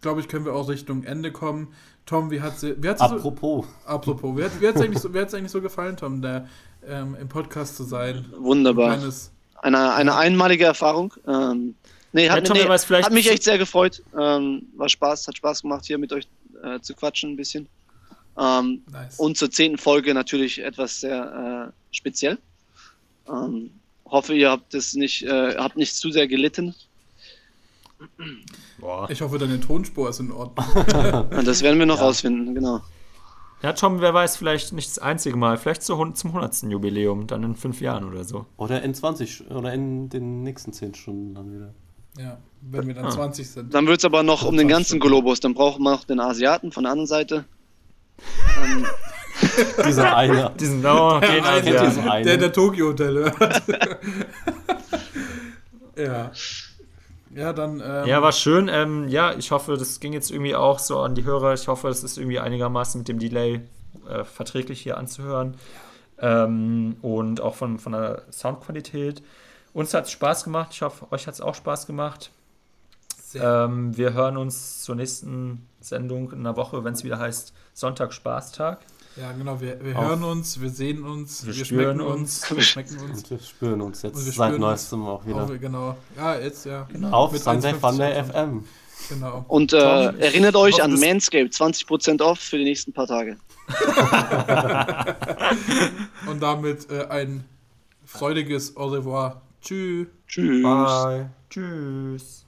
C: glaube ich, können wir auch Richtung Ende kommen. Tom, wie hat sie. Wie hat sie so,
B: Apropos,
C: apropos, wie hat es eigentlich, so, wie hat's eigentlich so gefallen, Tom, der, ähm, im Podcast zu sein?
E: Wunderbar.
C: Kleines,
E: Eine, eine einmalige Erfahrung. Ähm, nee, hat,
D: Ja, Tom,
E: nee,
D: vielleicht-
E: hat mich echt sehr gefreut. Ähm, war Spaß, hat Spaß gemacht, hier mit euch äh, zu quatschen ein bisschen. Ähm,
C: nice.
E: und zur zehnten Folge natürlich etwas sehr äh, speziell. Ähm, hoffe, ihr habt es nicht, äh, habt nicht zu sehr gelitten.
D: Boah.
C: ich hoffe, deine Tonspur ist in Ordnung.
E: Das werden wir noch rausfinden, genau.
D: Ja, Tom, wer weiß, vielleicht nicht das einzige Mal, vielleicht zum 100. Jubiläum, dann in fünf Jahren oder so.
B: oder in 20 oder in den nächsten 10 Stunden dann wieder.
C: ja, wenn wir dann
D: Ah.
C: 20 sind.
E: Dann wird es aber noch um den ganzen Globus. Dann brauchen wir noch den Asiaten von der anderen Seite. Ähm,
B: Dieser eine.
D: Diesen, oh, den
C: Der, eine,
B: diesen
D: ja.
B: einen.
C: der, der Tokyo Hotel hört. ja. Ja, dann. Ähm,
D: ja, war schön. Ähm, ja, ich hoffe, das ging jetzt irgendwie auch so an die Hörer. Ich hoffe, es ist irgendwie einigermaßen mit dem Delay äh, verträglich hier anzuhören. Ähm, und auch von, von der Soundqualität. Uns hat es Spaß gemacht. Ich hoffe, euch hat es auch Spaß gemacht. Ähm, wir hören uns zur nächsten Sendung in einer Woche, wenn es wieder heißt Sonntag Spaßtag.
C: Ja, genau. Wir, wir hören uns, wir sehen uns, wir,
D: Wir
C: schmecken
D: spüren
C: uns,
D: uns.
C: wir schmecken uns.
B: Und wir spüren uns jetzt
C: Und wir
B: seit
C: spüren
B: neuestem auch wieder.
C: Auch, genau. Ja, jetzt, ja.
B: Auf
C: Mit
B: Sunday
C: 1,50
B: Funday. FM.
C: Genau.
E: und äh, erinnert euch
D: hoffe,
E: an Manscaped, 20% off für die nächsten paar Tage.
C: Und damit äh, ein freudiges Au revoir. Tschüss.
E: Tschüss.
B: Bye.
D: Tschüss.